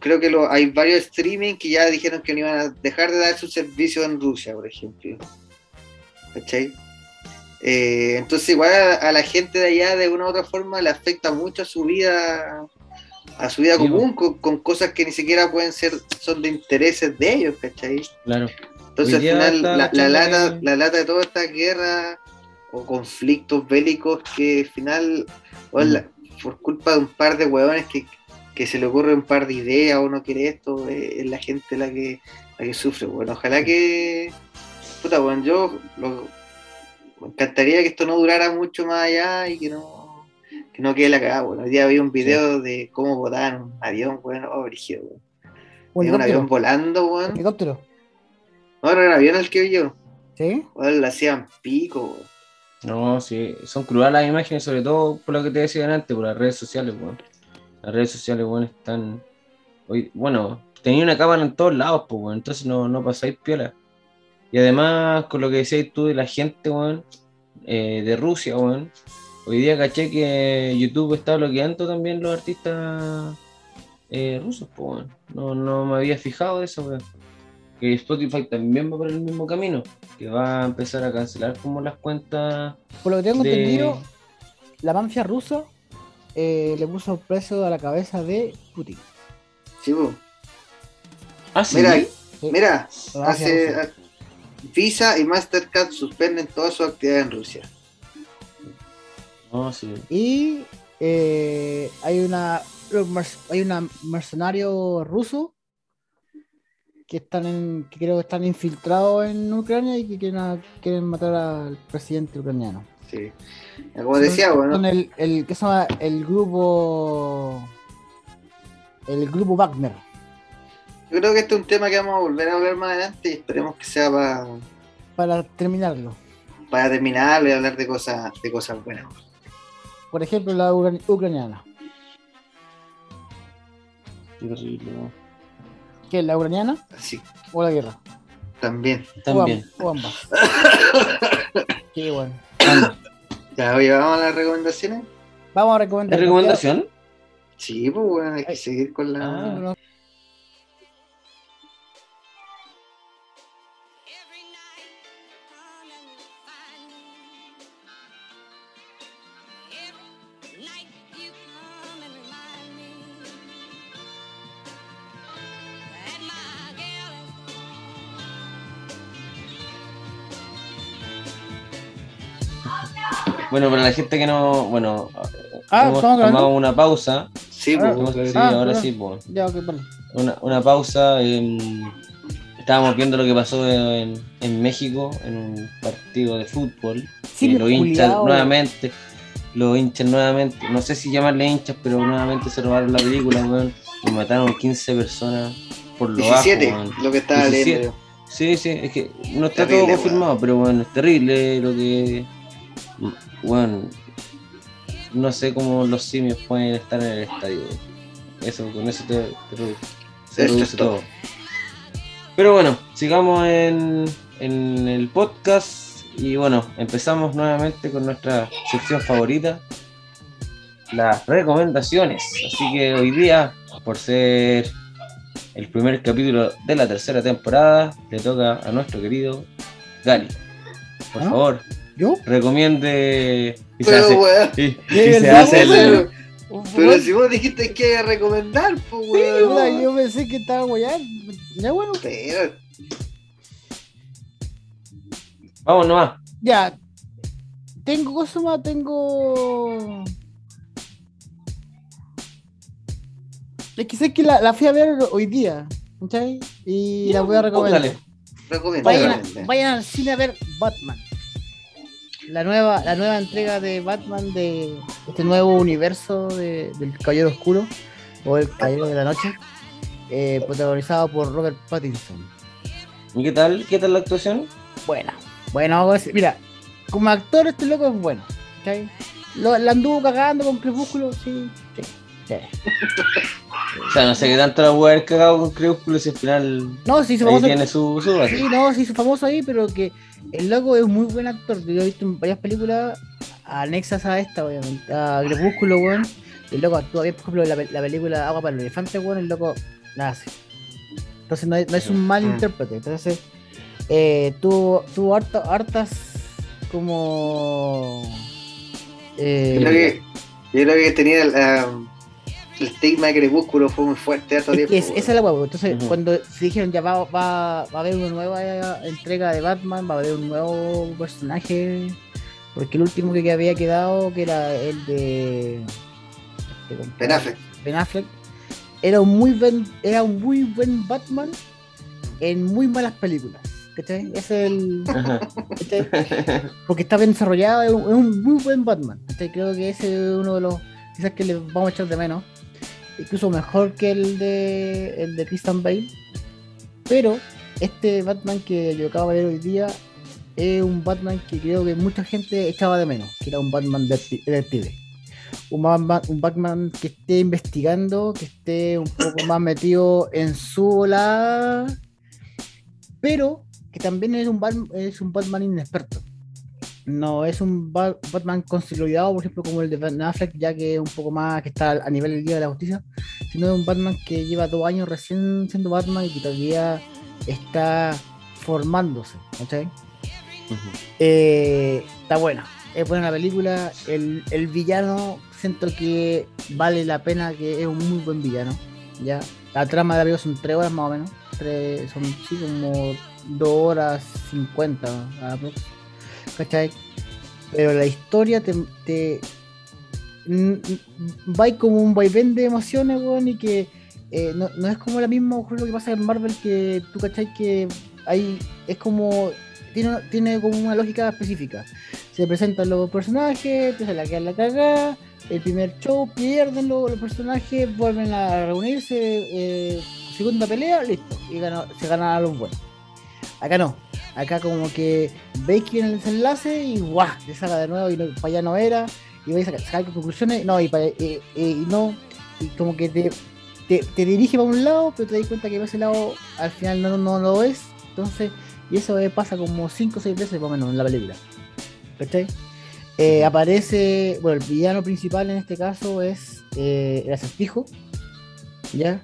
creo que lo, hay varios streaming que ya dijeron que no iban a dejar de dar su servicio en Rusia, por ejemplo. ¿Cachai? Eh, entonces igual a, a la gente de allá de una u otra forma le afecta mucho a su vida a su vida Sí, común con, con cosas que ni siquiera pueden ser son de intereses de ellos, ¿cachai? Claro. Entonces al final la, lata, la lata de toda esta guerra o conflictos bélicos que al final, Mm. por culpa de un par de huevones que, que se le ocurre un par de ideas o no quiere esto, eh, es la gente la que, la que sufre. Bueno, ojalá que, puta, bueno, yo lo- me encantaría que esto no durara mucho más allá y que no, que no quede la cagada. Bueno, hoy día vi un video de cómo botaban un avión, bueno, oh, brígido, weón. Un avión helicóptero. volando, weón. Helicóptero. No, era un avión el que vi yo. ¿Sí? Weón, le hacían pico, weón. No, sí, son crudas las imágenes, sobre todo por lo que te decía antes, por las redes sociales, weón. Las redes sociales, weón, están. Hoy, bueno, tenía una cámara en todos lados, pues, weón, entonces no, no pasáis piola. Y además, con lo que decías tú de la gente, weón, eh, de Rusia, weón. Hoy día caché que YouTube está bloqueando también los artistas eh, rusos, pues. No, no me había fijado de eso, weón. Que Spotify también va por el mismo camino, que va a empezar a cancelar como las cuentas Por lo que tengo de- entendido, la mafia rusa eh, le puso preso a la cabeza de Putin. Sí, weón. Ah, sí. Mira, Sí, mira, hace rusa. Visa y Mastercard suspenden todas sus actividades en Rusia. Sí. Y eh, hay una hay una mercenario ruso que están en, que creo que están infiltrados en Ucrania y que quieren, a- quieren matar al presidente ucraniano. Sí. Como decía, Son bueno, el, el que se llama el grupo el grupo Wagner. yo creo que este es un tema que vamos a volver a hablar más adelante y esperemos que sea para, Para terminarlo. para terminarlo y hablar de cosas, de cosas buenas. Por ejemplo, la ucra- ucraniana. Qué terrible, weón. ¿Qué es la ucraniana Así, o la guerra? También. También. O ambas. Qué bueno. Ya, oye, vamos a las recomendaciones. Vamos a ¿Es recomendar. recomendación? Sí, pues bueno, hay que Ay. seguir con la. Ah. No, Bueno, para la gente que no. Bueno, Ah, hemos tomado una pausa. Sí, Ah, pues. Hemos- sí, Ah, ahora sí, pues. Ya, ok, vale. Una, una pausa. em, estábamos viendo lo que pasó en, en México en un partido de fútbol. Sí, los hinchas culiao. nuevamente. Los hinchas nuevamente. No sé si llamarle hinchas, pero nuevamente se robaron la película, weón. Y mataron 15 personas por lo 17, bajo, lo que estaba 17. leyendo. Sí, sí, es que no está Terrible, todo confirmado, pero bueno, es terrible lo que. Bueno, no sé cómo los simios pueden estar en el estadio. Eso, con eso te, te se Eso reduce es todo. todo. Pero bueno, sigamos en, en el podcast y bueno, empezamos nuevamente con nuestra sección favorita, las recomendaciones. Así que hoy día, por ser el primer capítulo de la tercera temporada, le toca a nuestro querido Gali. Por ¿Ah? favor, ¿Yo? recomiende y se Pero, hace, weón, y- y ¿De se verdad, hace el- pero, pero Bueno, si vos dijiste que iba a recomendar, pues, weón. yo pensé que estaba guayando. Ya, bueno. Pero, Vamos nomás. Ya. Tengo cosas más, tengo. Es que sé que la, la fui a ver hoy día, ¿cachai? Y la voy a recomendar. Vayan, vayan al cine a ver Batman. La nueva, la nueva entrega de Batman de este nuevo universo de- del Caballero Oscuro o el Caballero de la Noche, eh, protagonizado por Robert Pattinson. ¿Y qué tal? ¿Qué tal la actuación? Buena, bueno, mira, como actor este loco es bueno. Lo, la anduvo cagando con Crepúsculo, sí. O sea, no sé qué tanto la voy a haber cagado con Crepúsculo si al final No, sí, se ahí famoso. tiene su, su base. Sí, no, sí, es famoso ahí, pero que el loco es muy buen actor. Yo he visto en varias películas anexas a esta, obviamente, a Crepúsculo, weón. El loco actúa bien, por ejemplo, la, pe- la película Agua para el Elefante, weón, el loco la hace. Entonces no es, no es un mal Mm. intérprete. Entonces, eh, tuvo, tuvo harta- hartas como. eh, Yo creo que, yo creo que tenía el estigma de Crepúsculo fue muy fuerte Es tiempo. es- esa es la huevo. Entonces, cuando se dijeron ya va, va, va a haber una nueva eh, entrega de Batman, va a haber un nuevo personaje. Porque el último que había quedado, que era el de. este Ben Affleck. Ben Affleck, era un muy buen, era un muy buen Batman en muy malas películas. ¿Cachai? Ese es el. Porque está bien desarrollado, es un, es un muy buen Batman. ¿cachai? Creo que ese es uno de los. Quizás que le vamos a echar de menos. Incluso mejor que el de el de Christian Bale. Pero este Batman que yo acabo de ver hoy día es un Batman que creo que mucha gente echaba de menos, que era un Batman detecti- detective. Un Batman, un Batman que esté investigando, que esté un poco más metido en su volada, pero que también es un, Bat- es un Batman inexperto. No es un Ba- Batman consolidado, por ejemplo, como el de Ben Affleck, ya que es un poco más que está a nivel del Día de la Justicia, sino es un Batman que lleva dos años recién siendo Batman y que todavía está formándose, ¿cachai? Eh, está buena, es buena la película. El, el villano, siento que vale la pena, que es un muy buen villano. ¿ya? La trama de la película son tres horas más o menos, tres, son sí, como dos horas cincuenta, aprox, ¿cachai? Pero la historia te. te va como un vaivén de emociones, weón, y que eh, no, no es como la misma lo que pasa en Marvel, que tú, ¿cachai? Que hay, es como tiene, tiene como una lógica específica. Se presentan los personajes, empieza la quedar la cagada, el primer show, pierden los, personajes, vuelven a reunirse, eh, segunda pelea, listo, y gana- se ganan a los buenos. Acá no, acá como que veis que viene el desenlace y guau, te saca de nuevo y no, para allá no era, y vais a sacar, conclusiones, no, y, para, y, y no, y como que te, te, te dirige para un lado, pero te das cuenta que ese lado al final no, no lo es, entonces Y eso eh, pasa como 5 o 6 veces más o menos en la película. ¿Cachai? Eh, aparece, bueno, el villano principal en este caso es eh, el acertijo, ¿ya?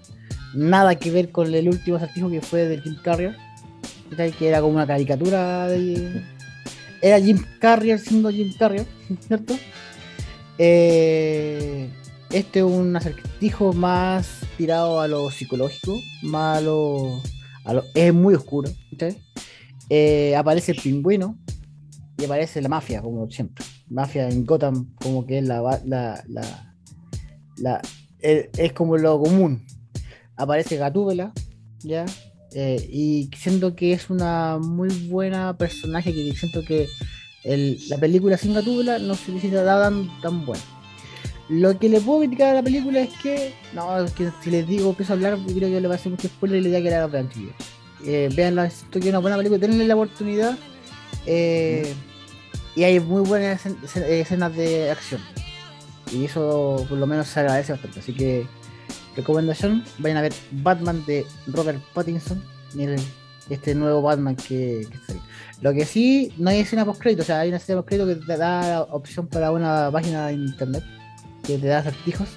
Nada que ver con el último acertijo que fue de Jim Carrier. Que era como una caricatura de... Era Jim Carrier siendo Jim Carrier, ¿cierto? Eh, este es un acertijo más tirado a lo psicológico, más a lo... a lo- es muy oscuro, ¿cachai? Eh, aparece el pingüino, y aparece la mafia, como siempre. Mafia en Gotham, como que es la. la, la, la- es como lo común. Aparece Gatúbela, ¿ya? Eh, y siento que es una muy buena personaje, que siento que la película sin Gatúbela no se dado tan, tan buena. Lo que le puedo criticar a la película es que, no, es que si les digo, empiezo a hablar, creo que le va a hacer mucho spoiler y le diría que la vean, chiquillos. Eh, veanla, siento que es una buena película, denle la oportunidad. Eh, y hay muy buenas escen- escen- escenas de acción. Y eso por lo menos se agradece bastante. Así que recomendación, vayan a ver Batman de Robert Pattinson. Miren este nuevo Batman que, que está ahí. Lo que sí, no hay escena post crédito, o sea, hay una escena post crédito que te da la opción para una página de internet que te da acertijos.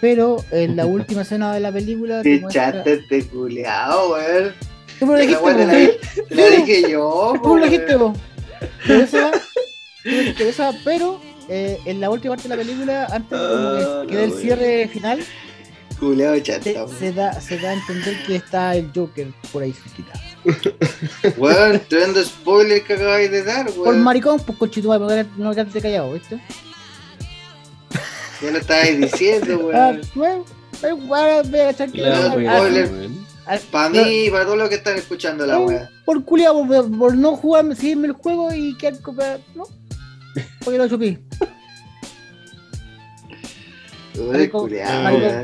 Pero en la última escena de la película te echaste este culeado, weón. Me lo dijiste, la, te la dije yo, me lo dijiste vos. Pero eh, en la última parte de la película, antes de como Ah, que, que dé el no, cierre final, Culeado se, chata, se da, se da a entender que está el Joker por ahí cerquita. Weón, tremendo spoiler que acabáis de dar, Por weón. maricón, pues conchituá, no no quedarte callado, ¿viste? Ya lo estabais diciendo, Ah, weón. bueno, eh, bueno, ve a echar que- spoiler. weón. Para no, mí y para todos los que están escuchando la weá. Por culiado, por, por no jugarme, seguirme el juego y quedar copiado, ¿no? Porque lo chupí.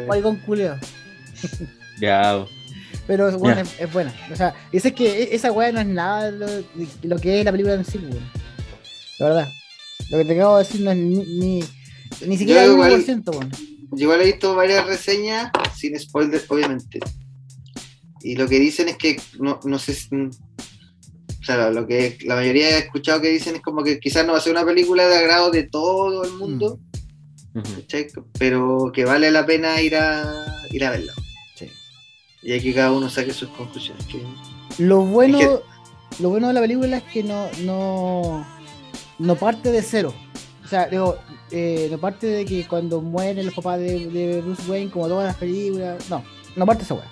Maricón, culiado. Ya, Pero es buena, Ya. es, es buena. O sea, es que e- esa weá no es nada de lo, lo que es la película en sí, weón. La verdad. Lo que te acabo de decir no es ni, ni, ni siquiera el Yo igual- 1%, weón. Yo igual he visto varias reseñas, sin spoiler, obviamente. Y lo que dicen es que, no, no sé si- O sea, lo que la mayoría he escuchado que dicen es como que quizás no va a ser una película de agrado de todo el mundo, Pero que vale la pena ir a, ir a verla. Sí. Y hay que cada uno saque sus conclusiones. que- Lo bueno, Es lo bueno de la película es que no, no, no parte de cero. O sea, digo, eh, no parte de que cuando mueren los papás de, de Bruce Wayne, como todas las películas. No, no parte esa weá.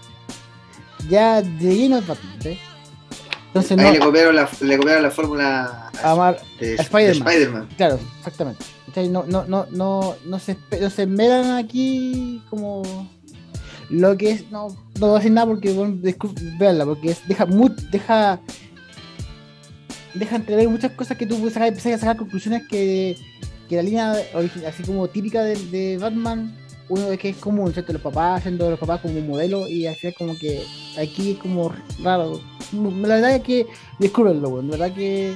Ya de lleno es Batman, ¿sí? Entonces Ahí no. le copiaron la, le copiaron la fórmula a Mar- de, a Spider-Man. de Spider-Man. Claro, exactamente. ¿Cachai? No, no, no, no, no se, no se esmeran aquí como lo que es. No, no voy a decir nada porque bueno, véanla, porque es, deja deja deja entrever muchas cosas que tú puedes sacar, empezar a sacar conclusiones que, que la línea así como típica de, de Batman, uno es que es común, ¿cierto? Los papás haciendo a los papás como modelo y al final como que aquí es como raro. La verdad es que descúbrenlo, weón. La verdad que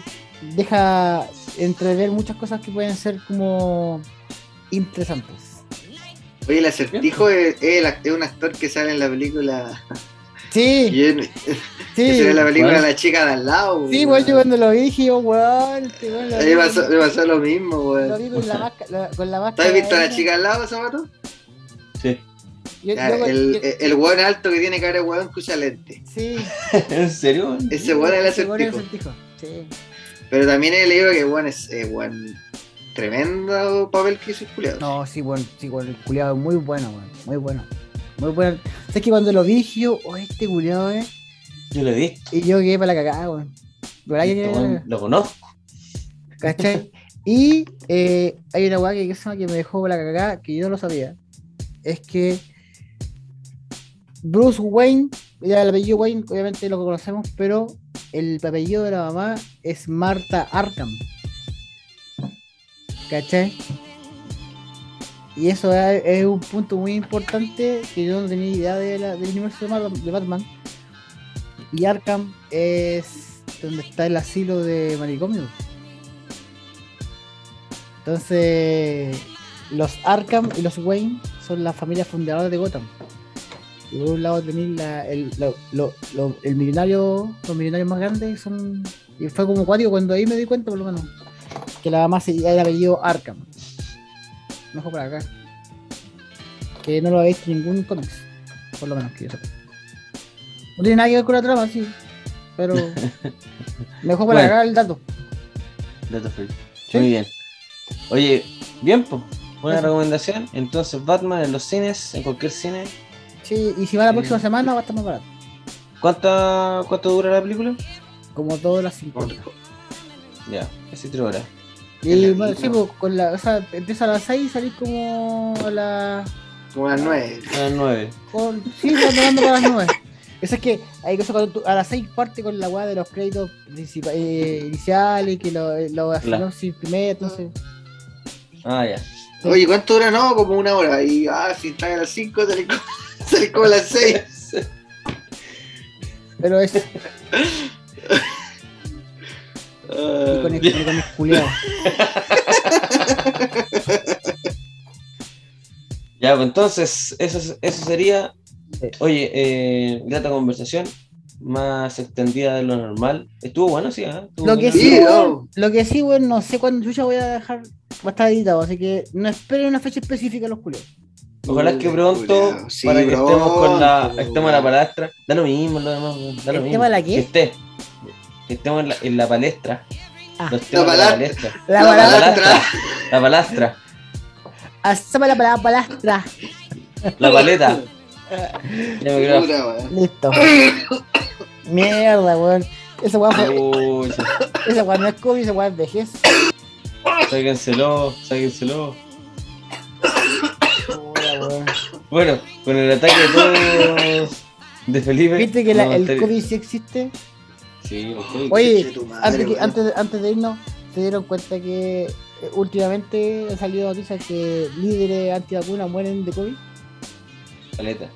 deja entrever muchas cosas que pueden ser como interesantes. Oye, el acertijo es, es el act- es un actor que sale en la película. Sí, sí. que sale en la película ¿Cuál? La chica de al lado. Sí, weón, yo cuando lo vi dije, yo, weón, este lo me con- pasó, me pasó lo mismo, lo weón. vi con la máscara. Con la ¿Tú has visto a la chica al lado, Zapato? Sí. Yo- Ya, yo- el, yo- el weón alto que tiene cara de weón que usa lente. Sí. ¿En serio? Ese weón es el weón es acertijo. Sí. Pero también he leído que weón es eh, weón, tremendo papel que hizo el culiado. No, sí, bueno, sí, bueno, el culiado es muy bueno, weón. Muy bueno. Muy bueno. Sé que cuando lo vi dije yo, oh, este culiado es. Yo lo vi. Y yo quedé para la cagada, weón. ¿Verdad que- Este weón Lo conozco. ¿Cachai? Y eh, hay una weá que, que me dejó la cagada, que yo no lo sabía. Es que Bruce Wayne, el apellido Wayne, obviamente lo conocemos, pero el apellido de la mamá es Marta Arkham. ¿Cachai? Y eso es, un punto muy importante que yo no tenía idea de la- del universo de Batman. Y Arkham es donde está el asilo de manicomio. Entonces, los Arkham y los Wayne son las familias fundadoras de Gotham. Y por un lado tenéis la- el, lo- lo- lo- el millonario, los millonarios más grandes son. Y fue como cuático cuando ahí me di cuenta, por lo menos, que la mamá se era apellido Arkham. Mejor para acá. Que no lo habéis visto en ningún cómics, por lo menos que yo sepa. No tiene nada que ver con la trama, sí. Pero. mejor para Bueno. acá el dato. Dato. Sí. Muy bien. Oye, bien, pues. Buena Eso. recomendación. Entonces, Batman en los cines, en cualquier cine. Sí, y si va la próxima semana va a estar más barato. ¿Cuánta, ¿Cuánto dura la película? Como todas las 50. Ya, casi tres horas. Y la bueno, sí, pues, con la, o sea, empieza a las 6 y salís como a las. Como las nueve. A las nueve. Con, sí, cuando para las 9. Eso es que hay cosas cuando tú- a las 6 parte con la weá de los créditos eh, iniciales, que lo, lo La- sinopsis primero, entonces. Ah, ya. Oye, ¿cuánto dura? No, como una hora. Y ah, si están a las 5, salí como, salí como a las 6. Pero es. y con el, y con el culiao. Ya, pues entonces, eso, es- eso sería. Sí. Oye, eh, grata conversación. Más extendida de lo normal. Estuvo bueno, sí. Estuvo Lo que bueno. sí, Sí, weón, no. lo que sí, weón, no sé cuándo yo voy a dejar. Va a estar editado, así que no esperen una fecha específica los culiados. Ojalá que pronto. Sí, para que estemos con la, estemos en la palestra. Da lo mismo, lo demás, weón, da lo mismo. ¿Estemos en la qué? Que esté. Que estemos en la, en la palestra. Ah. La palestra. La La palastra. La palastra. Hacemos la palabra palastra. La paleta. Ya me creo. Puta, weón. Listo. Mierda, weón. Esa weá fue. Esa weá no es COVID, esa weá es vejez. Sáquenselo, sáquenselo. Bueno, con el ataque de todos de Felipe. ¿Viste que la- el COVID sí existe? Sí, ok. Oye, Conche tu madre, antes, antes, antes de irnos, se dieron cuenta que eh, últimamente han salido noticias que líderes antivacunas mueren de COVID. Paleta.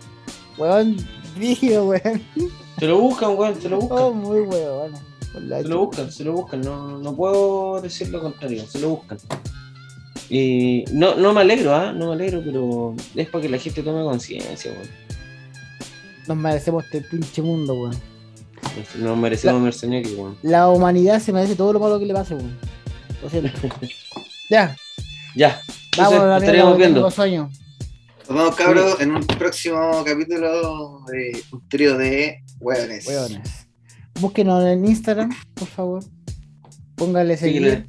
Weón, rígido, weón. Se lo buscan, weón, se lo buscan. Oh, muy weón. Se lo buscan, se lo buscan, no, no puedo decir lo contrario, se lo buscan. Y no, no me alegro, ¿ah? No me alegro, pero es para que la gente tome conciencia, weón. Nos merecemos este pinche mundo, weón. Nos merecemos mercenarios, weón. La humanidad se merece todo lo malo que le pase, weón. Lo siento. ya, Ya, vamos entonces, estaríamos viendo. los sueños. Nos vemos, cabros, en un próximo capítulo de un trío de hueones. Weones. Búsquenos en Instagram, por favor. Póngale Píquenle, seguir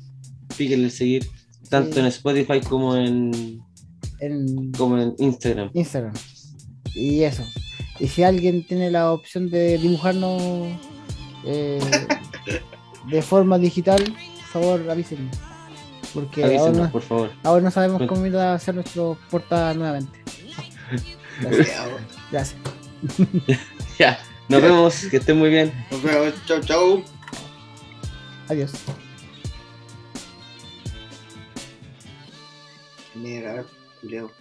píquenle seguir, tanto Sí. en Spotify como en, en como en Instagram. Instagram. Y eso. Y si alguien tiene la opción de dibujarnos eh, de forma digital, por favor avísenme. Porque ahora Avísenos, no, por favor. ahora no sabemos cómo ir a hacer nuestro portada nuevamente. Gracias. Gracias. Ya, nos vemos, que estén muy bien. Nos vemos. Chau, chau. Adiós. Mira, culiao.